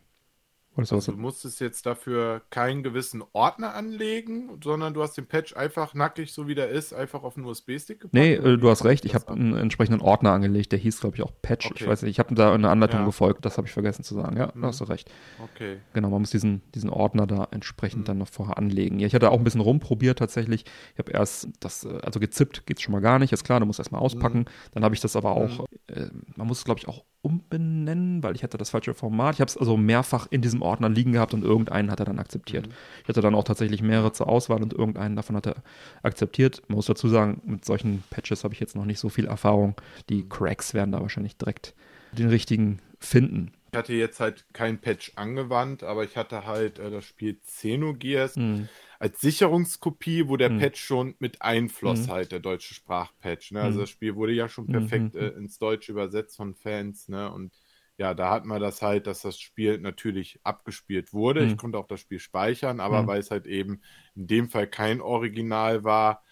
Also du musstest jetzt dafür keinen gewissen Ordner anlegen, sondern du hast den Patch einfach nackig, so wie der ist, einfach auf einen USB-Stick gepackt? Nee, äh, du hast recht. Ich habe einen entsprechenden Ordner angelegt, der hieß, glaube ich, auch Patch. Okay. Ich weiß nicht, ich habe da eine Anleitung ja. gefolgt, das habe ich vergessen zu sagen. Ja, mhm. da hast du recht. Okay. Genau, man muss diesen, diesen Ordner da entsprechend mhm. dann noch vorher anlegen. Ja, ich hatte auch ein bisschen rumprobiert tatsächlich. Ich habe erst das, äh, also gezippt geht es schon mal gar nicht, ist klar, du musst erstmal auspacken. Mhm. Dann habe ich das aber auch, mhm. äh, man muss es, glaube ich, auch umbenennen, weil ich hatte das falsche Format. Ich habe es also mehrfach in diesem Ordner liegen gehabt und irgendeinen hat er dann akzeptiert. Mhm. Ich hatte dann auch tatsächlich mehrere zur Auswahl und irgendeinen davon hat er akzeptiert. Man muss dazu sagen, mit solchen Patches habe ich jetzt noch nicht so viel Erfahrung. Die mhm. Cracks werden da wahrscheinlich direkt den richtigen finden. Ich hatte jetzt halt kein Patch angewandt, aber ich hatte halt äh, das Spiel Xenogears mhm. Als Sicherungskopie, wo der mhm. Patch schon mit einfloss, mhm. halt der deutsche Sprachpatch. Ne? Also mhm. das Spiel wurde ja schon perfekt mhm. äh, ins Deutsche übersetzt von Fans, ne? Und ja, da hat man das halt, dass das Spiel natürlich abgespielt wurde. Ich konnte auch das Spiel speichern, aber weil es halt eben in dem Fall kein Original war,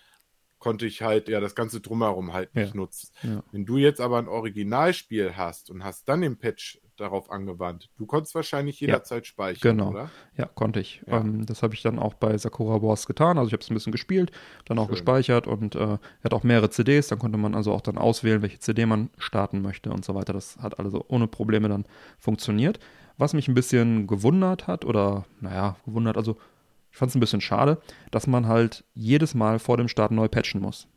konnte ich halt ja das ganze drumherum halt nicht ja. nutzen. Ja. Wenn du jetzt aber ein Originalspiel hast und hast dann den Patch darauf angewandt. Du konntest wahrscheinlich jederzeit ja, speichern, genau. oder? Ja, konnte ich. Ja. Ähm, das habe ich dann auch bei Sakura Wars getan. Also ich habe es ein bisschen gespielt, dann auch Schön. gespeichert und äh, er hat auch mehrere CDs. Dann konnte man also auch dann auswählen, welche CD man starten möchte und so weiter. Das hat also ohne Probleme dann funktioniert. Was mich ein bisschen gewundert hat oder, naja, gewundert, also ich fand es ein bisschen schade, dass man halt jedes Mal vor dem Start neu patchen muss.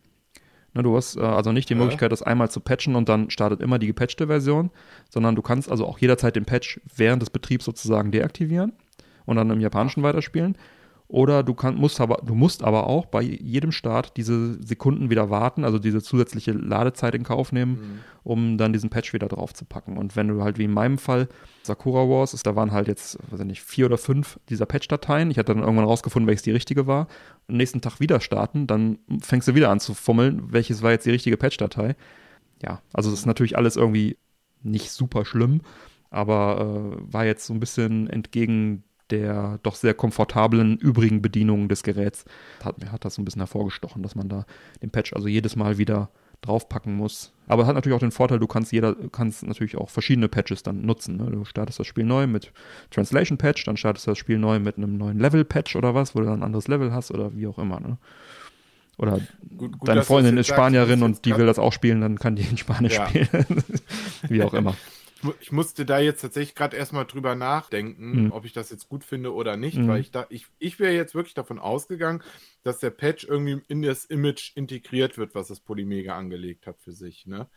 Ne, du hast äh, also nicht die ja. Möglichkeit, das einmal zu patchen und dann startet immer die gepatchte Version, sondern du kannst also auch jederzeit den Patch während des Betriebs sozusagen deaktivieren und dann im Japanischen weiterspielen. Oder du, kann, musst, aber, du musst aber auch bei jedem Start diese Sekunden wieder warten, also diese zusätzliche Ladezeit in Kauf nehmen, mhm. um dann diesen Patch wieder drauf zu packen. Und wenn du halt wie in meinem Fall Sakura Wars ist, da waren halt jetzt, weiß ich nicht, vier oder fünf dieser Patch-Dateien. Ich hatte dann irgendwann rausgefunden, welches die richtige war. Am nächsten Tag wieder starten, dann fängst du wieder an zu fummeln, welches war jetzt die richtige Patch-Datei. Ja, also das ist natürlich alles irgendwie nicht super schlimm, aber äh, war jetzt so ein bisschen entgegen der doch sehr komfortablen übrigen Bedienungen des Geräts hat, mir hat das so ein bisschen hervorgestochen, dass man da den Patch also jedes Mal wieder draufpacken muss. Aber hat natürlich auch den Vorteil, du kannst jeder, kannst natürlich auch verschiedene Patches dann nutzen. Ne? Du startest das Spiel neu mit Translation Patch, dann startest du das Spiel neu mit einem neuen Level Patch oder was, wo du dann ein anderes Level hast oder wie auch immer. Ne? Oder gut, gut, deine Freundin ist Spanierin und die will das auch spielen, dann kann die in Spanisch ja. spielen. wie auch immer. Ich musste da jetzt tatsächlich gerade erstmal drüber nachdenken, mhm. ob ich das jetzt gut finde oder nicht, mhm. weil ich da, ich, ich wäre jetzt wirklich davon ausgegangen, dass der Patch irgendwie in das Image integriert wird, was das Polymega angelegt hat für sich, ne?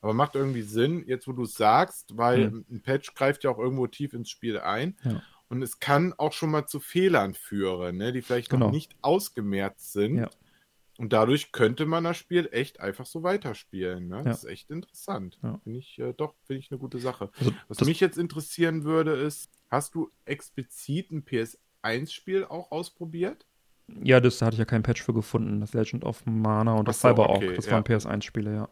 Aber macht irgendwie Sinn, jetzt wo du es sagst, weil mhm. ein Patch greift ja auch irgendwo tief ins Spiel ein. Ja. Und es kann auch schon mal zu Fehlern führen, ne, die vielleicht genau. noch nicht ausgemerzt sind. Ja. Und dadurch könnte man das Spiel echt einfach so weiterspielen. Ne? Ja. Das ist echt interessant. Ja. Finde ich äh, doch, finde ich eine gute Sache. Also, Was mich jetzt interessieren würde, ist, hast du explizit ein PS1-Spiel auch ausprobiert? Ja, das da hatte ich ja kein Patch für gefunden. Das Legend of Mana und das so, Cyber okay, auch. Das ja. waren PS1-Spiele, ja.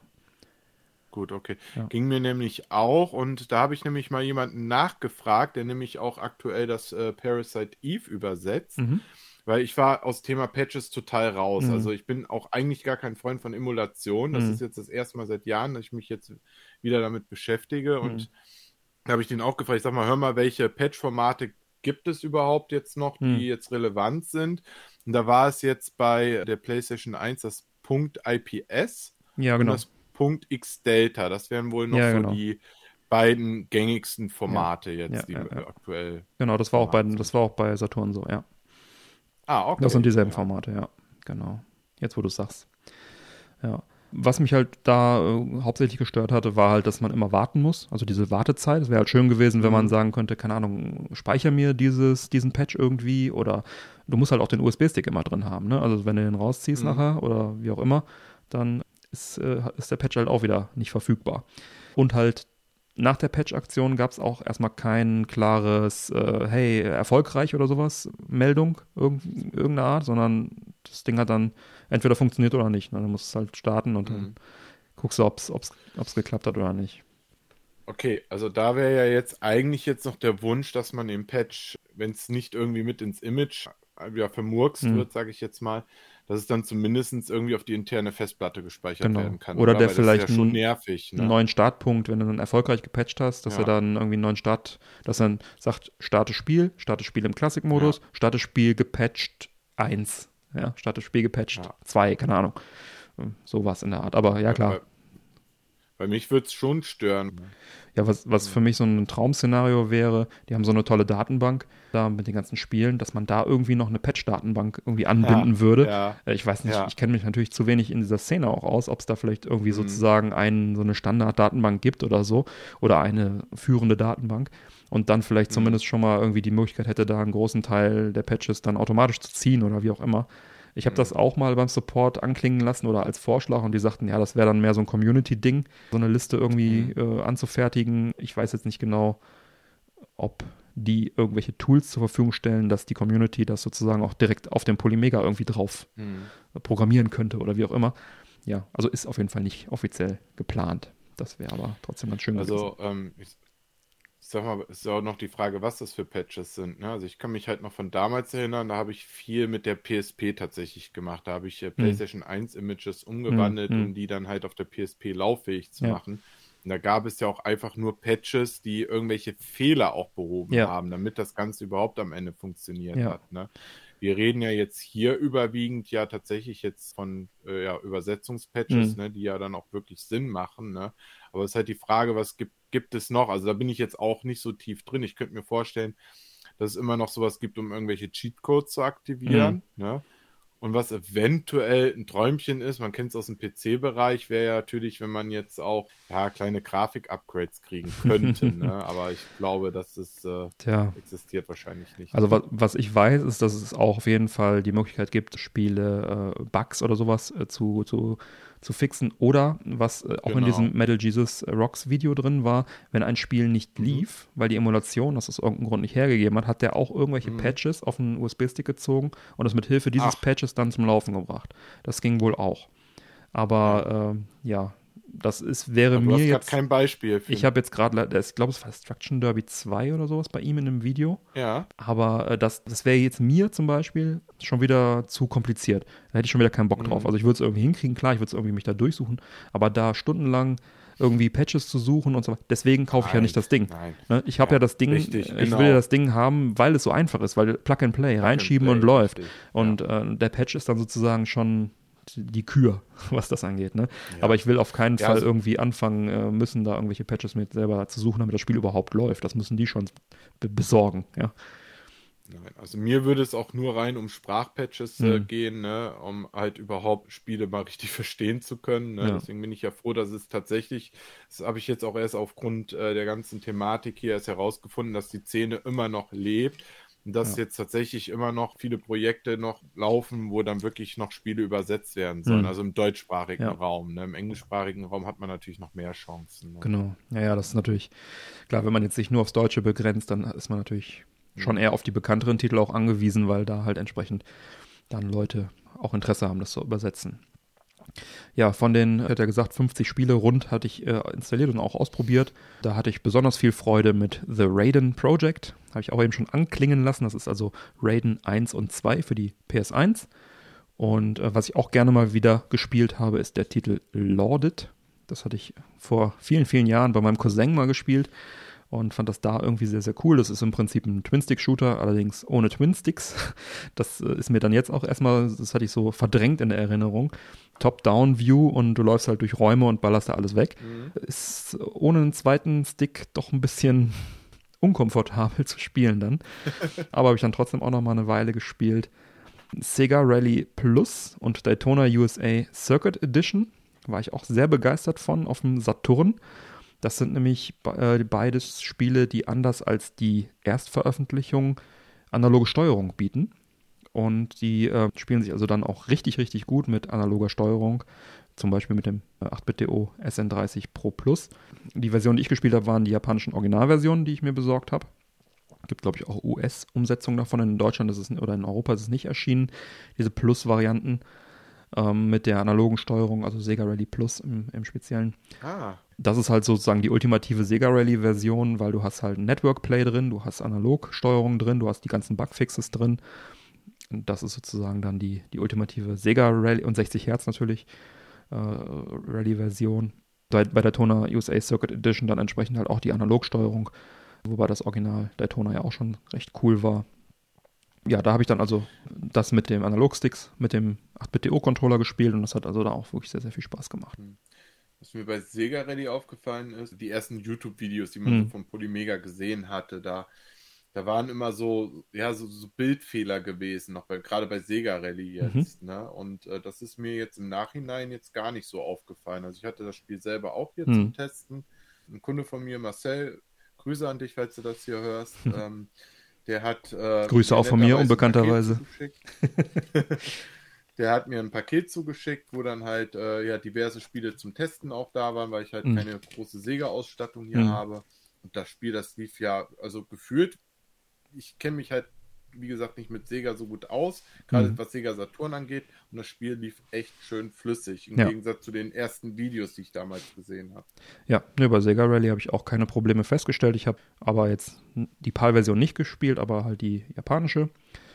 Gut, okay. Ja. Ging mir nämlich auch und da habe ich nämlich mal jemanden nachgefragt, der nämlich auch aktuell das äh, Parasite Eve übersetzt, Mhm. Weil ich war aus Thema Patches total raus. Mhm. Also ich bin auch eigentlich gar kein Freund von Emulation. Das Mhm. ist jetzt das erste Mal seit Jahren, dass ich mich jetzt wieder damit beschäftige und Mhm. da habe ich den auch gefragt, ich sag mal, hör mal, welche Patch-Formate gibt es überhaupt jetzt noch, die Mhm. jetzt relevant sind? Und da war es jetzt bei der PlayStation 1 das Punkt IPS Ja, und genau. das Punkt X Delta. Das wären wohl noch Ja, so genau. die beiden gängigsten Formate jetzt, Ja, die ja, ja. aktuell. Genau, das war auch bei, das war auch bei Saturn so, ja. Ah, okay. Das sind dieselben Ja. Formate, ja. Genau. Jetzt, wo du es sagst. Ja. Was mich halt da äh, hauptsächlich gestört hatte, war halt, dass man immer warten muss. Also diese Wartezeit. Es wäre halt schön gewesen, wenn man Mhm. sagen könnte, keine Ahnung, speicher mir dieses, diesen Patch irgendwie oder du musst halt auch den USB-Stick immer drin haben. Ne? Also wenn du den rausziehst Mhm. nachher oder wie auch immer, dann ist, äh, ist der Patch halt auch wieder nicht verfügbar. Und halt nach der Patch-Aktion gab es auch erstmal kein klares, äh, hey, erfolgreich oder sowas, Meldung irgend, irgendeiner Art, sondern das Ding hat dann entweder funktioniert oder nicht. Ne? Dann musst du es halt starten und dann Mhm. guckst du, ob es geklappt hat oder nicht. Okay, also da wäre ja jetzt eigentlich jetzt noch der Wunsch, dass man im Patch, wenn es nicht irgendwie mit ins Image äh, wieder vermurkst Mhm. wird, sage ich jetzt mal, dass es dann zumindest irgendwie auf die interne Festplatte gespeichert Genau. werden kann. Oder der Weil vielleicht ja nervig. Ne? Einen neuen Startpunkt, wenn du dann erfolgreich gepatcht hast, dass Ja. er dann irgendwie einen neuen Start, dass er dann sagt, starte Spiel, starte Spiel im Classic-Modus, starte Spiel gepatcht 1, ja, starte Spiel gepatcht Ja. 2, keine Ahnung. Sowas in der Art. Aber ja, klar. Bei, mich würde es schon stören. Ja, was, was für mich so ein Traum-Szenario wäre, die haben so eine tolle Datenbank da mit den ganzen Spielen, dass man da irgendwie noch eine Patch-Datenbank irgendwie anbinden würde. Ja. Äh, Ich weiß nicht, Ja. ich kenne mich natürlich zu wenig in dieser Szene auch aus, ob es da vielleicht irgendwie Mhm. sozusagen einen, so eine Standard-Datenbank gibt oder so oder eine führende Datenbank und dann vielleicht Mhm. zumindest schon mal irgendwie die Möglichkeit hätte, da einen großen Teil der Patches dann automatisch zu ziehen oder wie auch immer. Ich habe Mhm. das auch mal beim Support anklingen lassen oder als Vorschlag und die sagten, ja, das wäre dann mehr so ein Community-Ding, so eine Liste irgendwie Mhm. äh, anzufertigen. Ich weiß jetzt nicht genau, ob die irgendwelche Tools zur Verfügung stellen, dass die Community das sozusagen auch direkt auf dem Polymega irgendwie drauf Hm. programmieren könnte oder wie auch immer. Ja, also ist auf jeden Fall nicht offiziell geplant. Das wäre aber trotzdem ganz schön gewesen. Also, ähm, ich, ich sag mal, es ist auch noch die Frage, was das für Patches sind. Ne? Also ich kann mich halt noch von damals erinnern, da habe ich viel mit der PSP tatsächlich gemacht. Da habe ich äh, PlayStation 1 Images umgewandelt, Hm, hm. um die dann halt auf der PSP lauffähig zu Ja. machen. Und da gab es ja auch einfach nur Patches, die irgendwelche Fehler auch behoben Ja. haben, damit das Ganze überhaupt am Ende funktioniert Ja. hat. Ne? Wir reden ja jetzt hier überwiegend ja tatsächlich jetzt von äh, ja, Übersetzungspatches, Mhm. ne, die ja dann auch wirklich Sinn machen. Ne? Aber es ist halt die Frage, was gibt, gibt es noch? Also da bin ich jetzt auch nicht so tief drin. Ich könnte mir vorstellen, dass es immer noch sowas gibt, um irgendwelche Cheatcodes zu aktivieren. Ne? Und was eventuell ein Träumchen ist, man kennt es aus dem PC-Bereich, wäre ja natürlich, wenn man jetzt auch ja, kleine Grafik-Upgrades kriegen könnte. ne? Aber ich glaube, dass es äh, existiert wahrscheinlich nicht. also was, was ich weiß, ist, dass es auch auf jeden Fall die Möglichkeit gibt, Spiele, äh, Bugs oder sowas äh, zu, zu, zu fixen. Oder was äh, auch in Genau. diesem Metal Jesus Rocks Video drin war, wenn ein Spiel nicht Mhm. lief, weil die Emulation das aus irgendeinem Grund nicht hergegeben hat, hat der auch irgendwelche Mhm. Patches auf einen USB-Stick gezogen und das mit Hilfe dieses Ach. Patches dann zum Laufen gebracht. Das ging wohl auch. Aber ähm, ja, das ist, wäre mir jetzt. kein Beispiel. Für Ich habe jetzt gerade, ich glaube, es war Destruction Derby 2 oder sowas bei ihm in einem Video. ja. Aber äh, das, das wäre jetzt mir zum Beispiel schon wieder zu kompliziert. Da hätte ich schon wieder keinen Bock Mhm. drauf. Also ich würde es irgendwie hinkriegen, klar, ich würde es irgendwie mich da durchsuchen, aber da stundenlang irgendwie Patches zu suchen und so weiter. Deswegen kaufe ich ja nicht das Ding. Nein. Ne? Ich habe ja, Ja, das Ding, richtig, ich genau. will ja das Ding haben, weil es so einfach ist, weil Plug and Play, reinschieben und Play, läuft. richtig. Und äh, der Patch ist dann sozusagen schon die Kür, was das angeht. Ne? Ja. Aber ich will auf keinen Ja, Fall also- irgendwie anfangen äh, müssen, da irgendwelche Patches mit selber zu suchen, damit das Spiel überhaupt läuft. Das müssen die schon be besorgen. Ja. Nein, also mir würde es auch nur rein um Sprachpatches äh, Mhm. gehen, ne, um halt überhaupt Spiele mal richtig verstehen zu können. Ne? Ja. Deswegen bin ich ja froh, dass es tatsächlich, das habe ich jetzt auch erst aufgrund äh, der ganzen Thematik hier erst herausgefunden, dass die Szene immer noch lebt. Dass ja. jetzt tatsächlich immer noch viele Projekte noch laufen, wo dann wirklich noch Spiele übersetzt werden sollen, mhm. also im deutschsprachigen ja. Raum. Ne? Im englischsprachigen Raum hat man natürlich noch mehr Chancen. Ne? Genau, ja, ja, das ist natürlich klar, wenn man jetzt sich nur aufs Deutsche begrenzt, dann ist man natürlich schon eher auf die bekannteren Titel auch angewiesen, weil da halt entsprechend dann Leute auch Interesse haben, das zu übersetzen. Ja, von den, hat er gesagt, 50 Spiele rund hatte ich äh, installiert und auch ausprobiert. Da hatte ich besonders viel Freude mit The Raiden Project. Habe ich auch eben schon anklingen lassen. Das ist also Raiden 1 und 2 für die PS1. Und äh, was ich auch gerne mal wieder gespielt habe, ist der Titel Lorded. Das hatte ich vor vielen, vielen Jahren bei meinem Cousin mal gespielt und fand das da irgendwie sehr, sehr cool. Das ist im Prinzip ein Twin-Stick-Shooter, allerdings ohne Twin-Sticks. Das äh, ist mir dann jetzt auch erstmal, das hatte ich so verdrängt in der Erinnerung. Top-Down-View und du läufst halt durch Räume und ballerst da alles weg. Mhm. Ist ohne einen zweiten Stick doch ein bisschen unkomfortabel zu spielen dann. Aber habe ich dann trotzdem auch noch mal eine Weile gespielt. Sega Rally Plus und Daytona USA Circuit Edition war ich auch sehr begeistert von auf dem Saturn. Das sind nämlich äh, beides Spiele, die anders als die Erstveröffentlichung analoge Steuerung bieten. Und die äh, spielen sich also dann auch richtig, richtig gut mit analoger Steuerung. Zum Beispiel mit dem 8-Bit-DO äh, SN30 Pro Plus. Die Versionen, die ich gespielt habe, waren die japanischen Originalversionen, die ich mir besorgt habe. Gibt, glaube ich, auch US-Umsetzungen davon. In Deutschland ist es, oder in Europa ist es nicht erschienen. Diese Plus-Varianten ähm, mit der analogen Steuerung, also Sega Rally Plus im, im Speziellen. Ah. Das ist halt sozusagen die ultimative Sega Rally Version, weil du hast halt ein Network Play drin, du hast Analogsteuerung drin, du hast die ganzen Bugfixes drin. Und das ist sozusagen dann die, die ultimative Sega Rally und 60 Hertz natürlich äh, Rally Version. Bei, bei Daytona USA Circuit Edition dann entsprechend halt auch die Analogsteuerung, wobei das Original Daytona ja auch schon recht cool war ja, da habe ich dann also das mit dem Analogsticks, mit dem 8-Bit-DO-Controller gespielt und das hat also da auch wirklich sehr, sehr viel Spaß gemacht. Hm. Was mir bei Sega Ready aufgefallen ist, die ersten YouTube-Videos, die man hm. so von Polymega gesehen hatte, da, da waren immer so, ja, so, so Bildfehler gewesen, noch bei, gerade bei Sega Rally mhm. jetzt. Mhm. Ne? Und äh, das ist mir jetzt im Nachhinein jetzt gar nicht so aufgefallen. Also ich hatte das Spiel selber auch hier mhm. zum Testen. Ein Kunde von mir, Marcel, Grüße an dich, falls du das hier hörst. ähm, der hat. Äh, Grüße auch von mir, unbekannterweise. der hat mir ein Paket zugeschickt, wo dann halt äh, ja diverse Spiele zum Testen auch da waren, weil ich halt mhm. keine große Sega-Ausstattung hier mhm. habe. Und das Spiel, das lief ja, also gefühlt, ich kenne mich halt wie gesagt, nicht mit Sega so gut aus, gerade mhm. was Sega Saturn angeht. Und das Spiel lief echt schön flüssig, im ja. Gegensatz zu den ersten Videos, die ich damals gesehen habe. Ja, ne, bei Sega Rally habe ich auch keine Probleme festgestellt. Ich habe aber jetzt die PAL-Version nicht gespielt, aber halt die japanische.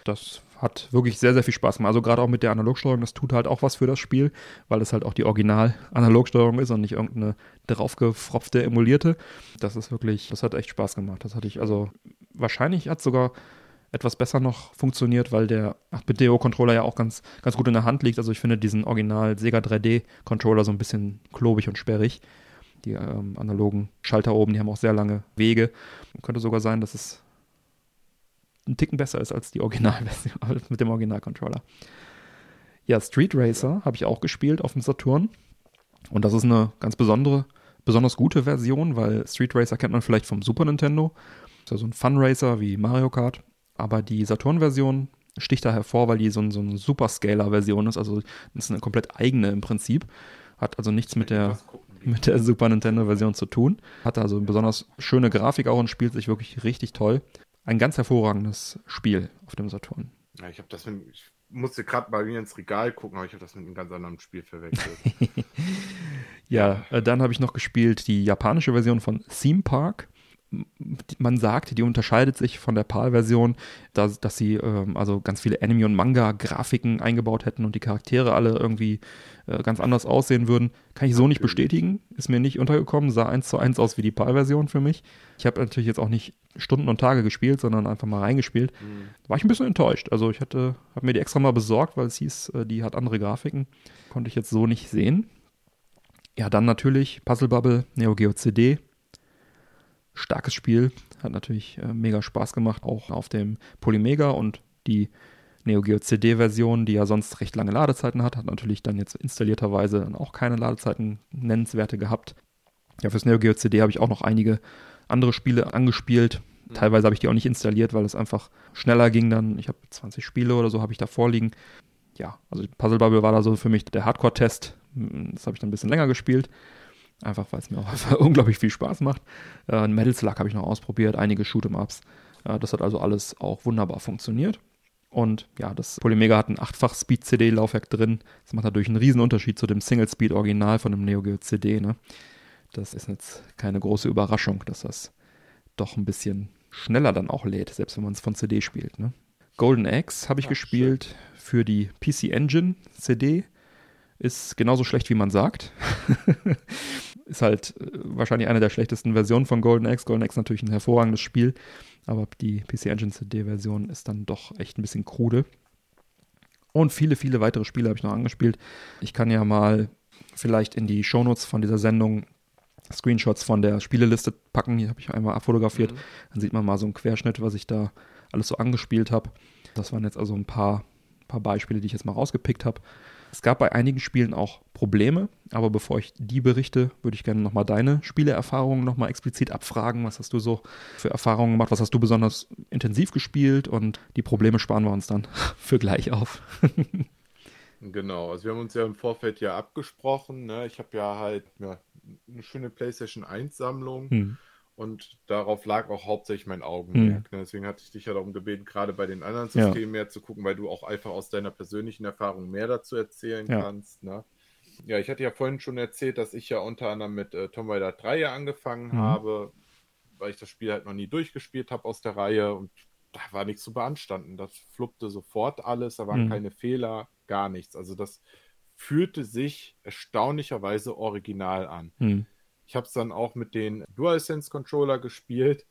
Das hat wirklich sehr, sehr viel Spaß gemacht. Also gerade auch mit der Analogsteuerung, das tut halt auch was für das Spiel, weil es halt auch die Original-Analogsteuerung ist und nicht irgendeine draufgefropfte, emulierte. Das ist wirklich, das hat echt Spaß gemacht. Das hatte ich, also wahrscheinlich hat sogar etwas besser noch funktioniert, weil der 8-Bit-DO-Controller ja auch ganz, ganz gut in der Hand liegt. Also ich finde diesen Original Sega 3D-Controller so ein bisschen klobig und sperrig. Die ähm, analogen Schalter oben, die haben auch sehr lange Wege. Könnte sogar sein, dass es ein Ticken besser ist als die Originalversion mit dem Original-Controller. Ja, Street Racer habe ich auch gespielt auf dem Saturn. Und das ist eine ganz besondere, besonders gute Version, weil Street Racer kennt man vielleicht vom Super Nintendo. Ist ja so ein Fun Racer wie Mario Kart. Aber die Saturn-Version sticht da hervor, weil die so, so eine Superscaler-Version ist. Also ist eine komplett eigene im Prinzip. Hat also nichts mit der, mit der Super Nintendo-Version zu tun. Hat also eine besonders schöne Grafik auch und spielt sich wirklich richtig toll. Ein ganz hervorragendes Spiel auf dem Saturn. Ja, ich habe das mit, ich musste gerade bei mir ins Regal gucken, aber ich habe das mit einem ganz anderen Spiel verwechselt. ja, äh, dann habe ich noch gespielt die japanische Version von Theme Park man sagt, die unterscheidet sich von der PAL-Version, dass, dass sie ähm, also ganz viele Anime- und Manga-Grafiken eingebaut hätten und die Charaktere alle irgendwie äh, ganz anders aussehen würden. Kann ich so nicht bestätigen, ist mir nicht untergekommen, sah eins zu eins aus wie die PAL-Version für mich. Ich habe natürlich jetzt auch nicht Stunden und Tage gespielt, sondern einfach mal reingespielt. Mhm. War ich ein bisschen enttäuscht. Also ich hatte, habe mir die extra mal besorgt, weil es hieß, äh, die hat andere Grafiken. Konnte ich jetzt so nicht sehen. Ja, dann natürlich Puzzle Bubble, Neo Geo CD starkes Spiel. Hat natürlich äh, mega Spaß gemacht, auch auf dem Polymega und die Neo Geo CD-Version, die ja sonst recht lange Ladezeiten hat, hat natürlich dann jetzt installierterweise auch keine Ladezeiten nennenswerte gehabt. Ja, fürs Neo Geo CD habe ich auch noch einige andere Spiele angespielt. Mhm. Teilweise habe ich die auch nicht installiert, weil es einfach schneller ging dann. Ich habe 20 Spiele oder so habe ich da vorliegen. Ja, also Puzzle Bubble war da so für mich der Hardcore-Test. Das habe ich dann ein bisschen länger gespielt. Einfach weil es mir auch unglaublich viel Spaß macht. Äh, Metal Slug habe ich noch ausprobiert, einige Shoot'em-Ups. Äh, das hat also alles auch wunderbar funktioniert. Und ja, das Polymega hat ein 8-fach Speed-CD-Laufwerk drin. Das macht natürlich einen riesen Unterschied zu dem Single-Speed-Original von dem Neo Geo CD. Ne? Das ist jetzt keine große Überraschung, dass das doch ein bisschen schneller dann auch lädt, selbst wenn man es von CD spielt. Ne? Golden Axe habe ich Ach, gespielt schön. für die PC Engine CD. Ist genauso schlecht, wie man sagt. ist halt äh, wahrscheinlich eine der schlechtesten Versionen von Golden Axe. Golden Axe natürlich ein hervorragendes Spiel. Aber die PC Engine CD-Version ist dann doch echt ein bisschen krude. Und viele, viele weitere Spiele habe ich noch angespielt. Ich kann ja mal vielleicht in die Shownotes von dieser Sendung Screenshots von der Spieleliste packen. Hier habe ich einmal abfotografiert. Mhm. Dann sieht man mal so einen Querschnitt, was ich da alles so angespielt habe. Das waren jetzt also ein paar, paar Beispiele, die ich jetzt mal rausgepickt habe. Es gab bei einigen Spielen auch Probleme, aber bevor ich die berichte, würde ich gerne nochmal deine Spielerfahrungen nochmal explizit abfragen. Was hast du so für Erfahrungen gemacht? Was hast du besonders intensiv gespielt? Und die Probleme sparen wir uns dann für gleich auf. genau, also wir haben uns ja im Vorfeld ja abgesprochen. Ne? Ich habe ja halt ja, eine schöne PlayStation 1 Sammlung. Hm. Und darauf lag auch hauptsächlich mein Augenmerk. Mhm. Deswegen hatte ich dich ja darum gebeten, gerade bei den anderen Systemen ja. mehr zu gucken, weil du auch einfach aus deiner persönlichen Erfahrung mehr dazu erzählen ja. kannst. Ne? Ja, ich hatte ja vorhin schon erzählt, dass ich ja unter anderem mit äh, Tomb Raider 3 ja angefangen mhm. habe, weil ich das Spiel halt noch nie durchgespielt habe aus der Reihe und da war nichts zu beanstanden. Das fluppte sofort alles, da waren mhm. keine Fehler, gar nichts. Also das fühlte sich erstaunlicherweise original an. Mhm. Ich habe es dann auch mit den DualSense Controller gespielt,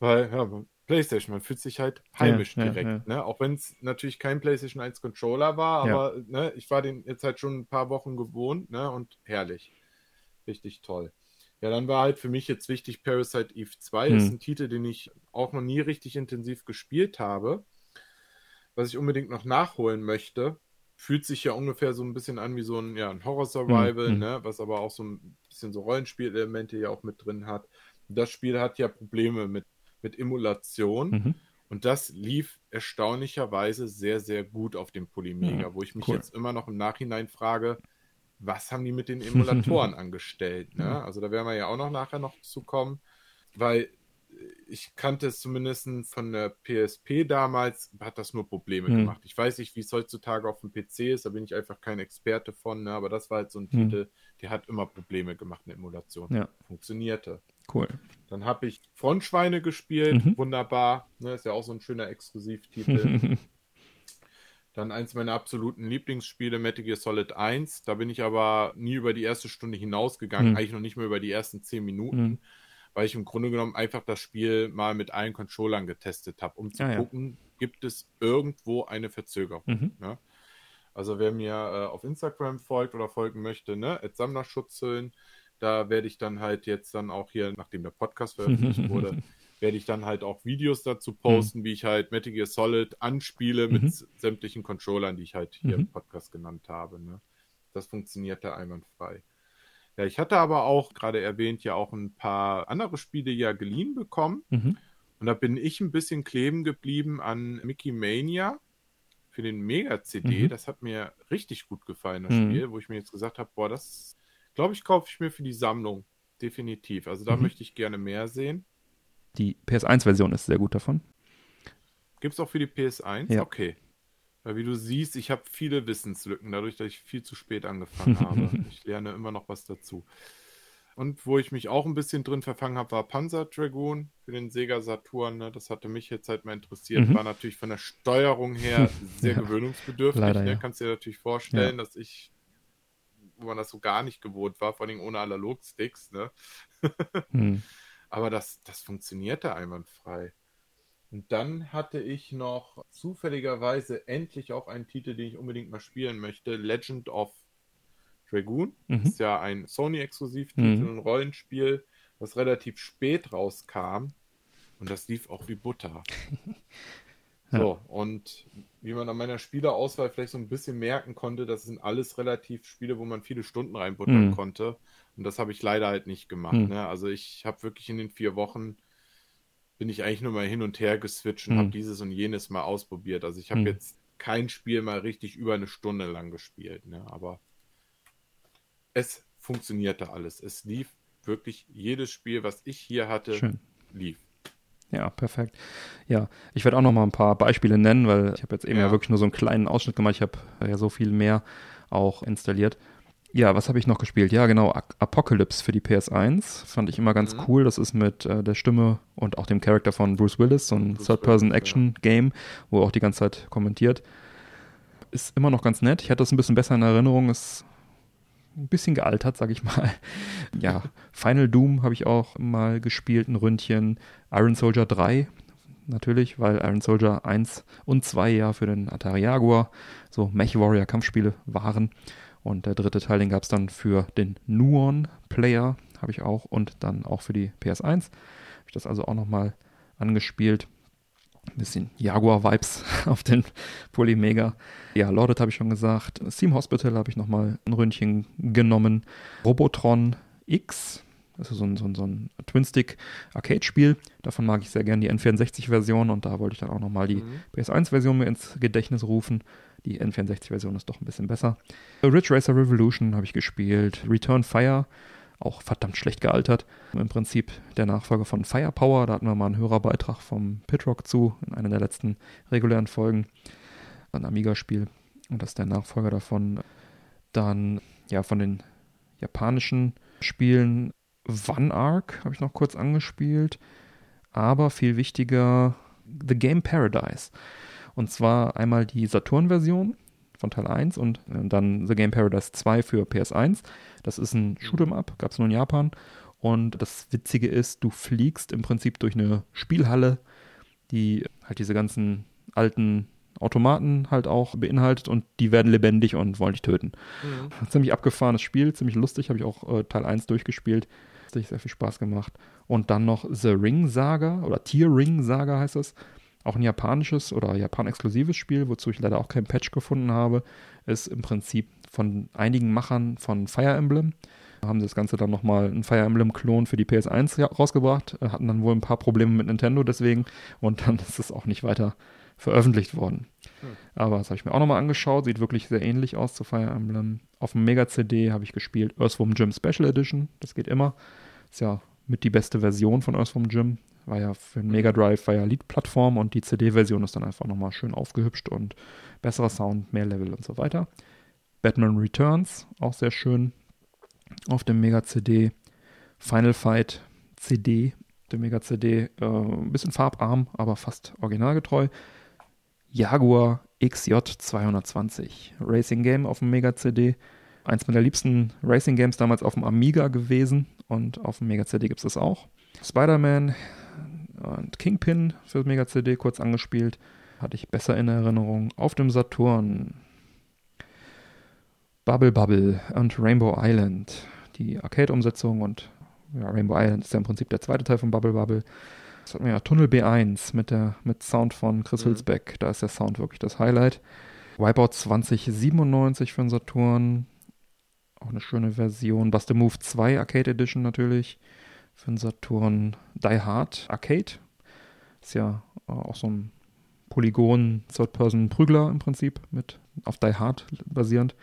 weil ja, PlayStation, man fühlt sich halt heimisch ja, direkt. Ja. Ne? Auch wenn es natürlich kein PlayStation 1 Controller war, aber ne, ich war den jetzt halt schon ein paar Wochen gewohnt ne? und herrlich. Richtig toll. Ja, dann war halt für mich jetzt wichtig Parasite Eve 2. Hm. Das ist ein Titel, den ich auch noch nie richtig intensiv gespielt habe. Was ich unbedingt noch nachholen möchte fühlt sich ja ungefähr so ein bisschen an wie so ein, ja, ein Horror-Survival, mhm. ne? was aber auch so ein bisschen so Rollenspielelemente ja auch mit drin hat. das Spiel hat ja Probleme mit, mit Emulation. Mhm. Und das lief erstaunlicherweise sehr, sehr gut auf dem Polymega, ja, wo ich mich cool. jetzt immer noch im Nachhinein frage, was haben die mit den Emulatoren angestellt? Ne? Also da werden wir ja auch noch nachher noch zu kommen, weil ich kannte es zumindest von der PSP damals, hat das nur Probleme hm. gemacht. Ich weiß nicht, wie es heutzutage auf dem PC ist, da bin ich einfach kein Experte von, ne? aber das war halt so ein hm. Titel, der hat immer Probleme gemacht in Emulation. Ja. Funktionierte. Cool. Dann habe ich Frontschweine gespielt, mhm. wunderbar. Ne? Ist ja auch so ein schöner Exklusivtitel. Dann eins meiner absoluten Lieblingsspiele, Metal Gear Solid 1. Da bin ich aber nie über die erste Stunde hinausgegangen, mhm. eigentlich noch nicht mehr über die ersten zehn Minuten. Mhm weil ich im Grunde genommen einfach das Spiel mal mit allen Controllern getestet habe, um zu ah, gucken, ja. gibt es irgendwo eine Verzögerung. Mhm. Ja? Also wer mir äh, auf Instagram folgt oder folgen möchte, ne, Sammlerschutzeln, da werde ich dann halt jetzt dann auch hier, nachdem der Podcast veröffentlicht wurde, werde ich dann halt auch Videos dazu posten, mhm. wie ich halt Metal Gear Solid anspiele mit mhm. sämtlichen Controllern, die ich halt hier im mhm. Podcast genannt habe. Ne? Das funktioniert da einwandfrei. Ja, ich hatte aber auch, gerade erwähnt, ja auch ein paar andere Spiele ja geliehen bekommen. Mhm. Und da bin ich ein bisschen kleben geblieben an Mickey Mania für den Mega-CD. Mhm. Das hat mir richtig gut gefallen, das mhm. Spiel, wo ich mir jetzt gesagt habe, boah, das glaube ich, kaufe ich mir für die Sammlung. Definitiv. Also da mhm. möchte ich gerne mehr sehen. Die PS1-Version ist sehr gut davon. Gibt es auch für die PS1? Ja. Okay. Weil wie du siehst, ich habe viele Wissenslücken, dadurch, dass ich viel zu spät angefangen habe. ich lerne immer noch was dazu. Und wo ich mich auch ein bisschen drin verfangen habe, war Panzer Dragoon für den Sega Saturn. Ne? Das hatte mich jetzt halt mal interessiert. Mhm. War natürlich von der Steuerung her sehr ja. gewöhnungsbedürftig. Leider, ne? ja. Kannst dir natürlich vorstellen, ja. dass ich, wo man das so gar nicht gewohnt war, vor allem ohne Analogsticks. Ne? mhm. Aber das, das funktionierte einwandfrei. Und dann hatte ich noch zufälligerweise endlich auch einen Titel, den ich unbedingt mal spielen möchte: Legend of Dragoon. Mhm. Das ist ja ein Sony-Exklusivtitel, mhm. ein Rollenspiel, das relativ spät rauskam. Und das lief auch wie Butter. ja. So, und wie man an meiner Spielerauswahl vielleicht so ein bisschen merken konnte, das sind alles relativ Spiele, wo man viele Stunden reinbuttern mhm. konnte. Und das habe ich leider halt nicht gemacht. Mhm. Ne? Also ich habe wirklich in den vier Wochen bin ich eigentlich nur mal hin und her geswitcht und Hm. habe dieses und jenes mal ausprobiert. Also ich habe Hm. jetzt kein Spiel mal richtig über eine Stunde lang gespielt, ne? aber es funktionierte alles. Es lief wirklich jedes Spiel, was ich hier hatte, Schön. lief. Ja, perfekt. Ja, ich werde auch noch mal ein paar Beispiele nennen, weil ich habe jetzt eben ja. Ja. wirklich nur so einen kleinen Ausschnitt gemacht. Ich habe ja so viel mehr auch installiert. Ja, was habe ich noch gespielt? Ja, genau, Apocalypse für die PS1 fand ich immer ganz Mhm. cool. Das ist mit äh, der Stimme und auch dem Charakter von Bruce Willis, so ein Third-Person-Action-Game, wo er auch die ganze Zeit kommentiert. Ist immer noch ganz nett. Ich hatte das ein bisschen besser in Erinnerung. Ist ein bisschen gealtert, sag ich mal. Ja, Final Doom habe ich auch mal gespielt, ein Ründchen. Iron Soldier 3, natürlich, weil Iron Soldier 1 und 2 ja für den Atari Jaguar so Mech Warrior Kampfspiele waren. Und der dritte Teil, den gab es dann für den Nuon Player, habe ich auch, und dann auch für die PS1. Habe ich das also auch nochmal angespielt. Ein bisschen Jaguar-Vibes auf den Polymega. Ja, Lordet habe ich schon gesagt. Steam Hospital habe ich nochmal ein Ründchen genommen. Robotron X, das ist so ein, so ein, so ein Twin-Stick-Arcade-Spiel. Davon mag ich sehr gerne die N64-Version und da wollte ich dann auch nochmal die Mhm. PS1-Version mir ins Gedächtnis rufen. Die N64-Version ist doch ein bisschen besser. Ridge Racer Revolution habe ich gespielt. Return Fire, auch verdammt schlecht gealtert. Im Prinzip der Nachfolger von Firepower. Da hatten wir mal einen Hörerbeitrag vom Pitrock zu in einer der letzten regulären Folgen. Ein Amiga-Spiel. Und das ist der Nachfolger davon. Dann, ja, von den japanischen Spielen One Arc habe ich noch kurz angespielt. Aber viel wichtiger The Game Paradise. Und zwar einmal die Saturn-Version von Teil 1 und äh, dann The Game Paradise 2 für PS1. Das ist ein Shoot'em Up, gab es nur in Japan. Und das Witzige ist, du fliegst im Prinzip durch eine Spielhalle, die halt diese ganzen alten Automaten halt auch beinhaltet und die werden lebendig und wollen dich töten. Mhm. Ziemlich abgefahrenes Spiel, ziemlich lustig, habe ich auch äh, Teil 1 durchgespielt. Hat sich sehr viel Spaß gemacht. Und dann noch The Ring Saga oder Tier Ring Saga heißt es. Auch ein japanisches oder japan-exklusives Spiel, wozu ich leider auch kein Patch gefunden habe. Ist im Prinzip von einigen Machern von Fire Emblem. Haben das Ganze dann nochmal einen Fire Emblem-Klon für die PS1 ja- rausgebracht. äh, Hatten dann wohl ein paar Probleme mit Nintendo deswegen. Und dann ist es auch nicht weiter veröffentlicht worden. Hm. Aber das habe ich mir auch nochmal angeschaut. Sieht wirklich sehr ähnlich aus zu Fire Emblem. Auf dem Mega-CD habe ich gespielt Earthworm Jim Special Edition. Das geht immer. Ist ja mit die beste Version von Earthworm Jim. War ja für den Mega Drive, war ja Lead-Plattform und die CD-Version ist dann einfach nochmal schön aufgehübscht und besserer Sound, mehr Level und so weiter. Batman Returns, auch sehr schön. Auf dem Mega CD. Final Fight CD, der Mega CD, äh, ein bisschen farbarm, aber fast originalgetreu. Jaguar XJ220 Racing Game auf dem Mega CD. Eins meiner liebsten Racing Games damals auf dem Amiga gewesen und auf dem Mega CD gibt es das auch. Spider-Man und Kingpin für das Mega CD kurz angespielt. Hatte ich besser in Erinnerung. Auf dem Saturn Bubble Bubble und Rainbow Island. Die Arcade-Umsetzung und ja, Rainbow Island ist ja im Prinzip der zweite Teil von Bubble Bubble. Das hatten wir ja Tunnel B1 mit, der, mit Sound von Chris Mhm. Hülsbeck. Da ist der Sound wirklich das Highlight. Wipeout 2097 für den Saturn. Auch eine schöne Version. Bust a Move 2 Arcade Edition natürlich. Für den Saturn. Die Hard Arcade. Ist ja äh, auch so ein Polygon Third-Person-Prügler im Prinzip. Mit auf Die Hard basierend.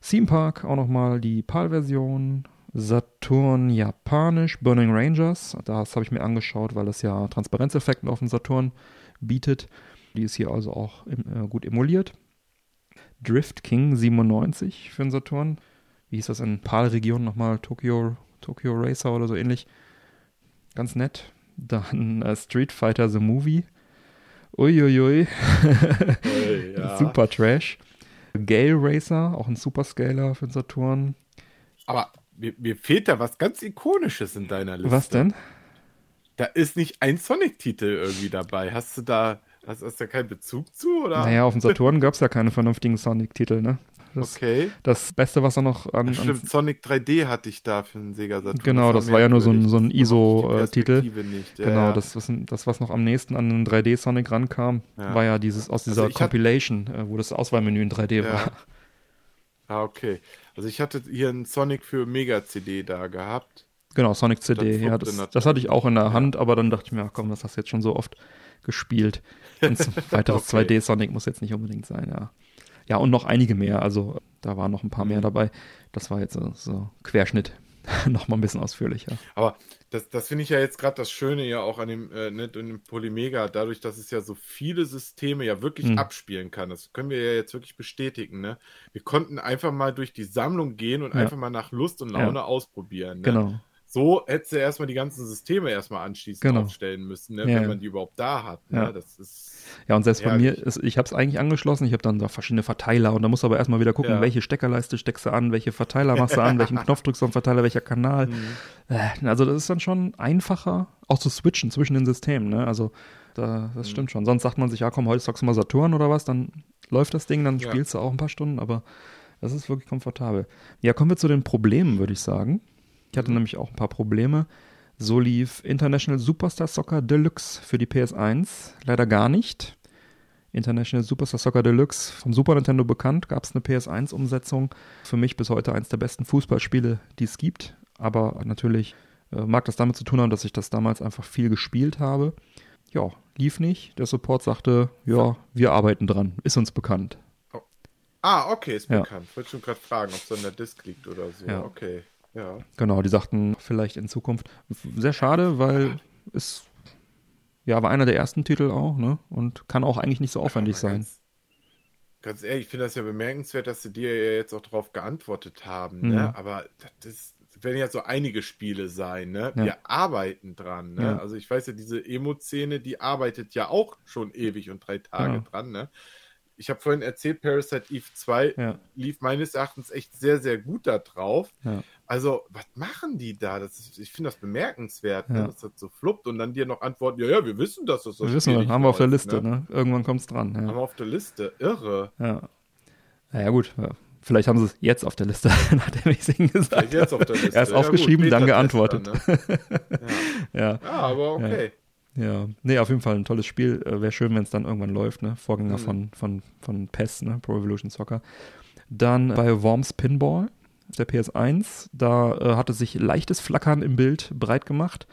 Theme Park auch nochmal die PAL-Version. Saturn Japanisch, Burning Rangers. Das habe ich mir angeschaut, weil es ja Transparenzeffekte auf dem Saturn bietet. Die ist hier also auch im, äh, gut emuliert. Drift King 97 für den Saturn. Wie hieß das in PAL-Region nochmal? Tokyo, Tokyo Racer oder so ähnlich. Ganz nett. Dann äh, Street Fighter The Movie. Uiuiui. Hey, ja. Super Trash. Gale Racer, auch ein Superscaler für den Saturn. Aber mir, mir fehlt da was ganz Ikonisches in deiner Liste. Was denn? Da ist nicht ein Sonic-Titel irgendwie dabei. Hast du da, hast, hast du da keinen Bezug zu? Oder? Naja, auf dem Saturn gab es ja keine vernünftigen Sonic-Titel, ne? Das, Okay. das Beste, was er noch an. An stimmt, Sonic 3D hatte ich da für den Sega Saturn. Genau, das war ja nur so ein- so ein. Das ISO-Titel. Ja, genau, ja. das, was, das, was noch am nächsten an den 3D-Sonic rankam, Ja. war ja dieses aus dieser Also Compilation, äh, wo das Auswahlmenü in 3D Ja. war. Ah, okay. Also ich hatte hier einen Sonic für Mega CD da gehabt. Genau, Sonic CD. Ja, das, das hatte ich auch in der Hand, aber dann dachte ich mir, ach komm, das hast du jetzt schon so oft gespielt. Ein weiteres okay. 2D-Sonic muss jetzt nicht unbedingt sein, ja. Ja, und noch einige mehr. Also da waren noch ein paar mehr mhm. dabei. Das war jetzt so, so Querschnitt. noch mal ein bisschen ausführlicher. Aber das, das finde ich ja jetzt gerade das Schöne ja auch an dem, äh, ne, dem Polymega, dadurch, dass es ja so viele Systeme ja wirklich mhm. abspielen kann. Das können wir ja jetzt wirklich bestätigen. Ne? Wir konnten einfach mal durch die Sammlung gehen und ja. einfach mal nach Lust und Laune ja. ausprobieren. Ne? Genau. So hättest du erstmal die ganzen Systeme erstmal anschließend genau. aufstellen müssen, ne? ja. wenn man die überhaupt da hat. Ne? Ja. Das ist ja, und selbst ehrlich. bei mir, ist, ich habe es eigentlich angeschlossen, ich habe dann da verschiedene Verteiler und da musst du aber erstmal wieder gucken, welche Steckerleiste steckst du an, welche Verteiler machst du an, welchen Knopf drückst du am Verteiler, welcher Kanal. Mhm. Äh, also das ist dann schon einfacher, auch zu switchen zwischen den Systemen. Ne? Also da, das mhm. stimmt schon. Sonst sagt man sich, ja komm, heute zockst du mal Saturn oder was, dann läuft das Ding, dann spielst du auch ein paar Stunden, aber das ist wirklich komfortabel. Ja, kommen wir zu den Problemen, würde ich sagen. Ich hatte nämlich auch ein paar Probleme. So lief International Superstar Soccer Deluxe für die PS1 leider gar nicht. International Superstar Soccer Deluxe vom Super Nintendo bekannt, gab es eine PS1-Umsetzung. Für mich bis heute eines der besten Fußballspiele, die es gibt. Aber natürlich äh, mag das damit zu tun haben, dass ich das damals einfach viel gespielt habe. Ja, lief nicht. Der Support sagte, ja, wir arbeiten dran, ist uns bekannt. Oh. Ah, okay, ist ja. bekannt. Ich wollte schon gerade fragen, ob es an der Disk liegt oder so. Ja. Okay. Ja. Genau, die sagten vielleicht in Zukunft. Sehr schade, weil es ja war einer der ersten Titel auch, ne? Und kann auch eigentlich nicht so aufwendig sein. Ganz, ganz ehrlich, ich finde das ja bemerkenswert, dass sie dir ja jetzt auch darauf geantwortet haben, ne? mhm. ne? Aber das werden ja so einige Spiele sein, ne? Ja. Wir arbeiten dran, ne? Ja. Also ich weiß ja, diese Emo-Szene, die arbeitet ja auch schon ewig und drei Tage genau. dran, ne? Ich habe vorhin erzählt, Parasite Eve 2 ja. lief meines Erachtens echt sehr, sehr gut da drauf. Ja. Also, was machen die da? Das ist, ich finde das bemerkenswert, ja. dass das so fluppt und dann dir noch antworten, ja, ja, wir wissen, dass das so Wir wissen, haben wir auf der Liste, ne? ne? Irgendwann kommt es dran. Haben wir auf der Liste, irre. Ja. Naja, gut. Vielleicht haben sie es jetzt auf der Liste, nachdem ich es ihnen gesagt habe. Erst aufgeschrieben, gut, dann geantwortet. Dann, ne? ja. ja. aber okay. Ja, nee, auf jeden Fall ein tolles Spiel. Äh, Wäre schön, wenn es dann irgendwann läuft, ne? Vorgänger mhm. von, von, von PES, ne? Pro Evolution Soccer. Dann bei Worms Pinball, der PS1, da äh, hatte sich leichtes Flackern im Bild breit gemacht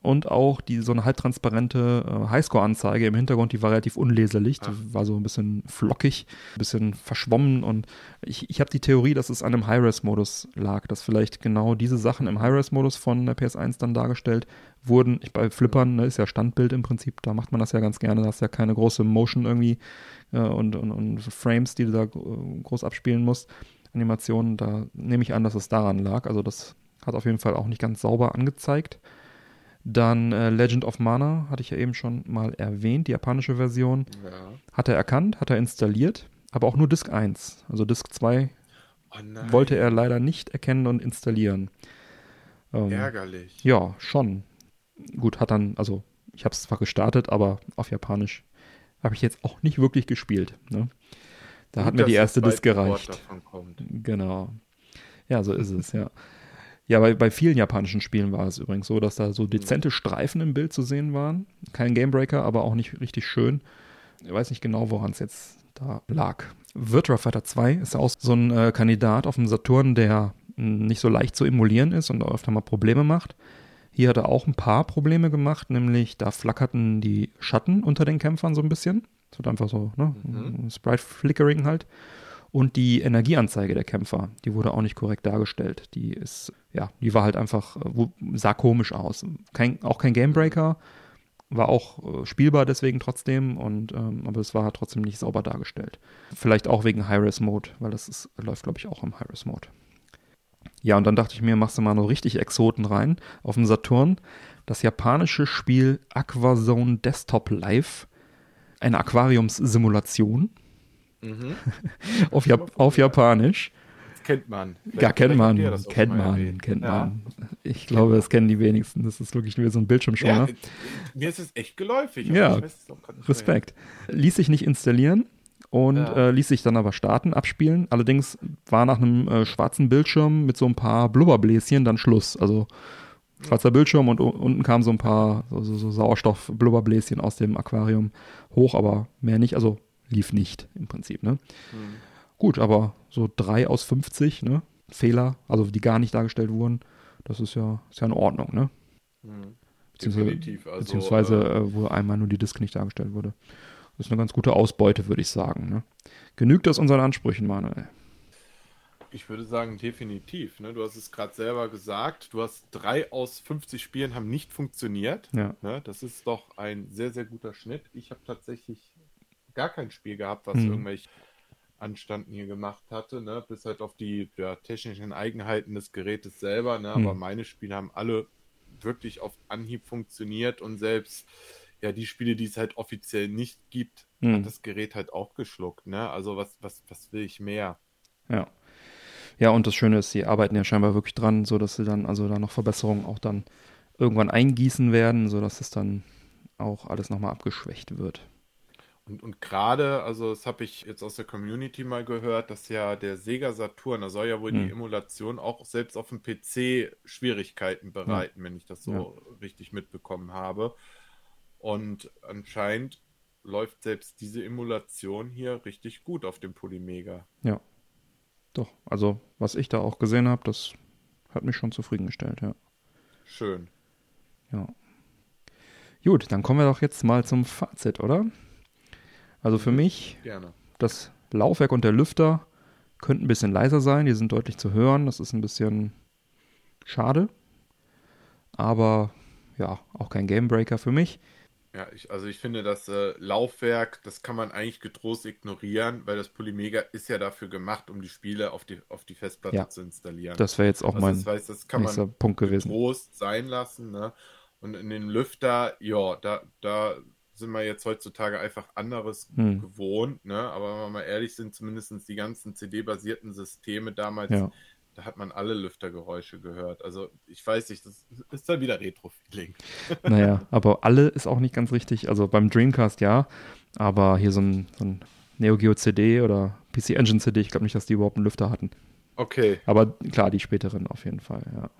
und auch die so eine halbtransparente äh, Highscore-Anzeige im Hintergrund, die war relativ unleserlich, die war so ein bisschen flockig, ein bisschen verschwommen und ich, ich habe die Theorie, dass es an einem High-Res-Modus lag, dass vielleicht genau diese Sachen im High-Res-Modus von der PS1 dann dargestellt wurden. Ich, bei Flippern ne, ist ja Standbild im Prinzip, da macht man das ja ganz gerne, da hast ja keine große Motion irgendwie äh, und, und, und Frames, die du da groß abspielen musst. Animationen, da nehme ich an, dass es daran lag. Also das hat auf jeden Fall auch nicht ganz sauber angezeigt. Dann äh, Legend of Mana, hatte ich ja eben schon mal erwähnt, die japanische Version. Ja. Hat er erkannt, hat er installiert, aber auch nur Disk 1. Also Disk 2 oh wollte er leider nicht erkennen und installieren. Ähm, Ärgerlich. Ja, schon. Gut, hat dann, also ich habe es zwar gestartet, aber auf Japanisch habe ich jetzt auch nicht wirklich gespielt. Ne? Da Gut, hat mir die erste Disk gereicht. Genau. Ja, so ist es, ja. Ja, bei, bei vielen japanischen Spielen war es übrigens so, dass da so dezente Streifen im Bild zu sehen waren. Kein Gamebreaker, aber auch nicht richtig schön. Ich weiß nicht genau, woran es jetzt da lag. Virtua Fighter 2 ist auch so ein äh, Kandidat auf dem Saturn, der hm, nicht so leicht zu emulieren ist und öfter mal Probleme macht. Hier hat er auch ein paar Probleme gemacht, nämlich da flackerten die Schatten unter den Kämpfern so ein bisschen. Es wird einfach so, ne? Mhm. Sprite-Flickering halt. Und die Energieanzeige der Kämpfer, die wurde auch nicht korrekt dargestellt. Die ist, ja, die war halt einfach, äh, sah komisch aus. Kein, auch kein Gamebreaker, war auch äh, spielbar deswegen trotzdem, und, ähm, aber es war halt trotzdem nicht sauber dargestellt. Vielleicht auch wegen High-Res-Mode, weil das ist, läuft, glaube ich, auch im High-Res-Mode. Ja, und dann dachte ich mir, machst du mal noch richtig Exoten rein auf dem Saturn. Das japanische Spiel Aquazone Desktop Live, eine Aquariumssimulation Mhm. auf, Jap auf Japanisch. Das kennt man. Vielleicht, ja, kennt man. Kennt man, kennt ja. man. Ich glaube, das kennen die wenigsten. Das ist wirklich nur so ein Bildschirmschoner. Ja, mir ist es echt geläufig. Ja, Respekt. Ließ sich nicht installieren und ja. äh, ließ sich dann aber starten, abspielen. Allerdings war nach einem äh, schwarzen Bildschirm mit so ein paar Blubberbläschen dann Schluss. Also schwarzer Bildschirm und unten kamen so ein paar so, so, so Sauerstoff-Blubberbläschen aus dem Aquarium hoch, aber mehr nicht. Also lief nicht im Prinzip. Ne? Mhm. Gut, aber so drei aus 50 ne? Fehler, also die gar nicht dargestellt wurden, das ist ja, ist ja in Ordnung, ne? Mhm. Beziehungsweise. Also, beziehungsweise äh, äh, wo einmal nur die Disk nicht dargestellt wurde. Das ist eine ganz gute Ausbeute, würde ich sagen. Ne? Genügt das unseren Ansprüchen, Manuel? Ich würde sagen, definitiv. Ne? Du hast es gerade selber gesagt. Du hast drei aus 50 Spielen haben nicht funktioniert. Ja. Ne? Das ist doch ein sehr, sehr guter Schnitt. Ich habe tatsächlich gar kein Spiel gehabt, was Mhm. irgendwelche Anstanden hier gemacht hatte, ne? bis halt auf die ja, technischen Eigenheiten des Gerätes selber. Ne? Aber Mhm. meine Spiele haben alle wirklich auf Anhieb funktioniert und selbst ja die Spiele, die es halt offiziell nicht gibt, Mhm. hat das Gerät halt auch geschluckt. Ne? Also was, was, was will ich mehr? Ja. Ja, und das Schöne ist, sie arbeiten ja scheinbar wirklich dran, so dass sie dann, also da noch Verbesserungen auch dann irgendwann eingießen werden, sodass es dann auch alles nochmal abgeschwächt wird. Und, und gerade, also das habe ich jetzt aus der Community mal gehört, dass ja der Sega Saturn, da soll ja wohl die Hm. Emulation auch selbst auf dem PC Schwierigkeiten bereiten, wenn ich das so Ja. richtig mitbekommen habe. Und anscheinend läuft selbst diese Emulation hier richtig gut auf dem Polymega. Ja. Doch, also was ich da auch gesehen habe, das hat mich schon zufriedengestellt, ja. Schön. Ja. Gut, dann kommen wir doch jetzt mal zum Fazit, oder? Also für mich, Gerne. das Laufwerk und der Lüfter könnten ein bisschen leiser sein, die sind deutlich zu hören, das ist ein bisschen schade. Aber ja, auch kein Gamebreaker für mich. Ja, ich, also ich finde, das äh, Laufwerk, das kann man eigentlich getrost ignorieren, weil das Polymega ist ja dafür gemacht, um die Spiele auf die, auf die Festplatte Ja. zu installieren. Das wäre jetzt auch Also mein das heißt, das kann nächster man Punkt gewesen. Trost sein lassen. Ne? Und in den Lüfter, ja, da, da sind wir jetzt heutzutage einfach anderes Hm. gewohnt. Ne? Aber wenn wir mal ehrlich sind, zumindest die ganzen CD-basierten Systeme damals, Ja. da hat man alle Lüftergeräusche gehört. Also ich weiß nicht, das ist dann wieder Retro-Feeling. Naja, aber alle ist auch nicht ganz richtig. Also beim Dreamcast ja, aber hier so ein, so ein Neo Geo CD oder PC Engine CD, ich glaube nicht, dass die überhaupt einen Lüfter hatten. Okay. Aber klar, die späteren auf jeden Fall, ja.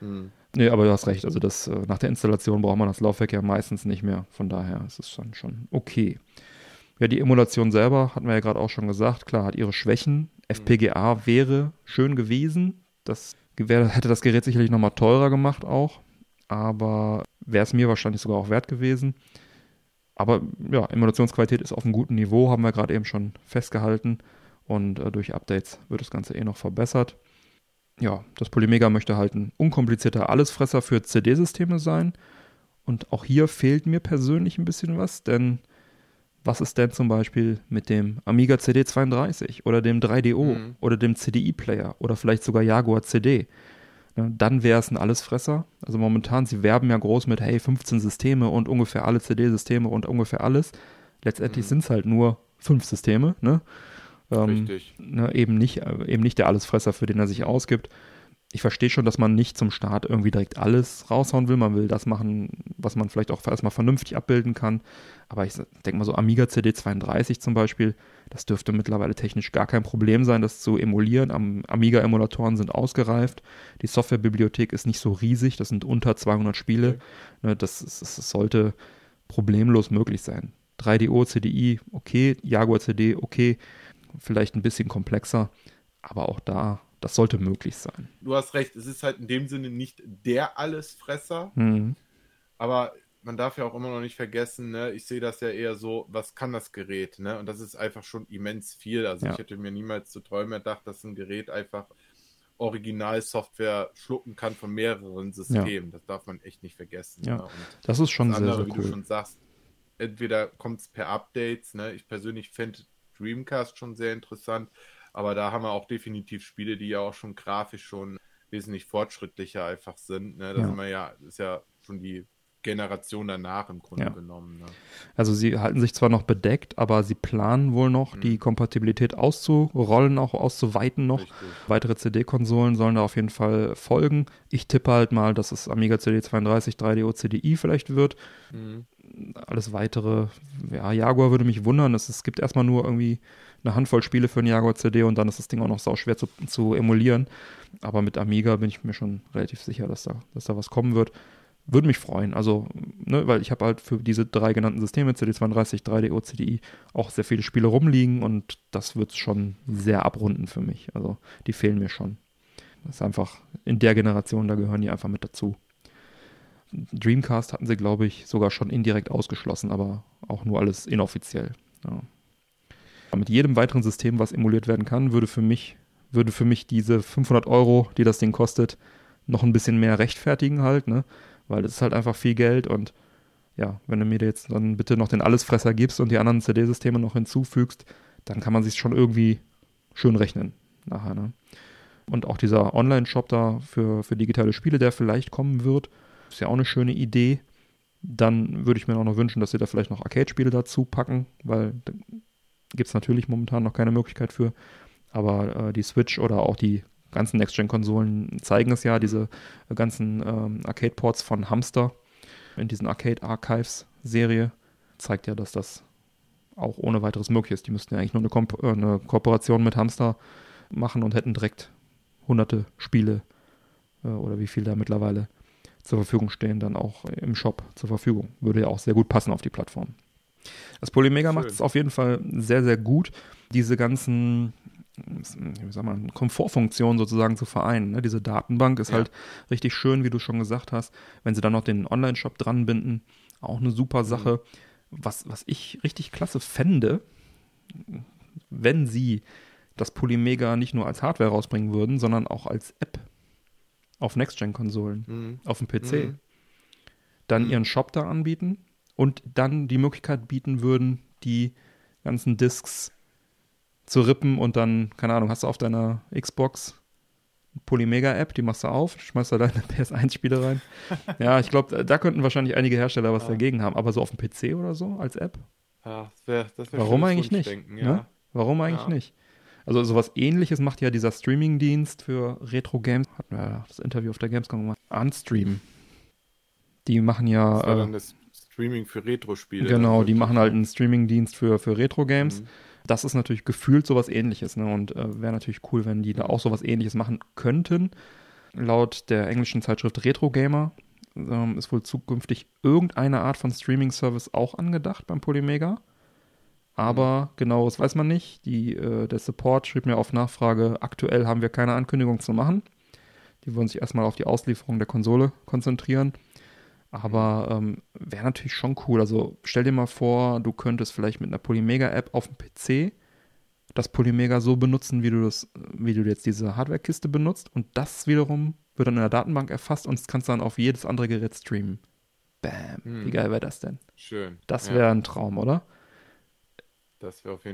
Hm. Nee, aber du hast recht. Also das, äh, nach der Installation braucht man das Laufwerk ja meistens nicht mehr. Von daher ist es dann schon okay. Ja, die Emulation selber, hatten wir ja gerade auch schon gesagt, klar, hat ihre Schwächen. FPGA wäre schön gewesen. Das hätte das Gerät sicherlich nochmal teurer gemacht auch. Aber wäre es mir wahrscheinlich sogar auch wert gewesen. Aber ja, Emulationsqualität ist auf einem guten Niveau, haben wir gerade eben schon festgehalten. Und äh, durch Updates wird das Ganze eh noch verbessert ja, das Polymega möchte halt ein unkomplizierter Allesfresser für CD-Systeme sein. Und auch hier fehlt mir persönlich ein bisschen was, denn was ist denn zum Beispiel mit dem Amiga CD32 oder dem 3DO Mhm. oder dem CDI-Player oder vielleicht sogar Jaguar CD? Ne, dann wäre es ein Allesfresser. Also momentan, sie werben ja groß mit, hey, 15 Systeme und ungefähr alle CD-Systeme und ungefähr alles. Letztendlich Mhm. sind es halt nur fünf Systeme, ne? Ähm, Richtig. ne, eben nicht, äh, eben nicht der Allesfresser, für den er sich ausgibt. Ich verstehe schon, dass man nicht zum Start irgendwie direkt alles raushauen will. Man will das machen, was man vielleicht auch erstmal vernünftig abbilden kann. Aber ich denke mal so Amiga CD32 zum Beispiel, das dürfte mittlerweile technisch gar kein Problem sein, das zu emulieren. Am Amiga-Emulatoren sind ausgereift. Die Softwarebibliothek ist nicht so riesig, das sind unter 200 Spiele. Okay. Ne, das, ist- das sollte problemlos möglich sein. 3DO, CDI, okay, Jaguar CD, okay, vielleicht ein bisschen komplexer, aber auch da, das sollte möglich sein. Du hast recht, es ist halt in dem Sinne nicht der Allesfresser, Mhm. aber man darf ja auch immer noch nicht vergessen, ne? ich sehe das ja eher so, was kann das Gerät, ne? Und das ist einfach schon immens viel. Also Ja. ich hätte mir niemals zu träumen erdacht, dass ein Gerät einfach Originalsoftware schlucken kann von mehreren Systemen. Das darf man echt nicht vergessen. Ja. Ne? Das ist schon das sehr, andere, sehr wie du cool. schon sagst, entweder kommt es per Updates, ne? Ich persönlich finde Dreamcast schon sehr interessant, aber da haben wir auch definitiv Spiele, die ja auch schon grafisch schon wesentlich fortschrittlicher einfach sind. Ne? Da Ja. sind wir ja, ist ja schon die Generation danach im Grunde Ja. genommen. Ne? Also sie halten sich zwar noch bedeckt, aber sie planen wohl noch, Mhm. die Kompatibilität auszurollen, auch auszuweiten noch. Richtig. Weitere CD-Konsolen sollen da auf jeden Fall folgen. Ich tippe halt mal, dass es Amiga CD32, 3DO, CDI vielleicht wird. Mhm. Alles weitere, ja, Jaguar würde mich wundern. Es, es gibt erstmal nur irgendwie eine Handvoll Spiele für einen Jaguar CD und dann ist das Ding auch noch sau schwer zu, zu emulieren. Aber mit Amiga bin ich mir schon relativ sicher, dass da, dass da was kommen wird. Würde mich freuen. Also, ne, weil ich habe halt für diese drei genannten Systeme, CD32, 3DO, CDI, auch sehr viele Spiele rumliegen und das wird schon sehr abrunden für mich. Also, die fehlen mir schon. Das ist einfach in der Generation, da gehören die einfach mit dazu. Dreamcast hatten sie, glaube ich, sogar schon indirekt ausgeschlossen, aber auch nur alles inoffiziell. Ja. Mit jedem weiteren System, was emuliert werden kann, würde für mich, würde für mich diese 500 Euro, die das Ding kostet, noch ein bisschen mehr rechtfertigen halt, ne? Weil das ist halt einfach viel Geld und ja, wenn du mir jetzt dann bitte noch den Allesfresser gibst und die anderen CD-Systeme noch hinzufügst, dann kann man sich schon irgendwie schön rechnen nachher, ne? Und auch dieser Online-Shop da für, für digitale Spiele, der vielleicht kommen wird, ist ja auch eine schöne Idee. Dann würde ich mir auch noch wünschen, dass sie da vielleicht noch Arcade-Spiele dazu packen, weil da gibt es natürlich momentan noch keine Möglichkeit für. Aber äh, die Switch oder auch die ganzen Next-Gen-Konsolen zeigen es ja, diese ganzen ähm, Arcade-Ports von Hamster in diesen Arcade Archives-Serie zeigt ja, dass das auch ohne weiteres möglich ist. Die müssten ja eigentlich nur eine, Ko äh, eine Kooperation mit Hamster machen und hätten direkt hunderte Spiele äh, oder wie viel da mittlerweile zur Verfügung stehen, dann auch im Shop zur Verfügung. Würde ja auch sehr gut passen auf die Plattform. Das Polymega macht es auf jeden Fall sehr, sehr gut, diese ganzen wie sag man, Komfortfunktionen sozusagen zu vereinen. Ne? Diese Datenbank ist ja. halt richtig schön, wie du schon gesagt hast. Wenn sie dann noch den Online-Shop dranbinden, auch eine super Sache. Mhm. Was, was ich richtig klasse fände, wenn sie das Polymega nicht nur als Hardware rausbringen würden, sondern auch als App auf Next-Gen-Konsolen, mhm. auf dem PC. Mhm. Dann mhm. ihren Shop da anbieten und dann die Möglichkeit bieten würden, die ganzen Discs zu rippen und dann, keine Ahnung, hast du auf deiner Xbox Polymega-App, die machst du auf, schmeißt da deine PS1-Spiele rein. ja, ich glaube, da könnten wahrscheinlich einige Hersteller was ja. dagegen haben, aber so auf dem PC oder so als App? Ja, das wäre das wär Warum eigentlich nicht? Ja. Ne? Warum eigentlich nicht? Also sowas ähnliches macht ja dieser Streaming-Dienst für Retro-Games. Hatten wir ja das Interview auf der Gamescom gemacht. Unstream. Die machen ja. Das war dann äh, das Streaming für Retro-Spiele. Genau, die machen halt einen Streaming-Dienst für, für Retro-Games. Mhm. Das ist natürlich gefühlt sowas ähnliches. Ne? Und äh, wäre natürlich cool, wenn die da auch sowas ähnliches machen könnten. Laut der englischen Zeitschrift Retro Gamer ähm, ist wohl zukünftig irgendeine Art von Streaming-Service auch angedacht beim Polymega. Aber mhm. genau, das weiß man nicht. Die, äh, der Support schrieb mir auf Nachfrage, aktuell haben wir keine Ankündigung zu machen. Die wollen sich erstmal auf die Auslieferung der Konsole konzentrieren. Aber ähm, wäre natürlich schon cool. Also stell dir mal vor, du könntest vielleicht mit einer Polymega-App auf dem PC das Polymega so benutzen, wie du das, wie du jetzt diese Hardware-Kiste benutzt. Und das wiederum wird dann in der Datenbank erfasst und das kannst du dann auf jedes andere Gerät streamen. Bam. Hm. Wie geil wäre das denn? Schön. Das wäre ja. ein Traum, oder? Das wäre auf jeden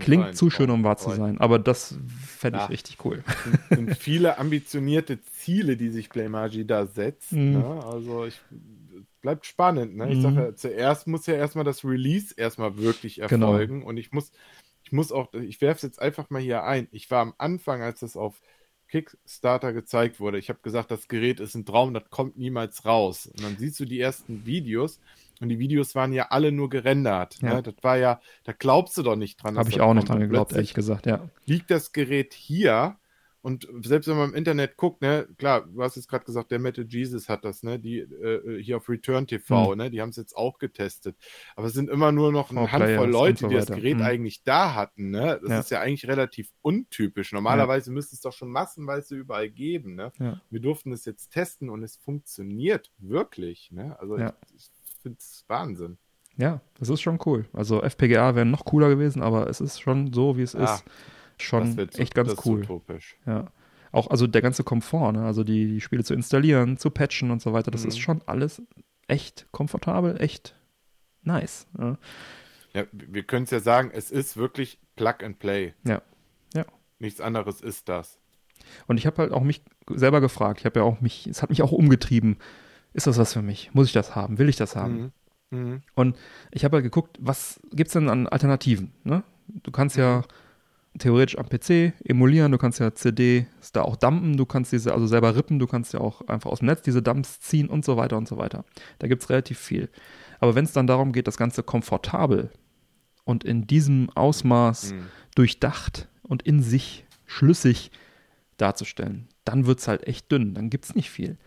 Klingt Fall zu schön, um wahr zu sein, aber das fände ich richtig cool. Es sind viele ambitionierte Ziele, die sich Playmagie da setzt. Mhm. Ne? Also ich bleibt spannend. Ne? Ich mhm. sage ja, zuerst muss ja erstmal das Release erstmal wirklich genau. erfolgen genau. und ich muss, ich muss auch, ich werfe es jetzt einfach mal hier ein. Ich war am Anfang, als das auf Kickstarter gezeigt wurde, ich habe gesagt, das Gerät ist ein Traum, das kommt niemals raus. Und dann siehst du die ersten Videos und die Videos waren ja alle nur gerendert. Ne? Ja. Ne? Das war ja, da glaubst du doch nicht dran. Habe ich auch nicht dran geglaubt, ehrlich gesagt, ja. Liegt das Gerät hier und selbst wenn man im Internet guckt, ne, klar, du hast jetzt gerade gesagt, der Metal Jesus hat das, ne, die äh, hier auf Return TV, hm. ne, die haben es jetzt auch getestet. Aber es sind immer nur noch eine Handvoll Leute, so die das Gerät hm. eigentlich da hatten, ne. Das ja. ist ja eigentlich relativ untypisch. Normalerweise ja. müsste es doch schon massenweise überall geben, ne. Ja. Wir durften es jetzt testen und es funktioniert wirklich, ne. Also ich, ich finde es Wahnsinn. Ja, das ist schon cool. Also FPGA wäre noch cooler gewesen, aber es ist schon so, wie es ist schon echt ganz cool. Utopisch. Ja. Auch also der ganze Komfort, ne? also die, die Spiele zu installieren, zu patchen und so weiter, das mhm. ist schon alles echt komfortabel, echt nice. Ja, ja wir können es ja sagen, es ist wirklich Plug and Play. Ja. Ja. Nichts anderes ist das. Und ich habe halt auch mich selber gefragt, ich habe ja auch mich, es hat mich auch umgetrieben. Ist das was für mich? Muss ich das haben? Will ich das haben? Mhm. Mhm. Und ich habe halt geguckt, was gibt es denn an Alternativen? Ne? Du kannst ja mhm theoretisch am PC emulieren, du kannst ja CDs da auch dumpen, du kannst diese also selber rippen, du kannst ja auch einfach aus dem Netz diese Dumps ziehen und so weiter und so weiter. Da gibt es relativ viel. Aber wenn es dann darum geht, das Ganze komfortabel und in diesem Ausmaß mhm. durchdacht und in sich schlüssig darzustellen, dann wird es halt echt dünn, dann gibt es nicht viel.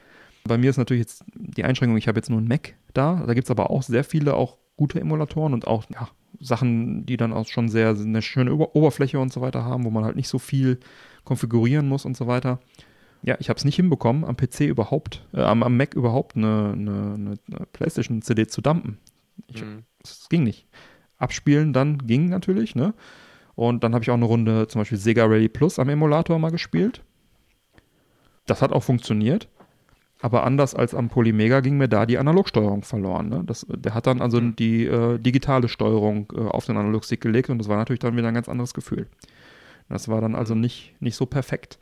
Bei mir ist natürlich jetzt die Einschränkung, ich habe jetzt nur einen Mac da, da gibt es aber auch sehr viele auch gute Emulatoren und auch ja, Sachen, die dann auch schon sehr eine schöne Oberfläche und so weiter haben, wo man halt nicht so viel konfigurieren muss und so weiter. ja, ich habe es nicht hinbekommen, am PC überhaupt, äh, am, am, Mac überhaupt eine, eine, eine PlayStation-CD zu dumpen. Es mhm. ging nicht. Abspielen dann ging natürlich, ne? Und dann habe ich auch eine Runde zum Beispiel Sega Rally Plus am Emulator mal gespielt. Das hat auch funktioniert. Aber anders als am Polymega ging mir da die Analogsteuerung verloren. Ne? Das, der hat dann also die äh, digitale Steuerung äh, auf den Analogstick gelegt und das war natürlich dann wieder ein ganz anderes Gefühl. Das war dann also mhm. nicht, nicht so perfekt.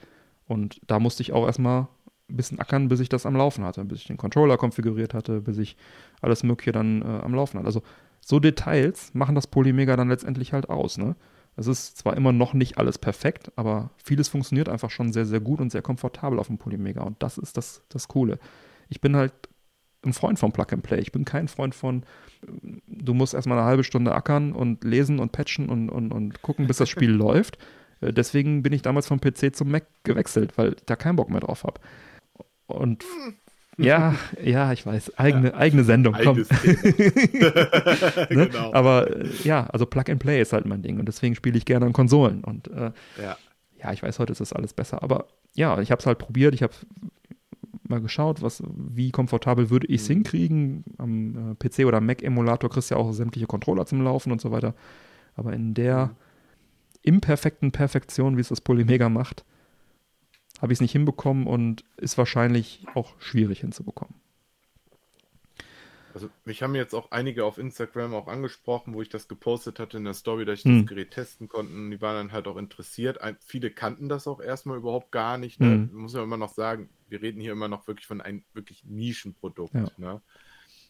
Und da musste ich auch erstmal ein bisschen ackern, bis ich das am Laufen hatte, bis ich den Controller konfiguriert hatte, bis ich alles Mögliche dann äh, am Laufen hatte. Also so Details machen das Polymega dann letztendlich halt aus. Ne? Es ist zwar immer noch nicht alles perfekt, aber vieles funktioniert einfach schon sehr, sehr gut und sehr komfortabel auf dem Polymega. Und das ist das, das Coole. Ich bin halt ein Freund von Plug and Play. Ich bin kein Freund von, du musst erstmal eine halbe Stunde ackern und lesen und patchen und, und, und gucken, bis das Spiel läuft. Äh, deswegen bin ich damals vom PC zum Mac gewechselt, weil ich da keinen Bock mehr drauf habe. Und ja, ja, ich weiß. Eigene, ja. eigene Sendung, komm. ne? genau. Aber äh, ja, also Plug and Play ist halt mein Ding und deswegen spiele ich gerne an Konsolen. Und äh, ja. ja, ich weiß, heute ist das alles besser. Aber ja, ich habe es halt probiert. Ich habe mal geschaut, was, wie komfortabel würde ich es mhm. hinkriegen. Am äh, PC oder Mac-Emulator kriegst du ja auch sämtliche Controller zum Laufen und so weiter. Aber in der mhm. imperfekten Perfektion, wie es das Polymega macht, habe ich es nicht hinbekommen und ist wahrscheinlich auch schwierig hinzubekommen. Also mich haben jetzt auch einige auf Instagram auch angesprochen, wo ich das gepostet hatte in der Story, dass ich hm. das Gerät testen konnte. Die waren dann halt auch interessiert. Ein, viele kannten das auch erstmal überhaupt gar nicht. Ne? Hm. Muss man immer noch sagen, wir reden hier immer noch wirklich von einem wirklich Nischenprodukt. Ja. Ne?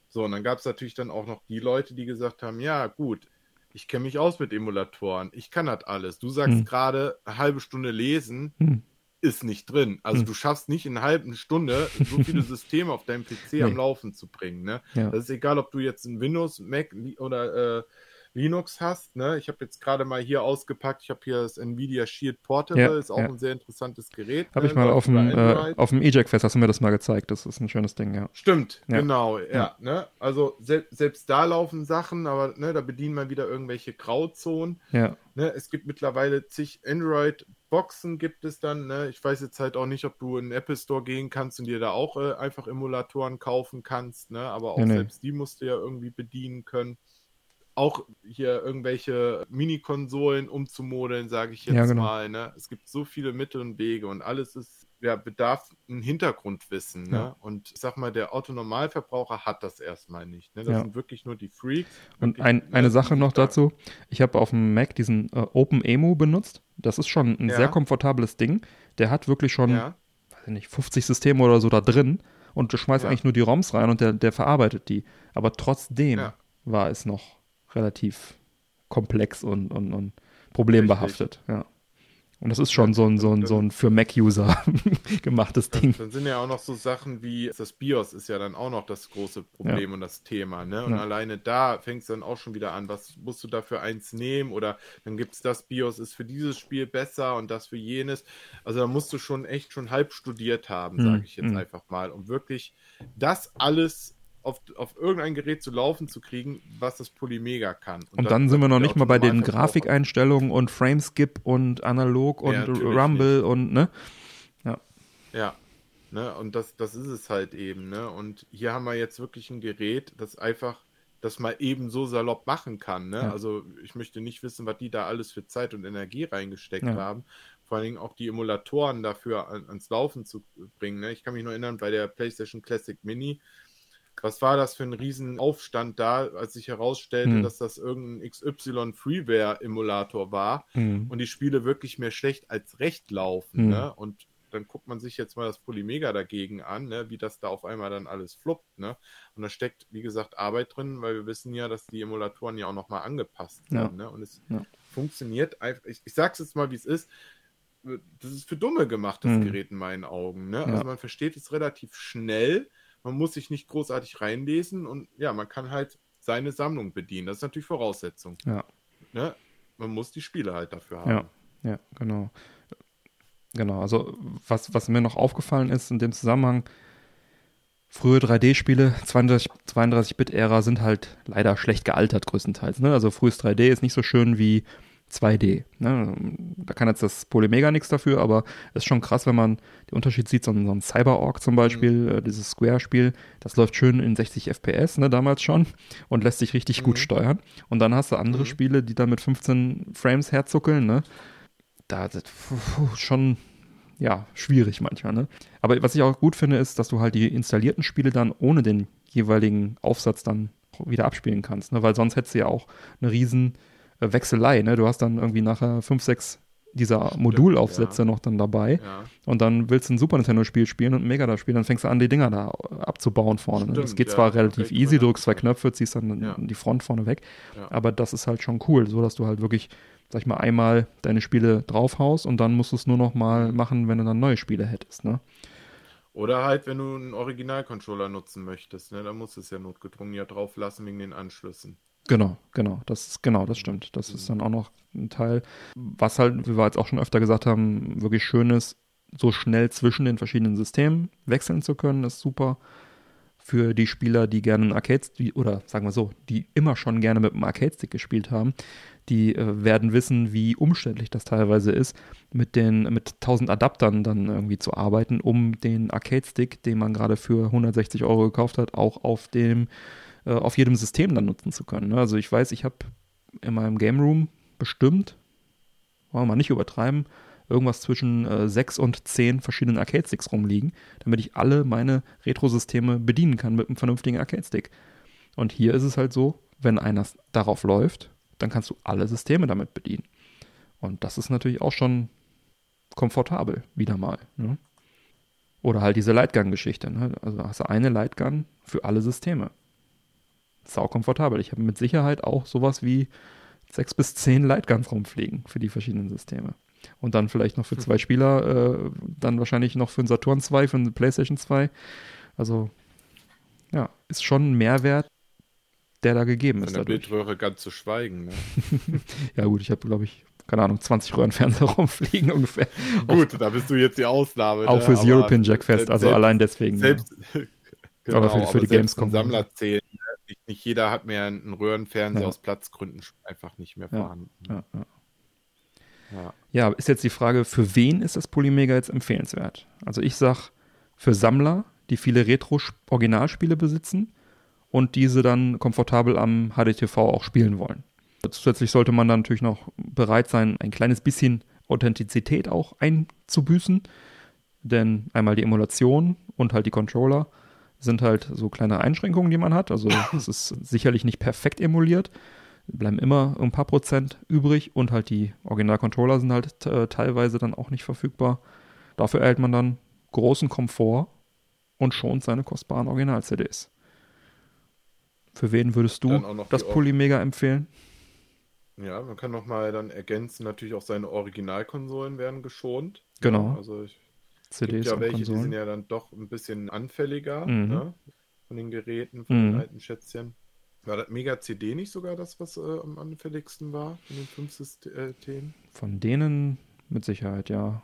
So, und dann gab es natürlich dann auch noch die Leute, die gesagt haben, ja gut, ich kenne mich aus mit Emulatoren, ich kann das alles. Du sagst hm. gerade eine halbe Stunde lesen, hm ist nicht drin. Also hm. du schaffst nicht in einer halben Stunde so viele Systeme auf deinem PC nee. am Laufen zu bringen. Ne? Ja. Das ist egal, ob du jetzt ein Windows, Mac oder äh, Linux hast. Ne? Ich habe jetzt gerade mal hier ausgepackt, ich habe hier das Nvidia Shield Portable, ja, ist auch ja. ein sehr interessantes Gerät. Habe ne? ich mal auf dem, äh, auf dem EJAC-Fest, hast du mir das mal gezeigt, das ist ein schönes Ding, ja. Stimmt, ja. genau, ja. Ne? Also se selbst da laufen Sachen, aber ne, da bedienen wir wieder irgendwelche Grauzonen. Ja. Ne? Es gibt mittlerweile zig Android- Boxen gibt es dann. Ne? Ich weiß jetzt halt auch nicht, ob du in den Apple Store gehen kannst und dir da auch äh, einfach Emulatoren kaufen kannst. Ne? Aber auch nee, selbst die musst du ja irgendwie bedienen können auch hier irgendwelche Mini-Konsolen umzumodeln, sage ich jetzt ja, genau. mal. Ne? Es gibt so viele Mittel und Wege und alles ist, ja, bedarf ein Hintergrundwissen. Ne? Ja. Und ich sag mal, der Autonormalverbraucher hat das erstmal nicht. Ne? Das ja. sind wirklich nur die Freaks. Und ein, ne, eine Sache noch dazu: Ich habe auf dem Mac diesen äh, OpenEMU benutzt. Das ist schon ein sehr komfortables Ding. Der hat wirklich schon, weiß ich nicht, 50 Systeme oder so da drin. Und du schmeißt eigentlich nur die ROMs rein und der, der verarbeitet die. Aber trotzdem war es noch relativ komplex und, und, und problembehaftet. Ja. Und das ist schon so ein, so ein, so ein für Mac-User gemachtes Ding. Dann sind ja auch noch so Sachen wie das BIOS ist ja dann auch noch das große Problem ja. und das Thema. Ne? Und ja. alleine da fängt es dann auch schon wieder an, was musst du dafür eins nehmen? Oder dann gibt es das BIOS ist für dieses Spiel besser und das für jenes. Also da musst du schon echt schon halb studiert haben, sage ich jetzt mhm. einfach mal, um wirklich das alles auf, auf irgendein Gerät zu laufen zu kriegen, was das Polymega kann. Und, und dann, dann sind wir noch nicht mal bei den Grafikeinstellungen und Frameskip und Analog und ja, Rumble nicht. und ne? Ja. Ja. Ne? Und das, das ist es halt eben, ne? Und hier haben wir jetzt wirklich ein Gerät, das einfach das mal eben so salopp machen kann. Ne? Ja. Also ich möchte nicht wissen, was die da alles für Zeit und Energie reingesteckt ja. haben. Vor allen Dingen auch die Emulatoren dafür an, ans Laufen zu bringen. Ne? Ich kann mich nur erinnern, bei der PlayStation Classic Mini was war das für ein Riesenaufstand da, als sich herausstellte, hm. dass das irgendein XY Freeware-Emulator war hm. und die Spiele wirklich mehr schlecht als recht laufen. Hm. Ne? Und dann guckt man sich jetzt mal das Polymega dagegen an, ne? wie das da auf einmal dann alles fluppt. Ne? Und da steckt, wie gesagt, Arbeit drin, weil wir wissen ja, dass die Emulatoren ja auch nochmal angepasst ja. sind. Ne? Und es ja. funktioniert einfach, ich, ich sag's jetzt mal, wie es ist, das ist für Dumme gemacht, das hm. Gerät in meinen Augen. Ne? Also man versteht es relativ schnell, man muss sich nicht großartig reinlesen und ja, man kann halt seine Sammlung bedienen. Das ist natürlich Voraussetzung. Ja. Ne? Man muss die Spiele halt dafür haben. Ja, ja, genau. Genau, also was, was mir noch aufgefallen ist in dem Zusammenhang, frühe 3D-Spiele, 32-Bit-Ära sind halt leider schlecht gealtert größtenteils. Ne? Also frühes 3D ist nicht so schön wie 2D. Ne? Da kann jetzt das Polymega nichts dafür, aber es ist schon krass, wenn man den Unterschied sieht. So ein, so ein Cyber-Org zum Beispiel, mhm. äh, dieses Square-Spiel, das läuft schön in 60 FPS, ne, damals schon, und lässt sich richtig mhm. gut steuern. Und dann hast du andere mhm. Spiele, die dann mit 15 Frames herzuckeln. Ne? Da ist schon ja, schwierig manchmal. Ne? Aber was ich auch gut finde, ist, dass du halt die installierten Spiele dann ohne den jeweiligen Aufsatz dann wieder abspielen kannst. Ne? Weil sonst hättest du ja auch eine riesen Wechselei. Ne? Du hast dann irgendwie nachher fünf, sechs dieser Modulaufsätze ja. noch dann dabei. Ja. Und dann willst du ein Super Nintendo-Spiel spielen und ein Mega da spielen, dann fängst du an, die Dinger da abzubauen vorne. Ne? Stimmt, das geht ja, zwar relativ easy, du drückst zwei Knöpfe, ziehst dann die Front vorne weg, aber das ist halt schon cool, so dass du halt wirklich, sag ich mal, einmal deine Spiele draufhaust und dann musst du es nur noch mal mhm. machen, wenn du dann neue Spiele hättest. Ne? Oder halt, wenn du einen Original-Controller nutzen möchtest, ne? dann musst du es ja notgedrungen ja drauf lassen wegen den Anschlüssen. Genau, genau, das ist genau, das stimmt. Das ist dann auch noch ein Teil, was halt, wie wir jetzt auch schon öfter gesagt haben, wirklich schön ist, so schnell zwischen den verschiedenen Systemen wechseln zu können, ist super. Für die Spieler, die gerne einen Arcade oder sagen wir so, die immer schon gerne mit einem Arcade-Stick gespielt haben, die äh, werden wissen, wie umständlich das teilweise ist, mit den mit 1000 Adaptern dann irgendwie zu arbeiten, um den Arcade-Stick, den man gerade für 160 Euro gekauft hat, auch auf dem äh, auf jedem System dann nutzen zu können. Ne? Also ich weiß, ich habe in meinem Game Room bestimmt, wollen wir mal nicht übertreiben, irgendwas zwischen äh, sechs und zehn verschiedenen Arcade-Sticks rumliegen, damit ich alle meine Retro-Systeme bedienen kann mit einem vernünftigen Arcade-Stick. Und hier ist es halt so, wenn einer darauf läuft, dann kannst du alle Systeme damit bedienen. Und das ist natürlich auch schon komfortabel, wieder mal. Ne? Oder halt diese Lightgun-Geschichte. Ne? Also hast du eine Lightgun für alle Systeme sau komfortabel. Ich habe mit Sicherheit auch sowas wie sechs bis zehn Lightguns rumfliegen für die verschiedenen Systeme. Und dann vielleicht noch für zwei Spieler, äh, dann wahrscheinlich noch für einen Saturn 2, für eine PlayStation 2. Also, ja, ist schon ein Mehrwert, der da gegeben ist. Von der Bildröhre ganz zu schweigen. Ne? ja, gut, ich habe, glaube ich, keine Ahnung, 20 Röhrenfernseher rumfliegen ungefähr. Gut, auch, da bist du jetzt die Ausnahme. Auch ne? fürs European Jack Fest, also selbst, allein deswegen. Selbst, ja. genau, aber für, für die Gamescom. Sammler zählen nicht, nicht jeder hat mehr einen Röhrenfernseher ja. aus Platzgründen einfach nicht mehr vorhanden. Ja, ja, ja, ist jetzt die Frage, für wen ist das Polymega jetzt empfehlenswert? Also ich sag für Sammler, die viele Retro-Originalspiele besitzen und diese dann komfortabel am HDTV auch spielen wollen. Zusätzlich sollte man dann natürlich noch bereit sein, ein kleines bisschen Authentizität auch einzubüßen, denn einmal die Emulation und halt die Controller sind halt so kleine Einschränkungen, die man hat. Also es ist sicherlich nicht perfekt emuliert. Bleiben immer ein paar Prozent übrig und halt die Original-Controller sind halt äh, teilweise dann auch nicht verfügbar. Dafür erhält man dann großen Komfort und schont seine kostbaren Original-CDs. Für wen würdest du das Polymega empfehlen? Ja, man kann nochmal dann ergänzen, natürlich auch seine Originalkonsolen werden geschont. Genau. Ja, also ich CDs. Ja, welche, Konsolen. die sind ja dann doch ein bisschen anfälliger mhm. ne? von den Geräten, von mhm. den alten Schätzchen. War das Mega CD nicht sogar das, was äh, am anfälligsten war von den fünf Systemen? Von denen mit Sicherheit, ja.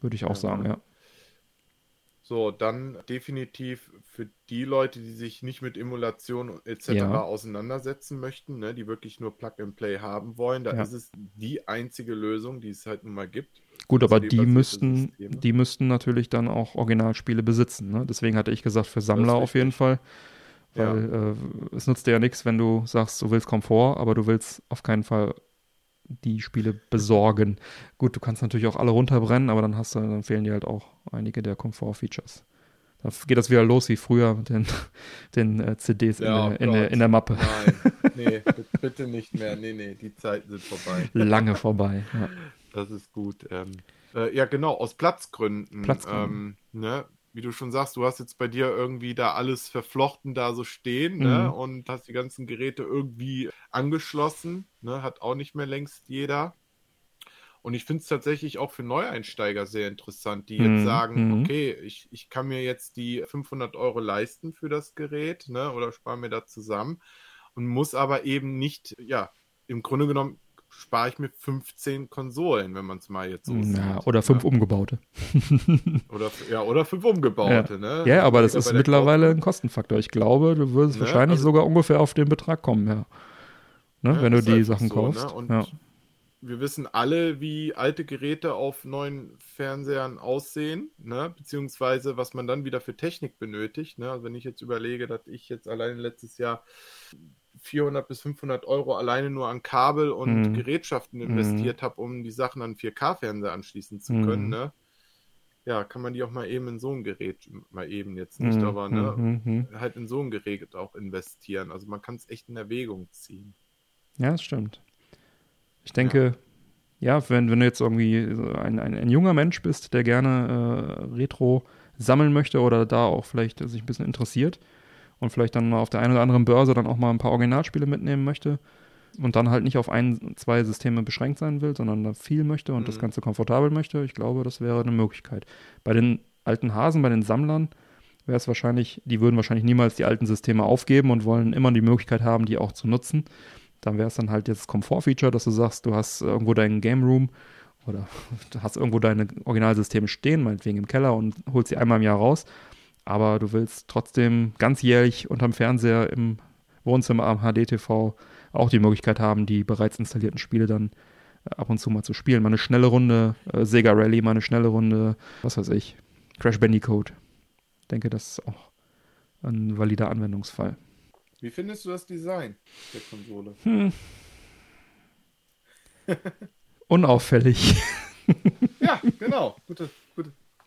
Würde ich auch ja, sagen, ja. So, dann definitiv für die Leute, die sich nicht mit Emulation etc. Ja. auseinandersetzen möchten, ne, die wirklich nur Plug and Play haben wollen, da ja. ist es die einzige Lösung, die es halt nun mal gibt. Gut, aber die müssten, die müssten natürlich dann auch Originalspiele besitzen. Ne? Deswegen hatte ich gesagt, für Sammler auf jeden Fall. Weil ja. äh, es nutzt dir ja nichts, wenn du sagst, du willst Komfort, aber du willst auf keinen Fall die Spiele besorgen. Gut, du kannst natürlich auch alle runterbrennen, aber dann hast du, dann fehlen dir halt auch einige der Komfort-Features. Da geht das wieder los wie früher mit den, den äh, CDs ja, in, der, in, der, in, der, Mappe. Nein, nee, bitte nicht mehr. Nee, nee, die Zeiten sind vorbei. Lange vorbei, ja. Das ist gut. Ähm, äh, ja, genau, aus Platzgründen. Platzgründen. Ähm, ne? Wie du schon sagst, du hast jetzt bei dir irgendwie da alles verflochten da so stehen ne? mhm. ne? und hast die ganzen Geräte irgendwie angeschlossen. Ne? Hat auch nicht mehr längst jeder. Und ich finde es tatsächlich auch für Neueinsteiger sehr interessant, die jetzt mhm. sagen, mhm. okay, ich, ich kann mir jetzt die 500 Euro leisten für das Gerät ne? oder spare mir da zusammen und muss aber eben nicht, ja, im Grunde genommen spare ich mir 15 Konsolen, wenn man es mal jetzt so ja, sieht. Oder fünf ja. umgebaute. oder, ja, oder fünf umgebaute, ja. ne? Ja, aber das ist mittlerweile Kosten. ein Kostenfaktor. Ich glaube, du würdest ne? wahrscheinlich also, sogar ungefähr auf den Betrag kommen, ja. Ne? wenn du die Sachen so, kaufst. Ne? Und, ja. wir wissen alle, wie alte Geräte auf neuen Fernsehern aussehen, ne? beziehungsweise was man dann wieder für Technik benötigt. Ne? Also wenn ich jetzt überlege, dass ich jetzt alleine letztes Jahr 400 bis 500 Euro alleine nur an Kabel und Mhm. Gerätschaften investiert habe, um die Sachen an 4K-Fernseher anschließen zu Mhm. können, ne? ja, kann man die auch mal eben in so ein Gerät, mal eben jetzt nicht, Mhm, aber ne, mhm, mhm. halt in so ein Gerät auch investieren. Also man kann es echt in Erwägung ziehen. Ja, das stimmt. Ich denke, ja, wenn, wenn du jetzt irgendwie so ein, ein, ein junger Mensch bist, der gerne äh, Retro sammeln möchte oder da auch vielleicht sich ein bisschen interessiert und vielleicht dann mal auf der einen oder anderen Börse dann auch mal ein paar Originalspiele mitnehmen möchte und dann halt nicht auf ein, zwei Systeme beschränkt sein will, sondern da viel möchte und das Mhm. Ganze komfortabel möchte, ich glaube, das wäre eine Möglichkeit. Bei den alten Hasen, bei den Sammlern, wäre es wahrscheinlich, die würden wahrscheinlich niemals die alten Systeme aufgeben und wollen immer die Möglichkeit haben, die auch zu nutzen. Dann wäre es dann halt jetzt das Komfortfeature, dass du sagst, du hast irgendwo deinen Game Room oder du hast irgendwo deine Originalsysteme stehen, meinetwegen im Keller und holst sie einmal im Jahr raus. Aber du willst trotzdem ganzjährig unterm Fernseher im Wohnzimmer am HD-TV auch die Möglichkeit haben, die bereits installierten Spiele dann äh, ab und zu mal zu spielen. Mal eine schnelle Runde äh, Sega Rally, mal eine schnelle Runde, was weiß ich, Crash Bandicoot. Ich denke, das ist auch ein valider Anwendungsfall. Wie findest du das Design der Konsole? Hm. Unauffällig. Ja, genau. Gutes,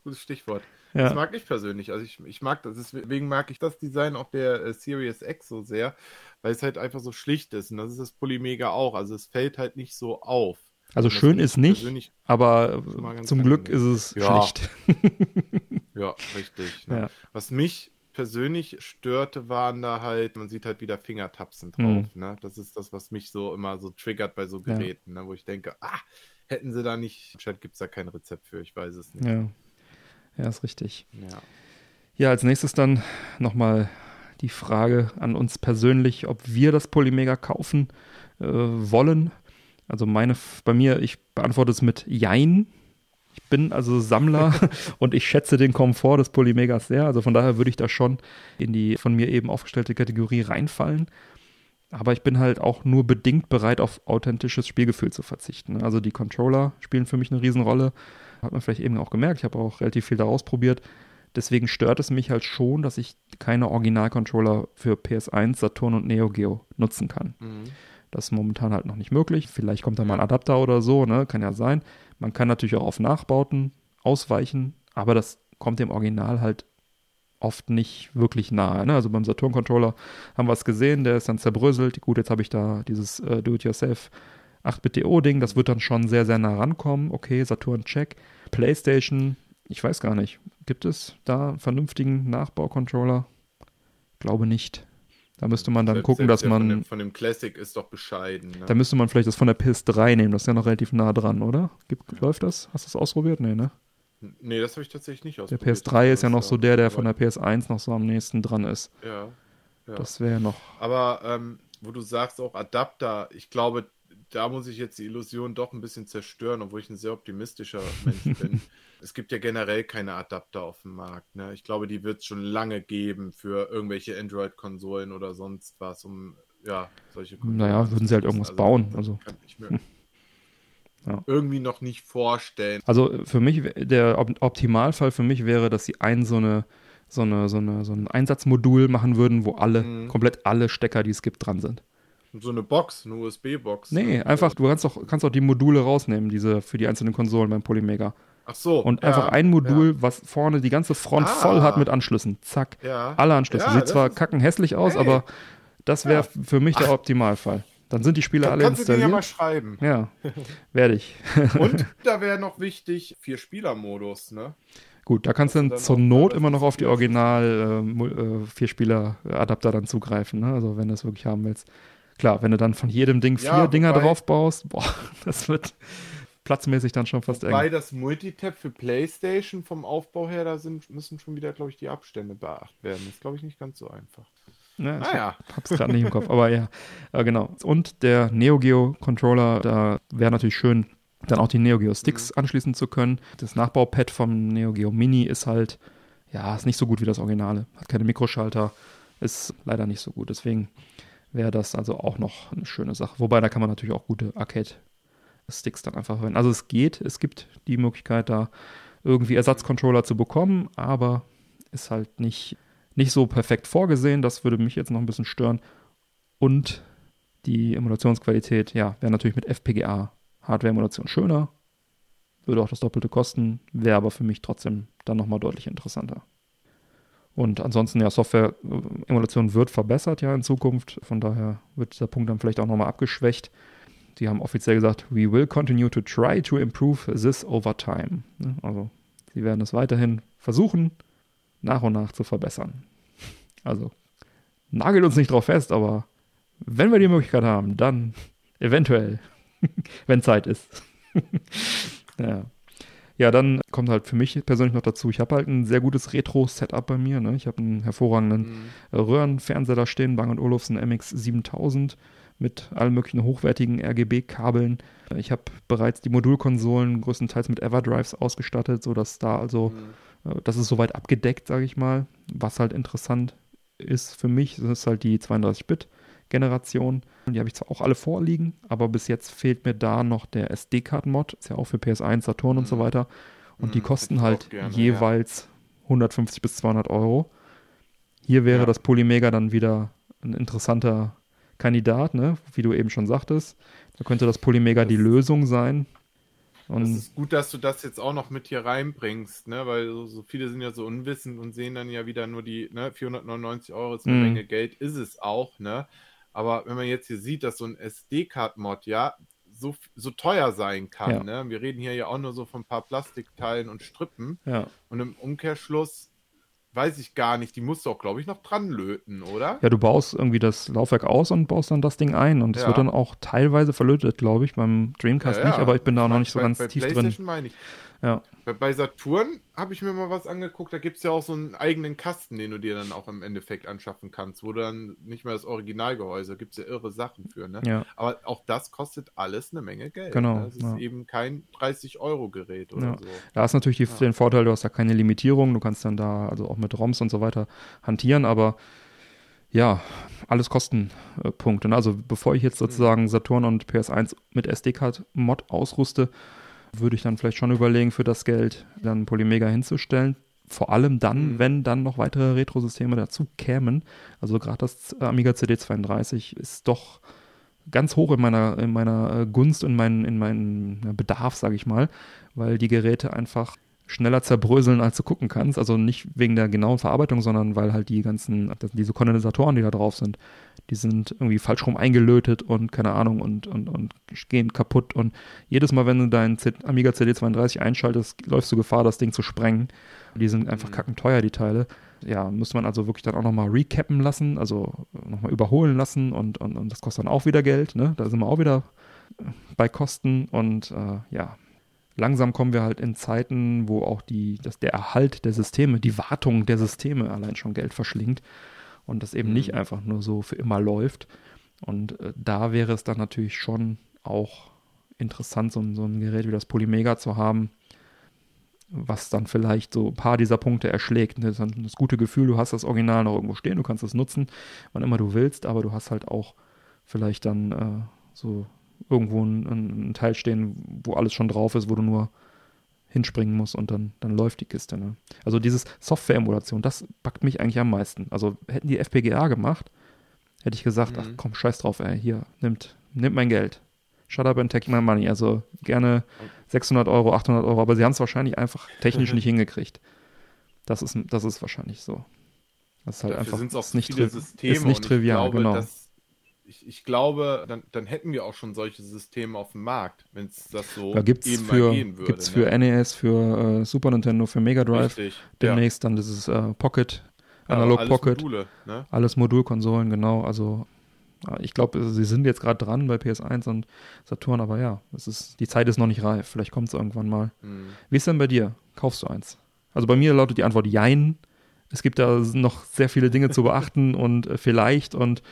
gutes, Stichwort. Das ja. mag ich persönlich. Also ich, ich mag das. Deswegen mag ich das Design auch der äh, Series X so sehr, weil es halt einfach so schlicht ist. Und das ist das Polymega auch. Also es fällt halt nicht so auf. Also Und das schön ist nicht, aber zum Glück ist es Ja. schlicht. Ja, richtig. Ne? Ja. Was mich persönlich störte, waren da halt, man sieht halt wieder Fingertapsen drauf. Mhm. Ne? Das ist das, was mich so immer so triggert bei so Ja. Geräten, ne? wo ich denke, ah, hätten sie da nicht, anscheinend gibt es da kein Rezept für, ich weiß es nicht. Ja. Ja, ist richtig. Ja. Ja, als nächstes dann nochmal die Frage an uns persönlich, ob wir das Polymega kaufen äh, wollen. Also meine, bei mir, ich beantworte es mit Jein. Ich bin also Sammler und ich schätze den Komfort des Polymegas sehr. Also von daher würde ich da schon in die von mir eben aufgestellte Kategorie reinfallen. Aber ich bin halt auch nur bedingt bereit, auf authentisches Spielgefühl zu verzichten. Also die Controller spielen für mich eine Riesenrolle. Hat man vielleicht eben auch gemerkt. Ich habe auch relativ viel da ausprobiert. Deswegen stört es mich halt schon, dass ich keine Original-Controller für PS1, Saturn und Neo Geo nutzen kann. Mhm. Das ist momentan halt noch nicht möglich. Vielleicht kommt da mal ein Adapter oder so, ne? Kann ja sein. Man kann natürlich auch auf Nachbauten ausweichen, aber das kommt dem Original halt oft nicht wirklich nahe. Ne? Also beim Saturn-Controller haben wir es gesehen, der ist dann zerbröselt. Gut, jetzt habe ich da dieses äh, Do-it-yourself 8-Bit-DO-Ding, das wird dann schon sehr, sehr nah rankommen. Okay, Saturn check. PlayStation, ich weiß gar nicht. Gibt es da einen vernünftigen Nachbaucontroller? Glaube nicht. Da müsste man dann Selbst- gucken, dass der man. Von dem, von dem Classic ist doch bescheiden. Ne? Da müsste man vielleicht das von der PS3 nehmen, das ist ja noch relativ nah dran, oder? Gibt, läuft das? Hast du das ausprobiert? Nee, ne? nee, das habe ich tatsächlich nicht Der ausprobiert. PS3 ist ja noch so der, der von der PS1 noch so am nächsten dran ist. Ja. ja. Das wäre noch. Aber ähm, wo du sagst auch Adapter, ich glaube, da muss ich jetzt die Illusion doch ein bisschen zerstören, obwohl ich ein sehr optimistischer Mensch bin. Es gibt ja generell keine Adapter auf dem Markt. Ne? Ich glaube, die wird es schon lange geben für irgendwelche Android-Konsolen oder sonst was, um ja solche Konsolen Naja, würden sie halt irgendwas Also, bauen. Also, kann ich mir Ja. irgendwie noch nicht vorstellen. also für mich, der Op Optimalfall für mich wäre, dass sie ein so eine, so eine, so eine, so ein Einsatzmodul machen würden, wo alle, Mhm. komplett alle Stecker, die es gibt, dran sind. So eine Box, eine USB-Box. Nee, ne? einfach, du kannst doch, kannst auch die Module rausnehmen, diese für die einzelnen Konsolen beim Polymega. Ach so. Und ja, einfach ein Modul, was vorne die ganze Front Ah. voll hat mit Anschlüssen. Zack. Ja. Alle Anschlüsse. Ja, Sieht zwar ist- kacken hässlich aus, Hey. aber das wäre Ja. für mich der Optimalfall. Dann sind die Spiele ja. alle Kannst du den ja installiert. mal schreiben. Ja, werde ich. Und da wäre noch wichtig, Vier-Spieler-Modus, ne? Gut, da kannst du du dann dann zur auch Not immer noch auf die viel Original äh, äh, Vierspieler-Adapter dann zugreifen, ne? Also wenn du das wirklich haben willst. Klar, wenn du dann von jedem Ding vier Ja, Dinger wobei- drauf baust, boah, das wird platzmäßig dann schon fast Bei eng. das Multitap für PlayStation vom Aufbau her, da sind, müssen schon wieder, glaube ich, die Abstände beachtet werden. Das ist, glaube ich, nicht ganz so einfach. Ja, ich Naja. hab's gerade nicht im Kopf, aber ja, äh, genau. Und der Neo Geo Controller, da wäre natürlich schön, dann auch die Neo Geo Sticks Mhm. anschließen zu können. Das Nachbaupad vom Neo Geo Mini ist halt, ja, ist nicht so gut wie das Originale. Hat keine Mikroschalter, ist leider nicht so gut. Deswegen wäre das also auch noch eine schöne Sache. Wobei, da kann man natürlich auch gute Sticks dann einfach verwenden. Also es geht, es gibt die Möglichkeit, da irgendwie Ersatzcontroller zu bekommen, aber ist halt nicht, nicht so perfekt vorgesehen. Das würde mich jetzt noch ein bisschen stören. Und die Emulationsqualität, ja, wäre natürlich mit FPGA Hardware-Emulation schöner, würde auch das Doppelte kosten, wäre aber für mich trotzdem dann nochmal deutlich interessanter. Und ansonsten, ja, Software-Emulation wird verbessert ja in Zukunft. Von daher wird dieser Punkt dann vielleicht auch nochmal abgeschwächt. Die haben offiziell gesagt, we will continue to try to improve this over time. Also, sie werden es weiterhin versuchen, nach und nach zu verbessern. Also, nagelt uns nicht drauf fest, aber wenn wir die Möglichkeit haben, dann eventuell, wenn Zeit ist. ja. Ja, dann kommt halt für mich persönlich noch dazu, ich habe halt ein sehr gutes Retro-Setup bei mir. Ne? Ich habe einen hervorragenden mhm. Röhrenfernseher da stehen, Bang Olufsen MX 7000 mit allen möglichen hochwertigen RGB-Kabeln. Ich habe bereits die Modulkonsolen größtenteils mit Everdrives ausgestattet, sodass da also, mhm. Äh, das ist soweit abgedeckt, sage ich mal. Was halt interessant ist für mich, das ist halt die 32-Bit. Generation. Die habe ich zwar auch alle vorliegen, aber bis jetzt fehlt mir da noch der SD-Card-Mod. Ist ja auch für PS1, Saturn mhm. und so mhm. weiter. Und mhm, die kosten halt gerne, jeweils ja. 150 bis 200 Euro. Hier wäre ja. das Polymega dann wieder ein interessanter Kandidat, ne? wie du eben schon sagtest. Da könnte das Polymega das die Lösung sein. Und es ist gut, dass du das jetzt auch noch mit hier reinbringst, ne? weil so, so, viele sind ja so unwissend und sehen dann ja wieder nur die ne? 499 Euro ist eine mm. Menge Geld, ist es auch, ne? Aber wenn man jetzt hier sieht, dass so ein SD-Card-Mod ja so, so teuer sein kann, ja. ne? wir reden hier ja auch nur so von ein paar Plastikteilen und Strippen. Ja. Und im Umkehrschluss weiß ich gar nicht, die musst du auch, glaube ich, noch dran löten, oder? Ja, du baust irgendwie das Laufwerk aus und baust dann das Ding ein. Und es ja. wird dann auch teilweise verlötet, glaube ich, beim Dreamcast nicht, aber ich bin da auch noch nicht so ganz bei tief drin. Meine ich. Ja. Bei, Saturn habe ich mir mal was angeguckt, da gibt es ja auch so einen eigenen Kasten, den du dir dann auch im Endeffekt anschaffen kannst, wo du dann nicht mehr das Originalgehäuse, gibt es ja irre Sachen für, ne? Ja. Aber auch das kostet alles eine Menge Geld. Genau. Ne? Das ist ja. eben kein 30-Euro-Gerät oder ja. so. Da ist natürlich die, den Vorteil, du hast da keine Limitierung, du kannst dann da also auch mit ROMs und so weiter hantieren, aber ja, alles Kostenpunkte. Ne? Also bevor ich jetzt mhm. sozusagen Saturn und PS1 mit SD-Card-Mod ausrüste, würde ich dann vielleicht schon überlegen, für das Geld dann Polymega hinzustellen. Vor allem dann, mhm. wenn dann noch weitere Retro-Systeme dazu kämen. Also gerade das Amiga CD32 ist doch ganz hoch in meiner, in meiner äh, Gunst, in meinen, in meinen Bedarf, sage ich mal, weil die Geräte einfach schneller zerbröseln, als du gucken kannst. Also nicht wegen der genauen Verarbeitung, sondern weil halt die ganzen, diese Kondensatoren, die da drauf sind, die sind irgendwie falsch rum eingelötet und keine Ahnung und, und, und gehen kaputt. Und jedes Mal, wenn du deinen Amiga CD32 einschaltest, läufst du Gefahr, das Ding zu sprengen. Die sind einfach mhm. kackenteuer, die Teile. Ja, müsste man also wirklich dann auch nochmal recappen lassen, also nochmal überholen lassen und, und, und das kostet dann auch wieder Geld. Ne? Da sind wir auch wieder bei Kosten und äh, ja, langsam kommen wir halt in Zeiten, wo auch die, dass der Erhalt der Systeme, die Wartung der Systeme allein schon Geld verschlingt und das eben mhm. nicht einfach nur so für immer läuft. Und äh, da wäre es dann natürlich schon auch interessant, so, so ein Gerät wie das Polymega zu haben, was dann vielleicht so ein paar dieser Punkte erschlägt. Das, das gute Gefühl, du hast das Original noch irgendwo stehen, du kannst es nutzen, wann immer du willst, aber du hast halt auch vielleicht dann äh, so irgendwo ein, ein, Teil stehen, wo alles schon drauf ist, wo du nur hinspringen musst und dann, dann läuft die Kiste. Ne? Also dieses Software-Emulation, das packt mich eigentlich am meisten. Also hätten die FPGA gemacht, hätte ich gesagt, mhm. ach komm, scheiß drauf, ey, hier, nimmt, nimmt mein Geld. Shut up and take my money. Also gerne 600 Euro, 800 Euro, aber sie haben es wahrscheinlich einfach technisch nicht hingekriegt. Das ist, das ist wahrscheinlich so. Das ist halt Dafür einfach ist nicht, tri ist nicht trivial, glaube, genau. Das, ich, ich glaube, dann, dann hätten wir auch schon solche Systeme auf dem Markt, wenn es das so da gibt's eben für, mal gehen würde. Gibt es ne? für NES, für äh, Super Nintendo, für Mega Drive. Richtig, demnächst ja. dann dieses äh, Pocket, Analog ja, Pocket. Module, ne? Alles Modulkonsolen, genau. Also ich glaube, sie sind jetzt gerade dran bei PS1 und Saturn, aber ja, es ist, die Zeit ist noch nicht reif. Vielleicht kommt es irgendwann mal. Mhm. Wie ist denn bei dir? Kaufst du eins? Also bei mir lautet die Antwort Jein. Es gibt da noch sehr viele Dinge zu beachten und äh, vielleicht und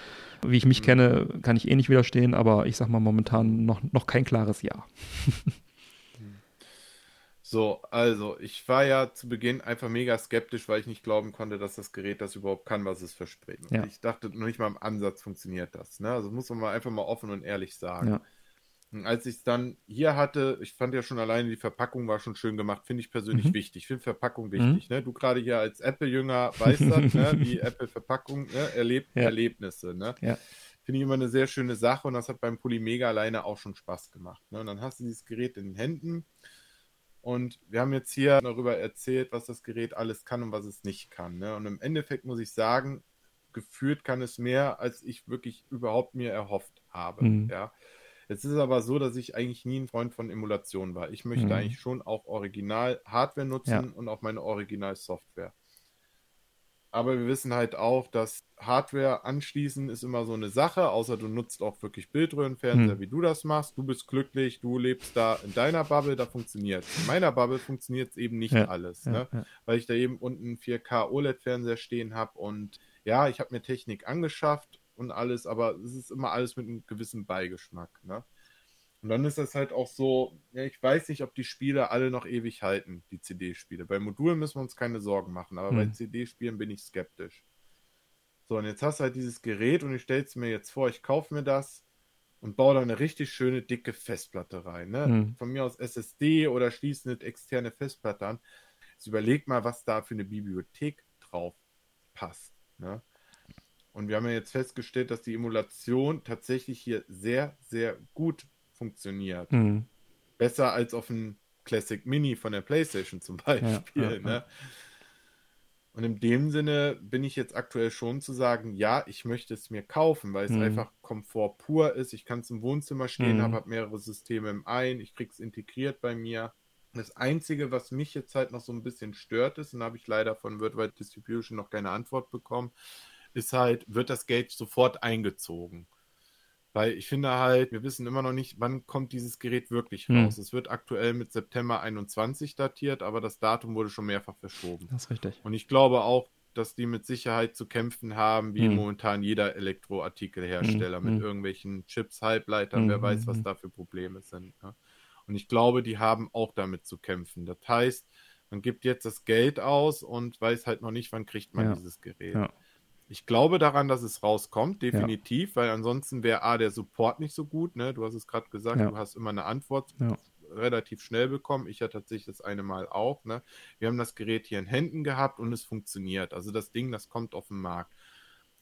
wie ich mich mhm. kenne, kann ich eh nicht widerstehen, aber ich sag mal momentan noch, noch kein klares Ja. So, also ich war ja zu Beginn einfach mega skeptisch, weil ich nicht glauben konnte, dass das Gerät das überhaupt kann, was es verspricht. Ja. Ich dachte noch nicht mal im Ansatz funktioniert das. Ne? Also muss man mal einfach mal offen und ehrlich sagen. Ja. Und als ich es dann hier hatte, ich fand ja schon alleine die Verpackung war schon schön gemacht, finde ich persönlich mhm. wichtig. Ich finde Verpackung wichtig. Mhm. Ne? Du gerade hier als Apple-Jünger weißt das, ne? die Apple-Verpackung ne? erlebt ja. Erlebnisse. Ne? Ja. Finde ich immer eine sehr schöne Sache und das hat beim Polymega alleine auch schon Spaß gemacht. Ne? Und dann hast du dieses Gerät in den Händen und wir haben jetzt hier darüber erzählt, was das Gerät alles kann und was es nicht kann. Ne? Und im Endeffekt muss ich sagen, gefühlt kann es mehr, als ich wirklich überhaupt mir erhofft habe. Mhm. Ja. Es ist aber so, dass ich eigentlich nie ein Freund von Emulation war. Ich möchte mhm. eigentlich schon auch Original-Hardware nutzen ja. und auch meine Original-Software. Aber wir wissen halt auch, dass Hardware anschließen ist immer so eine Sache, außer du nutzt auch wirklich Bildröhrenfernseher, hm. wie du das machst. Du bist glücklich, du lebst da in deiner Bubble, da funktioniert In meiner Bubble funktioniert es eben nicht ja, alles, ja, ne? Ja. weil ich da eben unten 4K OLED-Fernseher stehen habe und ja, ich habe mir Technik angeschafft und alles, aber es ist immer alles mit einem gewissen Beigeschmack. Ne? Und dann ist das halt auch so, ja, ich weiß nicht, ob die Spiele alle noch ewig halten, die CD-Spiele. Bei Modulen müssen wir uns keine Sorgen machen, aber hm. bei CD-Spielen bin ich skeptisch. So, und jetzt hast du halt dieses Gerät und ich stelle es mir jetzt vor, ich kaufe mir das und baue da eine richtig schöne, dicke Festplatte rein. Ne? Hm. Von mir aus SSD oder schließe eine externe Festplatte an. Jetzt überleg mal, was da für eine Bibliothek drauf passt. Ne? Und wir haben ja jetzt festgestellt, dass die Emulation tatsächlich hier sehr, sehr gut funktioniert. Mhm. Besser als auf einem Classic Mini von der PlayStation zum Beispiel. Ja, ja, ne? Und in dem Sinne bin ich jetzt aktuell schon zu sagen, ja, ich möchte es mir kaufen, weil es mhm. einfach Komfort pur ist. Ich kann es im Wohnzimmer stehen, mhm. habe hab mehrere Systeme im ein, ich kriege es integriert bei mir. Das Einzige, was mich jetzt halt noch so ein bisschen stört ist, und da habe ich leider von Worldwide Distribution noch keine Antwort bekommen, ist halt, wird das Geld sofort eingezogen. Weil ich finde halt, wir wissen immer noch nicht, wann kommt dieses Gerät wirklich hm. raus. Hm. Es wird aktuell mit September 21 datiert, aber das Datum wurde schon mehrfach verschoben. Das ist richtig. Und ich glaube auch, dass die mit Sicherheit zu kämpfen haben, wie hm. momentan jeder Elektroartikelhersteller hm. mit hm. irgendwelchen Chips, Halbleitern, wer hm, weiß, was da für Probleme sind. Ne? Und ich glaube, die haben auch damit zu kämpfen. Das heißt, man gibt jetzt das Geld aus und weiß halt noch nicht, wann kriegt man ja. dieses Gerät. Ja. Ich glaube daran, dass es rauskommt, definitiv, ja. weil ansonsten wäre A, der Support nicht so gut. Ne? Du hast es gerade gesagt, ja. du hast immer eine Antwort ja. relativ schnell bekommen. Ich ja tatsächlich das eine Mal auch. Ne? Wir haben das Gerät hier in Händen gehabt und es funktioniert. Also das Ding, das kommt auf den Markt.